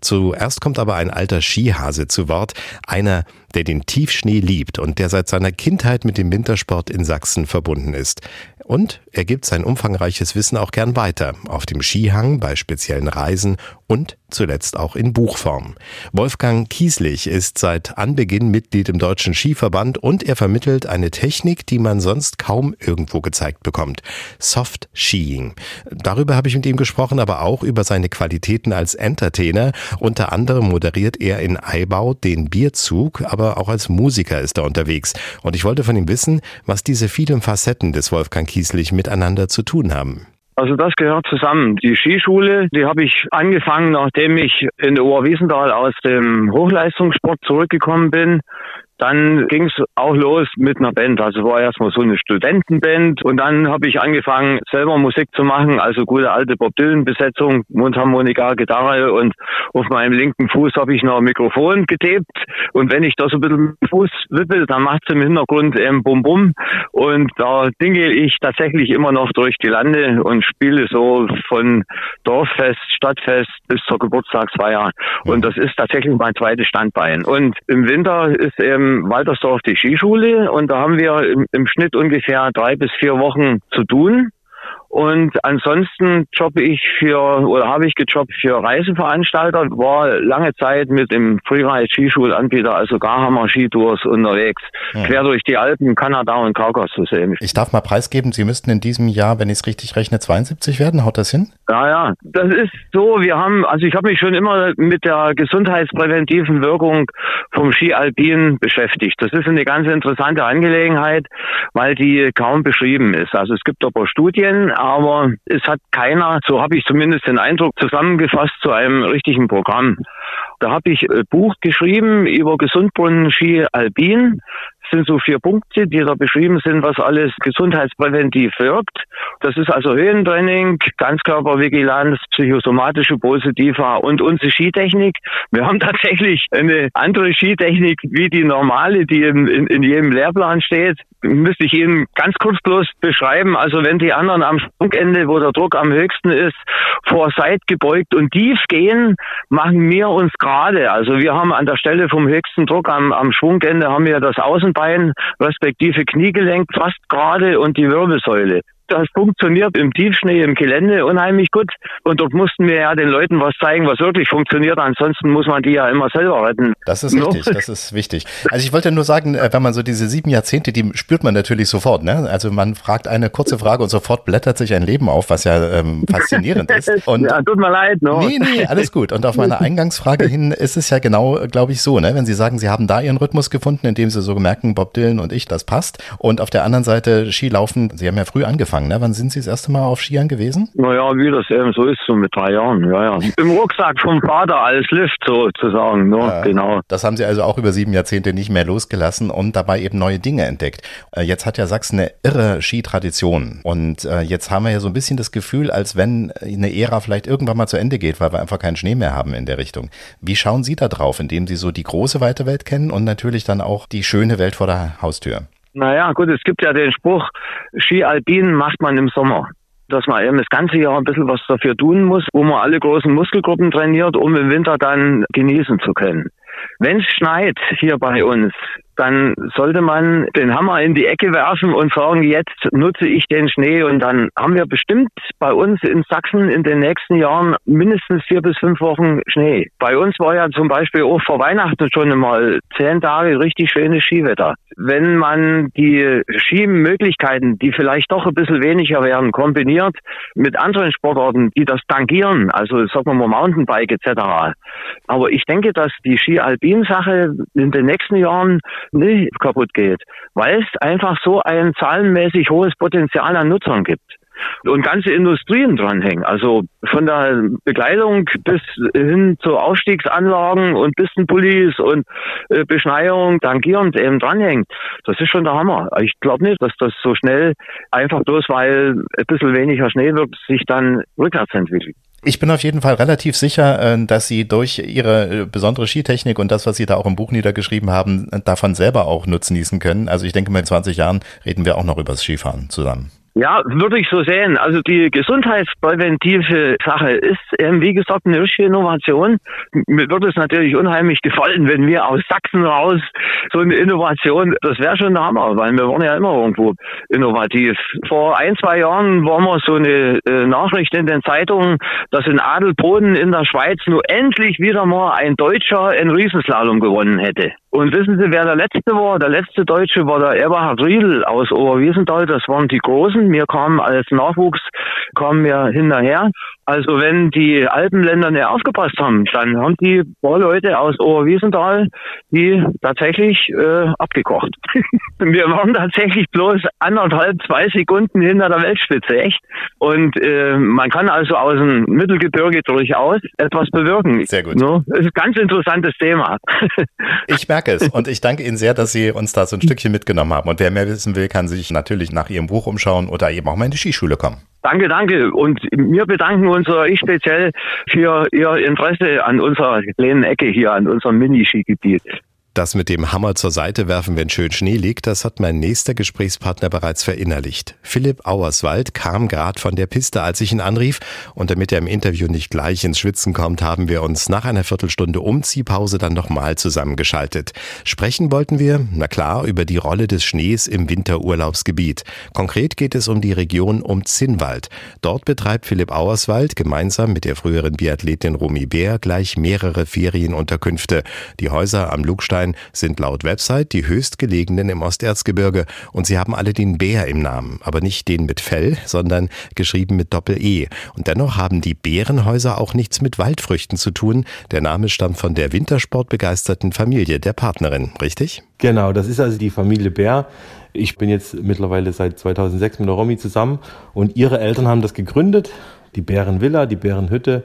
Zuerst kommt aber ein alter Skihase zu Wort, einer, der den Tiefschnee liebt und der seit seiner Kindheit mit dem Wintersport in Sachsen verbunden ist. Und er gibt sein umfangreiches Wissen auch gern weiter, auf dem Skihang, bei speziellen Reisen und zuletzt auch in Buchform. Wolfgang Kieslich ist seit Anbeginn Mitglied im Deutschen Skiverband und er vermittelt eine Technik, die man sonst kaum irgendwo gezeigt bekommt. Soft Skiing. Darüber habe ich mit ihm gesprochen, aber auch über seine Qualitäten als Entertainer. Unter anderem moderiert er in Eibau den Bierzug, aber auch als Musiker ist er unterwegs. Und ich wollte von ihm wissen, was diese vielen Facetten des Wolfgang Kieslich miteinander zu tun haben. Also das gehört zusammen. Die Skischule, die habe ich angefangen, nachdem ich in Oberwiesenthal aus dem Hochleistungssport zurückgekommen bin. Dann ging es auch los mit einer Band. Also war erstmal so eine Studentenband und dann habe ich angefangen, selber Musik zu machen. Also gute alte Bob Dylan-Besetzung, Mundharmonika, Gitarre und auf meinem linken Fuß habe ich noch ein Mikrofon getebt. Und wenn ich da so ein bisschen mit dem Fuß wippel, dann macht es im Hintergrund ähm, Bum Bum. Und da dinge ich tatsächlich immer noch durch die Lande und spiele so von Dorffest, Stadtfest bis zur Geburtstagsfeier. Und das ist tatsächlich mein zweites Standbein. Und im Winter ist eben Waltersdorf die Skischule und da haben wir im, im Schnitt ungefähr drei bis vier Wochen zu tun. Und ansonsten jobbe ich für oder habe ich gejobbt für Reiseveranstalter, war lange Zeit mit dem Freeride Skischulanbieter, also Garhammer Skitours unterwegs, ja. quer durch die Alpen, Kanada und Kaukasus. Ich darf mal preisgeben, Sie müssten in diesem Jahr, wenn ich es richtig rechne, 72 werden. Haut das hin? Ja, ja. Das ist so, wir haben, also ich habe mich schon immer mit der gesundheitspräventiven Wirkung vom Ski Alpin beschäftigt. Das ist eine ganz interessante Angelegenheit, weil die kaum beschrieben ist. Also es gibt aber Studien, aber es hat keiner, so habe ich zumindest den Eindruck, zusammengefasst zu einem richtigen Programm. Da habe ich ein Buch geschrieben über Gesundbrunnen Ski Alpin sind so vier Punkte, die da beschrieben sind, was alles gesundheitspräventiv wirkt. Das ist also Höhentraining, Ganzkörpervigilanz, psychosomatische Positiva und unsere Skitechnik. Wir haben tatsächlich eine andere Skitechnik wie die normale, die in, in, in jedem Lehrplan steht. Müsste ich Ihnen ganz kurz bloß beschreiben. Also wenn die anderen am Sprungende, wo der Druck am höchsten ist, vor Seit gebeugt und tief gehen, machen wir uns gerade. Also wir haben an der Stelle vom höchsten Druck am, am Schwungende haben wir das Außen Bein respektive Kniegelenk fast gerade und die Wirbelsäule. Das funktioniert im Tiefschnee, im Gelände unheimlich gut. Und dort mussten wir ja den Leuten was zeigen, was wirklich funktioniert. Ansonsten muss man die ja immer selber retten. Das ist richtig, das ist wichtig. Also ich wollte nur sagen, äh, wenn man so diese sieben Jahrzehnte, die spürt man natürlich sofort. Ne? Also man fragt eine kurze Frage und sofort blättert sich ein Leben auf, was ja ähm, faszinierend ist. Und ja, tut mir leid. No. Nee, nee, alles gut. Und auf meine Eingangsfrage hin ist es ja genau, glaube ich, so. Ne? Wenn Sie sagen, Sie haben da Ihren Rhythmus gefunden, indem Sie so merken, Bob Dylan und ich, das passt. Und auf der anderen Seite Skilaufen, Sie haben ja früh angefangen angefangen, ne? Wann sind Sie das erste Mal auf Skiern gewesen? Naja, wie das eben so ist, so mit drei Jahren, ja, ja. Im Rucksack vom Vater als Lift sozusagen, ne? Ja, genau. Das haben Sie also auch über sieben Jahrzehnte nicht mehr losgelassen und dabei eben neue Dinge entdeckt. Äh, jetzt hat ja Sachsen eine irre Skitradition und äh, jetzt haben wir ja so ein bisschen das Gefühl, als wenn eine Ära vielleicht irgendwann mal zu Ende geht, weil wir einfach keinen Schnee mehr haben in der Richtung. Wie schauen Sie da drauf, indem Sie so die große weite Welt kennen und natürlich dann auch die schöne Welt vor der Haustür? Naja, gut, es gibt ja den Spruch, Ski Alpin macht man im Sommer. Dass man eben das ganze Jahr ein bisschen was dafür tun muss, wo man alle großen Muskelgruppen trainiert, um im Winter dann genießen zu können. wenn es schneit hier bei uns, dann sollte man den Hammer in die Ecke werfen und sagen, jetzt nutze ich den Schnee und dann haben wir bestimmt bei uns in Sachsen in den nächsten Jahren mindestens vier bis fünf Wochen Schnee. Bei uns war ja zum Beispiel auch vor Weihnachten schon einmal zehn Tage richtig schönes Skiwetter. Wenn man die Skimöglichkeiten, die vielleicht doch ein bisschen weniger werden, kombiniert mit anderen Sportarten, die das tangieren, also sagen wir mal Mountainbike etc. Aber ich denke, dass die Ski-Alpin-Sache in den nächsten Jahren nicht kaputt geht, weil es einfach so ein zahlenmäßig hohes Potenzial an Nutzern gibt und ganze Industrien dranhängen. Also von der Bekleidung bis hin zu Aufstiegsanlagen und Pistenpullis und äh, Beschneiung tangierend eben dranhängt. Das ist schon der Hammer. Ich glaube nicht, dass das so schnell einfach bloß, weil ein bisschen weniger Schnee wird, sich dann rückwärts entwickelt. Ich bin auf jeden Fall relativ sicher, äh, dass Sie durch Ihre äh, besondere Skitechnik und das, was Sie da auch im Buch niedergeschrieben haben, davon selber auch nutzen können. Also ich denke mal, in 20 Jahren reden wir auch noch über das Skifahren zusammen. Ja, würde ich so sehen. Also die gesundheitspräventive Sache ist, wie gesagt, eine richtige Innovation. Mir würde es natürlich unheimlich gefallen, wenn wir aus Sachsen raus so eine Innovation, das wäre schon der Hammer, weil wir waren ja immer irgendwo innovativ. Vor ein, zwei Jahren war mal so eine äh, Nachricht in den Zeitungen, dass in Adelboden in der Schweiz nur endlich wieder mal ein Deutscher einen Riesenslalom gewonnen hätte. Und wissen Sie, wer der Letzte war? Der letzte Deutsche war der Eberhard Riedel aus Oberwiesenthal. Das waren die Großen. Wir kamen als Nachwuchs, kamen wir hinterher. Also wenn die Alpenländer nicht aufgepasst haben, dann haben die paar Leute aus Oberwiesenthal die tatsächlich äh, abgekocht. wir waren tatsächlich bloß anderthalb, zwei Sekunden hinter der Weltspitze, echt. Und äh, man kann also aus dem Mittelgebirge durchaus etwas bewirken. Sehr gut. No? Das ist ein ganz interessantes Thema. ich merke es und ich danke Ihnen sehr, dass Sie uns da so ein Stückchen mitgenommen haben. Und wer mehr wissen will, kann sich natürlich nach Ihrem Buch umschauen oder eben auch mal in die Skischule kommen. Danke, danke. Und wir bedanken uns, oder ich speziell, für Ihr Interesse an unserer kleinen Ecke hier, an unserem Mini-Skigebiet. Das mit dem Hammer zur Seite werfen, wenn schön Schnee liegt, das hat mein nächster Gesprächspartner bereits verinnerlicht. Philipp Auerswald kam gerade von der Piste, als ich ihn anrief, und damit er im Interview nicht gleich ins Schwitzen kommt, haben wir uns nach einer Viertelstunde Umziehpause dann nochmal zusammengeschaltet. Sprechen wollten wir, na klar, über die Rolle des Schnees im Winterurlaubsgebiet. Konkret geht es um die Region um Zinnwald. Dort betreibt Philipp Auerswald gemeinsam mit der früheren Biathletin Romy Bär gleich mehrere Ferienunterkünfte. Die Häuser am Lugstein Bernstein sind laut Website die höchstgelegenen im Osterzgebirge und sie haben alle den Bär im Namen, aber nicht den mit Fell, sondern geschrieben mit Doppel-E. Und dennoch haben die Bärenhäuser auch nichts mit Waldfrüchten zu tun. Der Name stammt von der wintersportbegeisterten Familie der Partnerin, richtig? Genau, das ist also die Familie Bär. Ich bin jetzt mittlerweile seit 2006 mit der Romy zusammen und ihre Eltern haben das gegründet, die Bärenvilla, die Bärenhütte.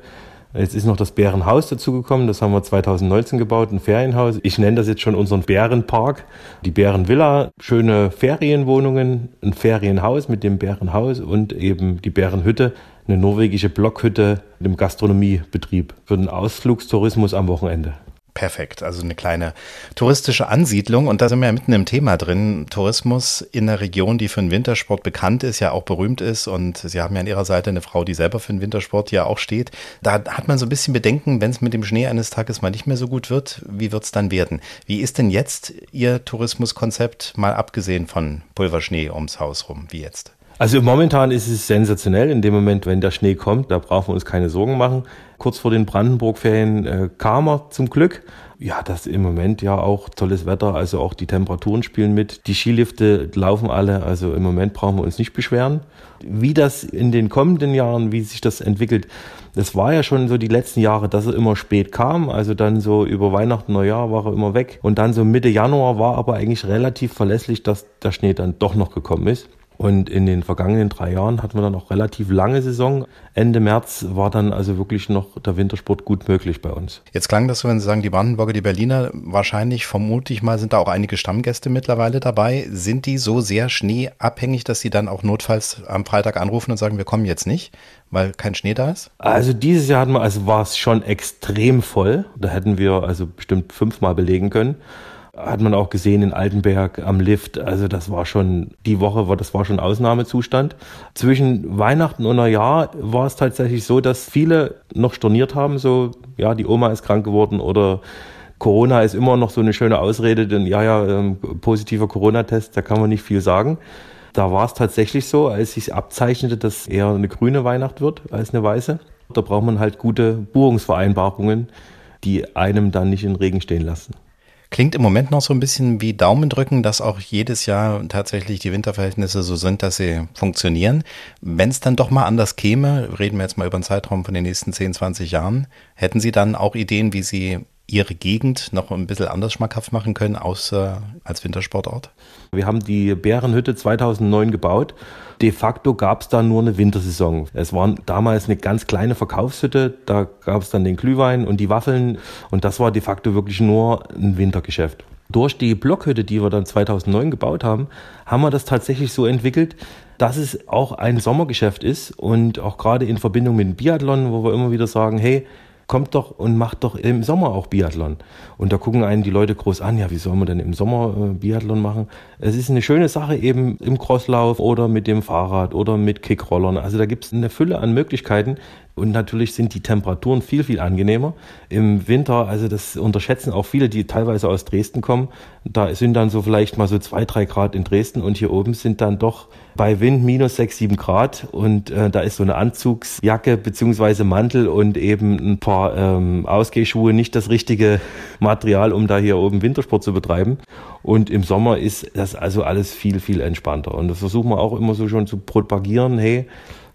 Jetzt ist noch das Bärenhaus dazugekommen, das haben wir 2019 gebaut, ein Ferienhaus. Ich nenne das jetzt schon unseren Bärenpark. Die Bärenvilla, schöne Ferienwohnungen, ein Ferienhaus mit dem Bärenhaus und eben die Bärenhütte, eine norwegische Blockhütte mit einem Gastronomiebetrieb für den Ausflugstourismus am Wochenende. Perfekt, also eine kleine touristische Ansiedlung und da sind wir ja mitten im Thema drin. Tourismus in einer Region, die für den Wintersport bekannt ist, ja auch berühmt ist und Sie haben ja an Ihrer Seite eine Frau, die selber für den Wintersport ja auch steht. Da hat man so ein bisschen Bedenken, wenn es mit dem Schnee eines Tages mal nicht mehr so gut wird, wie wird es dann werden? Wie ist denn jetzt Ihr Tourismuskonzept, mal abgesehen von Pulverschnee ums Haus rum, wie jetzt? Also momentan ist es sensationell. In dem Moment, wenn der Schnee kommt, da brauchen wir uns keine Sorgen machen. Kurz vor den Brandenburg-Ferien äh, kam er zum Glück. Ja, das im Moment ja auch tolles Wetter. Also auch die Temperaturen spielen mit. Die Skilifte laufen alle. Also im Moment brauchen wir uns nicht beschweren. Wie das in den kommenden Jahren, wie sich das entwickelt, das war ja schon so die letzten Jahre, dass er immer spät kam. Also dann so über Weihnachten, Neujahr war er immer weg. Und dann so Mitte Januar war aber eigentlich relativ verlässlich, dass der Schnee dann doch noch gekommen ist. Und in den vergangenen drei Jahren hatten wir dann auch relativ lange Saison. Ende März war dann also wirklich noch der Wintersport gut möglich bei uns. Jetzt klang das so, wenn Sie sagen, die Brandenburger, die Berliner, wahrscheinlich, vermute ich mal, sind da auch einige Stammgäste mittlerweile dabei. Sind die so sehr schneeabhängig, dass sie dann auch notfalls am Freitag anrufen und sagen, wir kommen jetzt nicht, weil kein Schnee da ist? Also dieses Jahr hatten wir, also war es schon extrem voll. Da hätten wir also bestimmt fünfmal belegen können hat man auch gesehen in Altenberg am Lift. Also das war schon, die Woche war, das war schon Ausnahmezustand. Zwischen Weihnachten und Neujahr war es tatsächlich so, dass viele noch storniert haben, so, ja, die Oma ist krank geworden oder Corona ist immer noch so eine schöne Ausrede, denn ja, ja, ähm, positiver Corona-Test, da kann man nicht viel sagen. Da war es tatsächlich so, als sich abzeichnete, dass eher eine grüne Weihnacht wird als eine weiße. Da braucht man halt gute Buchungsvereinbarungen, die einem dann nicht in Regen stehen lassen. Klingt im Moment noch so ein bisschen wie Daumendrücken, dass auch jedes Jahr tatsächlich die Winterverhältnisse so sind, dass sie funktionieren. Wenn es dann doch mal anders käme, reden wir jetzt mal über einen Zeitraum von den nächsten 10, 20 Jahren, hätten Sie dann auch Ideen, wie Sie Ihre Gegend noch ein bisschen anders schmackhaft machen können, außer als Wintersportort? Wir haben die Bärenhütte 2009 gebaut. De facto gab es da nur eine Wintersaison. Es war damals eine ganz kleine Verkaufshütte. Da gab es dann den Glühwein und die Waffeln. Und das war de facto wirklich nur ein Wintergeschäft. Durch die Blockhütte, die wir dann 2009 gebaut haben, haben wir das tatsächlich so entwickelt, dass es auch ein Sommergeschäft ist und auch gerade in Verbindung mit dem Biathlon, wo wir immer wieder sagen, hey, kommt doch und macht doch im Sommer auch Biathlon. Und da gucken einen die Leute groß an, ja, wie soll man denn im Sommer äh, Biathlon machen? Es ist eine schöne Sache eben im Crosslauf oder mit dem Fahrrad oder mit Kickrollern. Also da gibt es eine Fülle an Möglichkeiten. Und natürlich sind die Temperaturen viel, viel angenehmer. Im Winter, also das unterschätzen auch viele, die teilweise aus Dresden kommen. Da sind dann so vielleicht mal so zwei, drei Grad in Dresden und hier oben sind dann doch bei Wind minus sechs, sieben Grad und äh, da ist so eine Anzugsjacke beziehungsweise Mantel und eben ein paar ähm, Ausgehschuhe nicht das richtige Material, um da hier oben Wintersport zu betreiben. Und im Sommer ist das also alles viel, viel entspannter. Und das versuchen wir auch immer so schon zu propagieren, hey,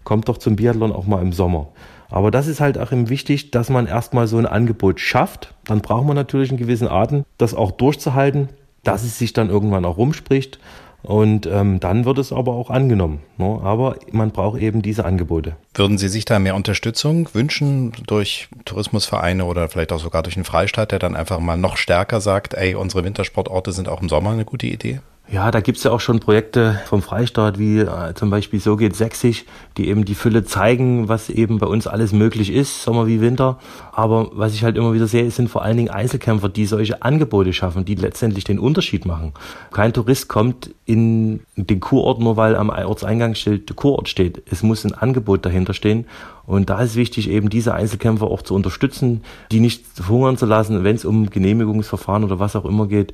kommt doch zum Biathlon auch mal im Sommer. Aber das ist halt auch eben wichtig, dass man erstmal so ein Angebot schafft. Dann braucht man natürlich einen gewissen Atem, das auch durchzuhalten, dass es sich dann irgendwann auch rumspricht. Und ähm, dann wird es aber auch angenommen. Ne? Aber man braucht eben diese Angebote. Würden Sie sich da mehr Unterstützung wünschen durch Tourismusvereine oder vielleicht auch sogar durch einen Freistaat, der dann einfach mal noch stärker sagt, ey, unsere Wintersportorte sind auch im Sommer eine gute Idee? Ja, da gibt's ja auch schon Projekte vom Freistaat, wie äh, zum Beispiel So geht sächsisch, die eben die Fülle zeigen, was eben bei uns alles möglich ist, Sommer wie Winter. Aber was ich halt immer wieder sehe, sind vor allen Dingen Einzelkämpfer, die solche Angebote schaffen, die letztendlich den Unterschied machen. Kein Tourist kommt in den Kurort nur, weil am Ortseingangsschild Kurort steht. Es muss ein Angebot dahinter stehen. Und da ist wichtig, eben diese Einzelkämpfer auch zu unterstützen, die nicht hungern zu lassen, wenn es um Genehmigungsverfahren oder was auch immer geht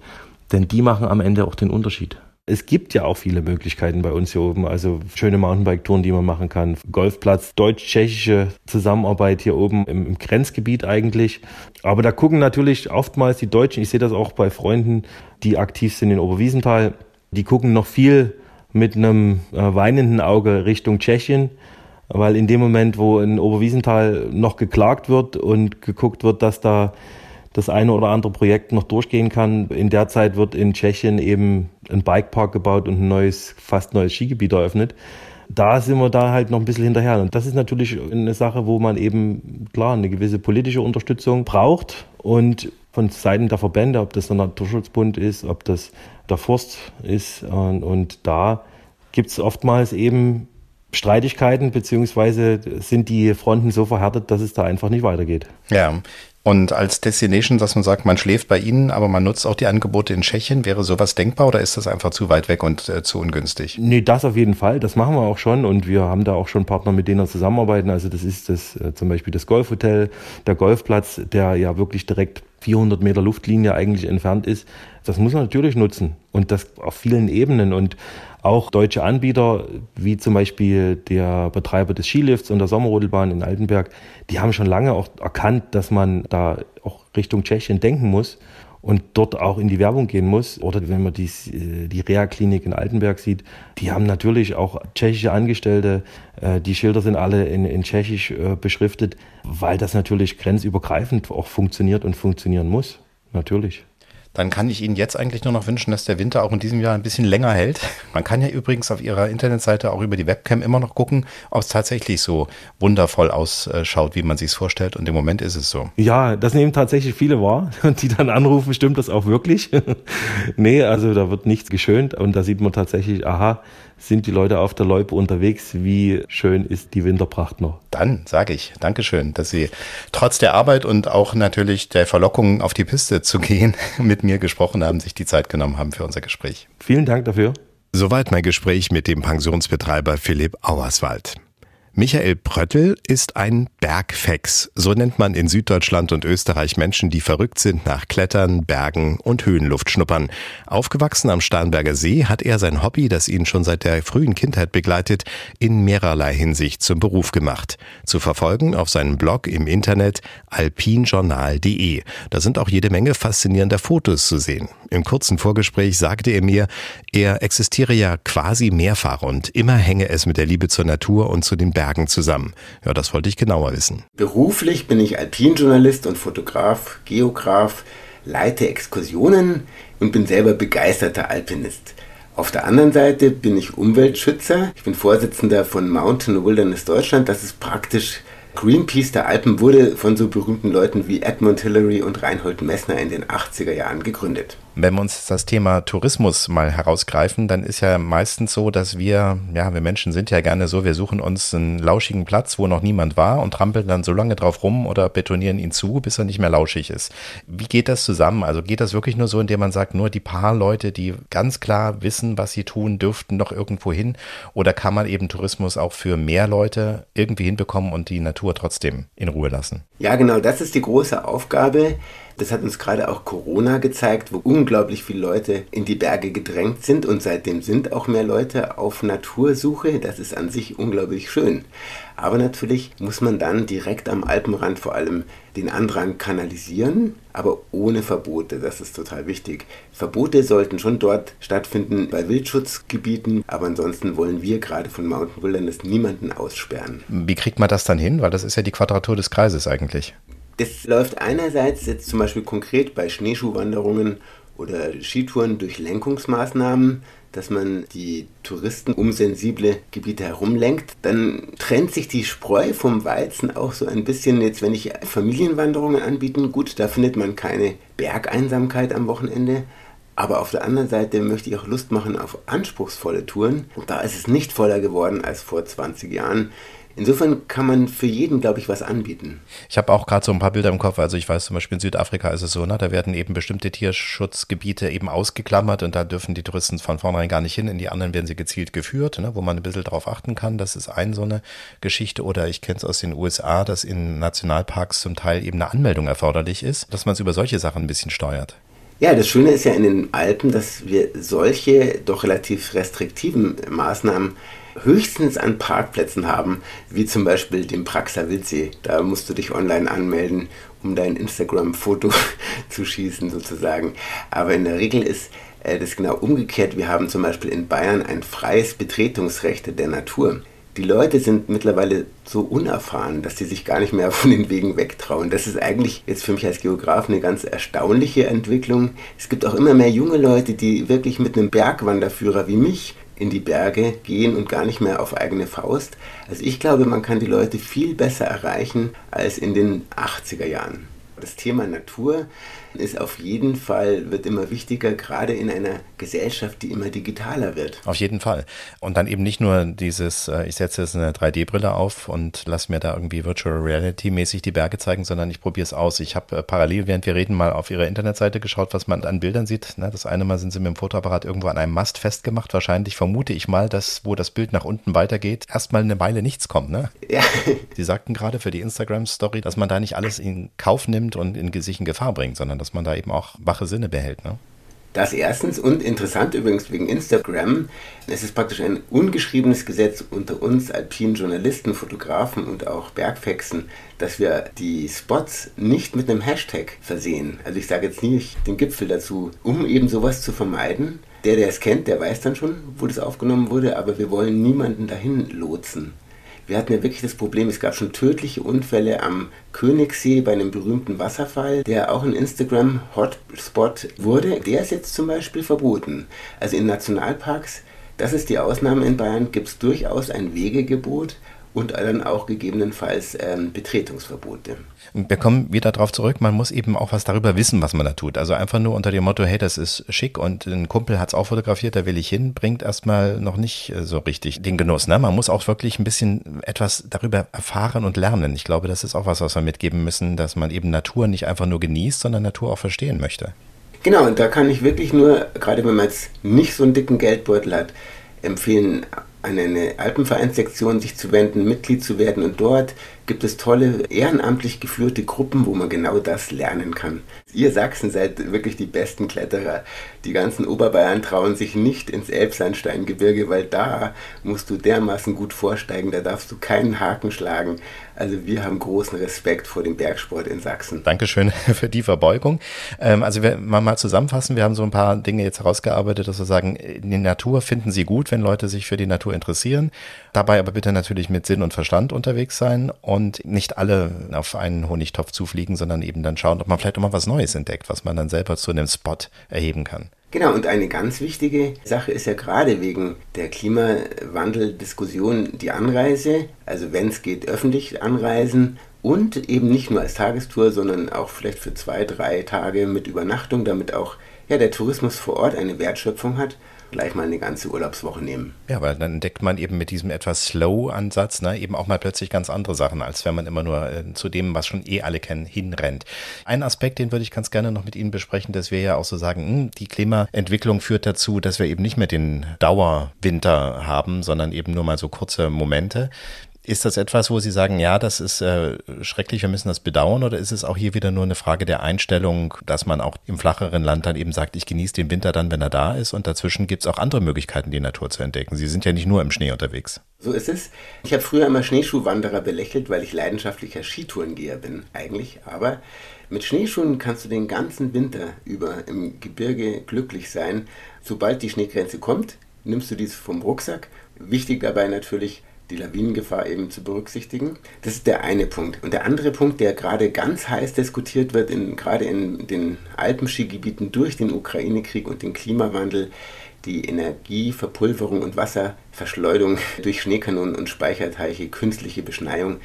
denn die machen am Ende auch den Unterschied. Es gibt ja auch viele Möglichkeiten bei uns hier oben, also schöne Mountainbike-Touren, die man machen kann. Golfplatz, deutsch-tschechische Zusammenarbeit hier oben im, im, Grenzgebiet eigentlich. Aber da gucken natürlich oftmals die Deutschen, ich sehe das auch bei Freunden, die aktiv sind in Oberwiesenthal, die gucken noch viel mit einem äh, weinenden Auge Richtung Tschechien, weil in dem Moment, wo in Oberwiesenthal noch geklagt wird und geguckt wird, dass da das eine oder andere Projekt noch durchgehen kann. In der Zeit wird in Tschechien eben ein Bikepark gebaut und ein neues, fast neues Skigebiet eröffnet. Da sind wir da halt noch ein bisschen hinterher. Und das ist natürlich eine Sache, wo man eben klar eine gewisse politische Unterstützung braucht und von Seiten der Verbände, ob das der Naturschutzbund ist, ob das der Forst ist. Und, und da gibt es oftmals eben Streitigkeiten, beziehungsweise sind die Fronten so verhärtet, dass es da einfach nicht weitergeht. Ja, und als Destination, dass man sagt, man schläft bei Ihnen, aber man nutzt auch die Angebote in Tschechien, wäre sowas denkbar oder ist das einfach zu weit weg und äh, zu ungünstig? Nee, das auf jeden Fall. Das machen wir auch schon und wir haben da auch schon Partner, mit denen wir zusammenarbeiten. Also das ist das äh, zum Beispiel das Golfhotel, der Golfplatz, der ja wirklich direkt 400 Meter Luftlinie eigentlich entfernt ist. Das muss man natürlich nutzen und das auf vielen Ebenen und auch deutsche Anbieter, wie zum Beispiel der Betreiber des Skilifts und der Sommerrodelbahn in Altenberg, die haben schon lange auch erkannt, dass man da auch Richtung Tschechien denken muss und dort auch in die Werbung gehen muss. Oder wenn man die, die Reha-Klinik in Altenberg sieht, die haben natürlich auch tschechische Angestellte. Äh, die Schilder sind alle in, in Tschechisch äh, beschriftet, weil das natürlich grenzübergreifend auch funktioniert und funktionieren muss. Natürlich dann kann ich Ihnen jetzt eigentlich nur noch wünschen, dass der Winter auch in diesem Jahr ein bisschen länger hält. Man kann ja übrigens auf Ihrer Internetseite auch über die Webcam immer noch gucken, ob es tatsächlich so wundervoll ausschaut, wie man sich es vorstellt. Und im Moment ist es so. Ja, das nehmen tatsächlich viele wahr, die dann anrufen, stimmt das auch wirklich? nee, also da wird nichts geschönt und da sieht man tatsächlich, aha, sind die Leute auf der Loipe unterwegs. Wie schön ist die Winterpracht noch? Dann sage ich Dankeschön, dass Sie trotz der Arbeit und auch natürlich der Verlockung auf die Piste zu gehen mit mir gesprochen haben, sich die Zeit genommen haben für unser Gespräch. Vielen Dank dafür. Soweit mein Gespräch mit dem Pensionsbetreiber Philipp Auerswald. Michael Pröttl ist ein Bergfex. So nennt man in Süddeutschland und Österreich Menschen, die verrückt sind nach Klettern, Bergen und Höhenluft schnuppern. Aufgewachsen am Starnberger See hat er sein Hobby, das ihn schon seit der frühen Kindheit begleitet, in mehrerlei Hinsicht zum Beruf gemacht. Zu verfolgen auf seinem Blog im Internet alpinjournal.de. Da sind auch jede Menge faszinierender Fotos zu sehen. Im kurzen Vorgespräch sagte er mir, er existiere ja quasi mehrfach und immer hänge es mit der Liebe zur Natur und zu den Bergen Bergen zusammen? Ja, das wollte ich genauer wissen. Beruflich bin ich Alpinjournalist und Fotograf, Geograf, leite Exkursionen und bin selber begeisterter Alpinist. Auf der anderen Seite bin ich Umweltschützer. Ich bin Vorsitzender von Mountain Wilderness Deutschland. Das ist praktisch Greenpeace der Alpen wurde von so berühmten Leuten wie Edmund Hillary und Reinhold Messner in den 80er Jahren gegründet. Wenn wir uns das Thema Tourismus mal herausgreifen, dann ist ja meistens so, dass wir, ja, wir Menschen sind ja gerne so, wir suchen uns einen lauschigen Platz, wo noch niemand war und trampeln dann so lange drauf rum oder betonieren ihn zu, bis er nicht mehr lauschig ist. Wie geht das zusammen? Also geht das wirklich nur so, indem man sagt, nur die paar Leute, die ganz klar wissen, was sie tun, dürften noch irgendwo hin? Oder kann man eben Tourismus auch für mehr Leute irgendwie hinbekommen und die Natur trotzdem in Ruhe lassen? Ja, genau, das ist die große Aufgabe. Das hat uns gerade auch Corona gezeigt, wo unglaublich viele Leute in die Berge gedrängt sind und seitdem sind auch mehr Leute auf Natursuche. Das ist an sich unglaublich schön. Aber natürlich muss man dann direkt am Alpenrand vor allem den Andrang kanalisieren, aber ohne Verbote. Das ist total wichtig. Verbote sollten schon dort stattfinden bei Wildschutzgebieten, aber ansonsten wollen wir gerade von Mountain Wilderness niemanden aussperren. Wie kriegt man das dann hin? Weil das ist ja die Quadratur des Kreises eigentlich. Das läuft einerseits jetzt zum Beispiel konkret bei Schneeschuhwanderungen oder Skitouren durch Lenkungsmaßnahmen, dass man die Touristen um sensible Gebiete herumlenkt. Dann trennt sich die Spreu vom Weizen auch so ein bisschen. Jetzt, wenn ich Familienwanderungen anbieten, gut, da findet man keine Bergeinsamkeit am Wochenende. Aber auf der anderen Seite möchte ich auch Lust machen auf anspruchsvolle Touren. Und da ist es nicht voller geworden als vor 20 Jahren. Insofern kann man für jeden, glaube ich, was anbieten. Ich habe auch gerade so ein paar Bilder im Kopf. Also ich weiß zum Beispiel in Südafrika ist es so, ne, da werden eben bestimmte Tierschutzgebiete eben ausgeklammert und da dürfen die Touristen von vornherein gar nicht hin. In die anderen werden sie gezielt geführt, ne, wo man ein bisschen darauf achten kann. Das ist ein so eine Geschichte. Oder ich kenne es aus den USA, dass in Nationalparks zum Teil eben eine Anmeldung erforderlich ist, dass man es über solche Sachen ein bisschen steuert. Ja, das Schöne ist ja in den Alpen, dass wir solche doch relativ restriktiven Maßnahmen höchstens an Parkplätzen haben, wie zum Beispiel dem Praxer Wildsee. Da musst du dich online anmelden, um dein Instagram-Foto zu schießen sozusagen. Aber in der Regel ist äh, das genau umgekehrt. Wir haben zum Beispiel in Bayern ein freies Betretungsrecht der Natur. Die Leute sind mittlerweile so unerfahren, dass sie sich gar nicht mehr von den Wegen wegtrauen. Das ist eigentlich jetzt für mich als Geograf eine ganz erstaunliche Entwicklung. Es gibt auch immer mehr junge Leute, die wirklich mit einem Bergwanderführer wie mich in die Berge gehen und gar nicht mehr auf eigene Faust. Also ich glaube, man kann die Leute viel besser erreichen als in den 80er Jahren. Das Thema Natur ist auf jeden Fall, wird immer wichtiger, gerade in einer Gesellschaft, die immer digitaler wird. Auf jeden Fall. Und dann eben nicht nur dieses, äh, ich setze jetzt eine 3D-Brille auf und lasse mir da irgendwie Virtual Reality mäßig die Berge zeigen, sondern ich probiere es aus. Ich habe äh, parallel, während wir reden, mal auf ihrer Internetseite geschaut, was man an Bildern sieht. Ne, das eine Mal sind sie mit dem Fotoapparat irgendwo an einem Mast festgemacht. Wahrscheinlich vermute ich mal, dass, wo das Bild nach unten weitergeht, erstmal eine Weile nichts kommt. Ne? Ja. Sie sagten gerade für die Instagram-Story, dass man da nicht alles in Kauf nimmt und in sich in Gefahr bringt, sondern dass man da eben auch wache Sinne behält. Ne? Das erstens und interessant übrigens wegen Instagram. Es ist praktisch ein ungeschriebenes Gesetz unter uns alpinen Journalisten, Fotografen und auch Bergfexen, dass wir die Spots nicht mit einem Hashtag versehen. Also ich sage jetzt nicht den Gipfel dazu, um eben sowas zu vermeiden. Der, der es kennt, der weiß dann schon, wo das aufgenommen wurde, aber wir wollen niemanden dahin lotsen. Wir hatten ja wirklich das Problem, es gab schon tödliche Unfälle am Königssee bei einem berühmten Wasserfall, der auch ein Instagram-Hotspot wurde. Der ist jetzt zum Beispiel verboten. Also in Nationalparks, das ist die Ausnahme in Bayern, gibt es durchaus ein Wegegebot und dann auch gegebenenfalls ähm, Betretungsverbote. Wir kommen wieder darauf zurück, man muss eben auch was darüber wissen, was man da tut. Also einfach nur unter dem Motto, hey, das ist schick und ein Kumpel hat es auch fotografiert, da will ich hin, bringt erstmal noch nicht äh, so richtig den Genuss. Ne? Man muss auch wirklich ein bisschen etwas darüber erfahren und lernen. Ich glaube, das ist auch was, was wir mitgeben müssen, dass man eben Natur nicht einfach nur genießt, sondern Natur auch verstehen möchte. Genau, und da kann ich wirklich nur, gerade wenn man jetzt nicht so einen dicken Geldbeutel hat, empfehlen, an eine Alpenvereinssektion sich zu wenden, Mitglied zu werden und dort gibt es tolle ehrenamtlich geführte Gruppen, wo man genau das lernen kann. Ihr Sachsen seid wirklich die besten Kletterer. Die ganzen Oberbayern trauen sich nicht ins Elbsandsteingebirge, weil da musst du dermaßen gut vorsteigen, da darfst du keinen Haken schlagen. Also wir haben großen Respekt vor dem Bergsport in Sachsen. Dankeschön für die Verbeugung. Ähm, also wir mal, mal zusammenfassen, wir haben so ein paar Dinge jetzt herausgearbeitet, dass wir sagen, die Natur finden Sie gut, wenn Leute sich für die Natur interessieren. Dabei aber bitte natürlich mit Sinn und Verstand unterwegs sein und nicht alle auf einen Honigtopf zufliegen, sondern eben dann schauen, ob man vielleicht auch mal was Neues entdeckt, was man dann selber zu einem Spot erheben kann. Genau, und eine ganz wichtige Sache ist ja gerade wegen der Klimawandeldiskussion die Anreise. Also wenn es geht, öffentlich anreisen und eben nicht nur als Tagestour, sondern auch vielleicht für zwei, drei Tage mit Übernachtung, damit auch ja, der Tourismus vor Ort eine Wertschöpfung hat gleich mal eine ganze Urlaubswoche nehmen. Ja, weil dann entdeckt man eben mit diesem etwas Slow-Ansatz ne, eben auch mal plötzlich ganz andere Sachen, als wenn man immer nur äh, zu dem, was schon eh alle kennen, hinrennt. Ein Aspekt, den würde ich ganz gerne noch mit Ihnen besprechen, dass wir ja auch so sagen, mh, hm, die Klimaentwicklung führt dazu, dass wir eben nicht mehr den Dauerwinter haben, sondern eben nur mal so kurze Momente. Ist das etwas, wo Sie sagen, ja, das ist äh, schrecklich, wir müssen das bedauern, oder ist es auch hier wieder nur eine Frage der Einstellung, dass man auch im flacheren Land dann eben sagt, ich genieße den Winter dann, wenn er da ist und dazwischen gibt es auch andere Möglichkeiten, die Natur zu entdecken. Sie sind ja nicht nur im Schnee unterwegs. So ist es. Ich habe früher immer Schneeschuhwanderer belächelt, weil ich leidenschaftlicher Skitourengeher bin, eigentlich. Aber mit Schneeschuhen kannst du den ganzen Winter über im Gebirge glücklich sein. Sobald die Schneegrenze kommt, nimmst du dies vom Rucksack. Wichtig dabei natürlich, die Lawinengefahr eben zu berücksichtigen. Das ist der eine Punkt. Und der andere Punkt, der gerade ganz heiß diskutiert wird, in, gerade in den Alpenskigebieten durch den Ukraine-Krieg und den Klimawandel, die Energieverpulverung und Wasserverschleudung durch Schneekanonen und Speicherteiche, künstliche Beschneiung.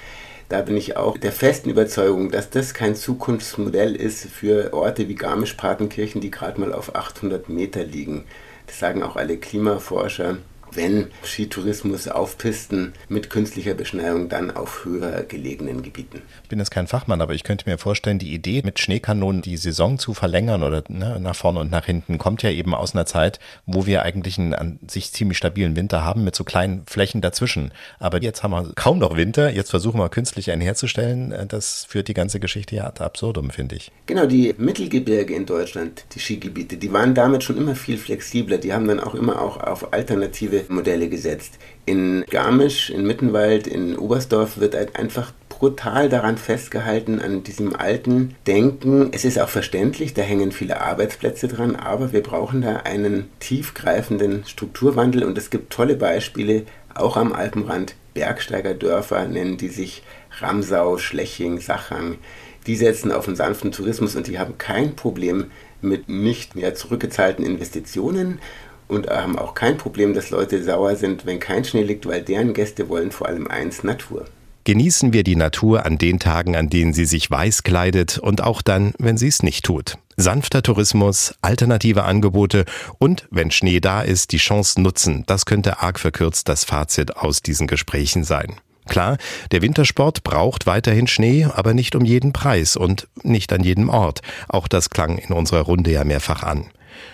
Da bin ich auch der festen Überzeugung, dass das kein Zukunftsmodell ist für Orte wie Garmisch-Partenkirchen, die gerade mal auf 800 Meter liegen. Das sagen auch alle Klimaforscher wenn Skitourismus auf Pisten mit künstlicher Beschneiung dann auf höher gelegenen Gebieten. Ich bin jetzt kein Fachmann, aber ich könnte mir vorstellen, die Idee mit Schneekanonen die Saison zu verlängern oder ne, nach vorne und nach hinten kommt ja eben aus einer Zeit, wo wir eigentlich einen an sich ziemlich stabilen Winter haben mit so kleinen Flächen dazwischen. Aber jetzt haben wir kaum noch Winter, jetzt versuchen wir künstlich einen herzustellen. Das führt die ganze Geschichte ja ad absurdum, finde ich. Genau, die Mittelgebirge in Deutschland, die Skigebiete, die waren damit schon immer viel flexibler. Die haben dann auch immer auch auf alternative Modelle gesetzt. In Garmisch, in Mittenwald, in Oberstdorf wird halt einfach brutal daran festgehalten, an diesem alten Denken. Es ist auch verständlich, da hängen viele Arbeitsplätze dran, aber wir brauchen da einen tiefgreifenden Strukturwandel und es gibt tolle Beispiele, auch am Alpenrand. Bergsteigerdörfer nennen die sich Ramsau, Schleching, Sachang. Die setzen auf einen sanften Tourismus und die haben kein Problem mit nicht mehr zurückgezahlten Investitionen und haben auch kein Problem, dass Leute sauer sind, wenn kein Schnee liegt, weil deren Gäste wollen vor allem eins, Natur. Genießen wir die Natur an den Tagen, an denen sie sich weiß kleidet und auch dann, wenn sie es nicht tut. Sanfter Tourismus, alternative Angebote und, wenn Schnee da ist, die Chance nutzen. Das könnte arg verkürzt das Fazit aus diesen Gesprächen sein. Klar, der Wintersport braucht weiterhin Schnee, aber nicht um jeden Preis und nicht an jedem Ort. Auch das klang in unserer Runde ja mehrfach an.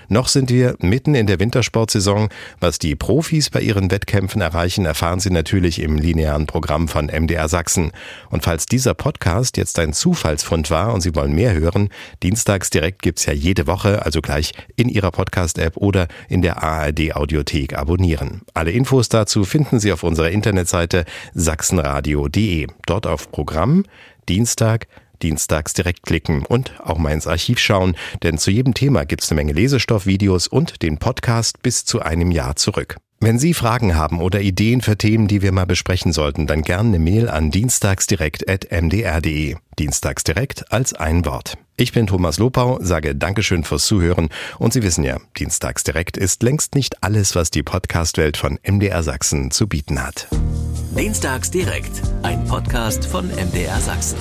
Noch sind wir mitten in der Wintersportsaison. Was die Profis bei ihren Wettkämpfen erreichen, erfahren Sie natürlich im linearen Programm von MDR Sachsen. Und falls dieser Podcast jetzt ein Zufallsfund war und Sie wollen mehr hören, dienstags direkt gibt's ja jede Woche, also gleich in Ihrer Podcast-App oder in der ARD Audiothek abonnieren. Alle Infos dazu finden Sie auf unserer Internetseite sachsenradio.de. Dort auf Programm, Dienstag, dienstags direkt klicken und auch mal ins Archiv schauen, denn zu jedem Thema gibt es eine Menge Lesestoff, Videos und den Podcast bis zu einem Jahr zurück. Wenn Sie Fragen haben oder Ideen für Themen, die wir mal besprechen sollten, dann gerne eine Mail an dienstagsdirekt.mdr.de. Dienstagsdirekt als ein Wort. Ich bin Thomas Lopau, sage Dankeschön fürs Zuhören und Sie wissen ja, Dienstagsdirekt ist längst nicht alles, was die Podcastwelt von MDR Sachsen zu bieten hat. Dienstagsdirekt, ein Podcast von MDR Sachsen.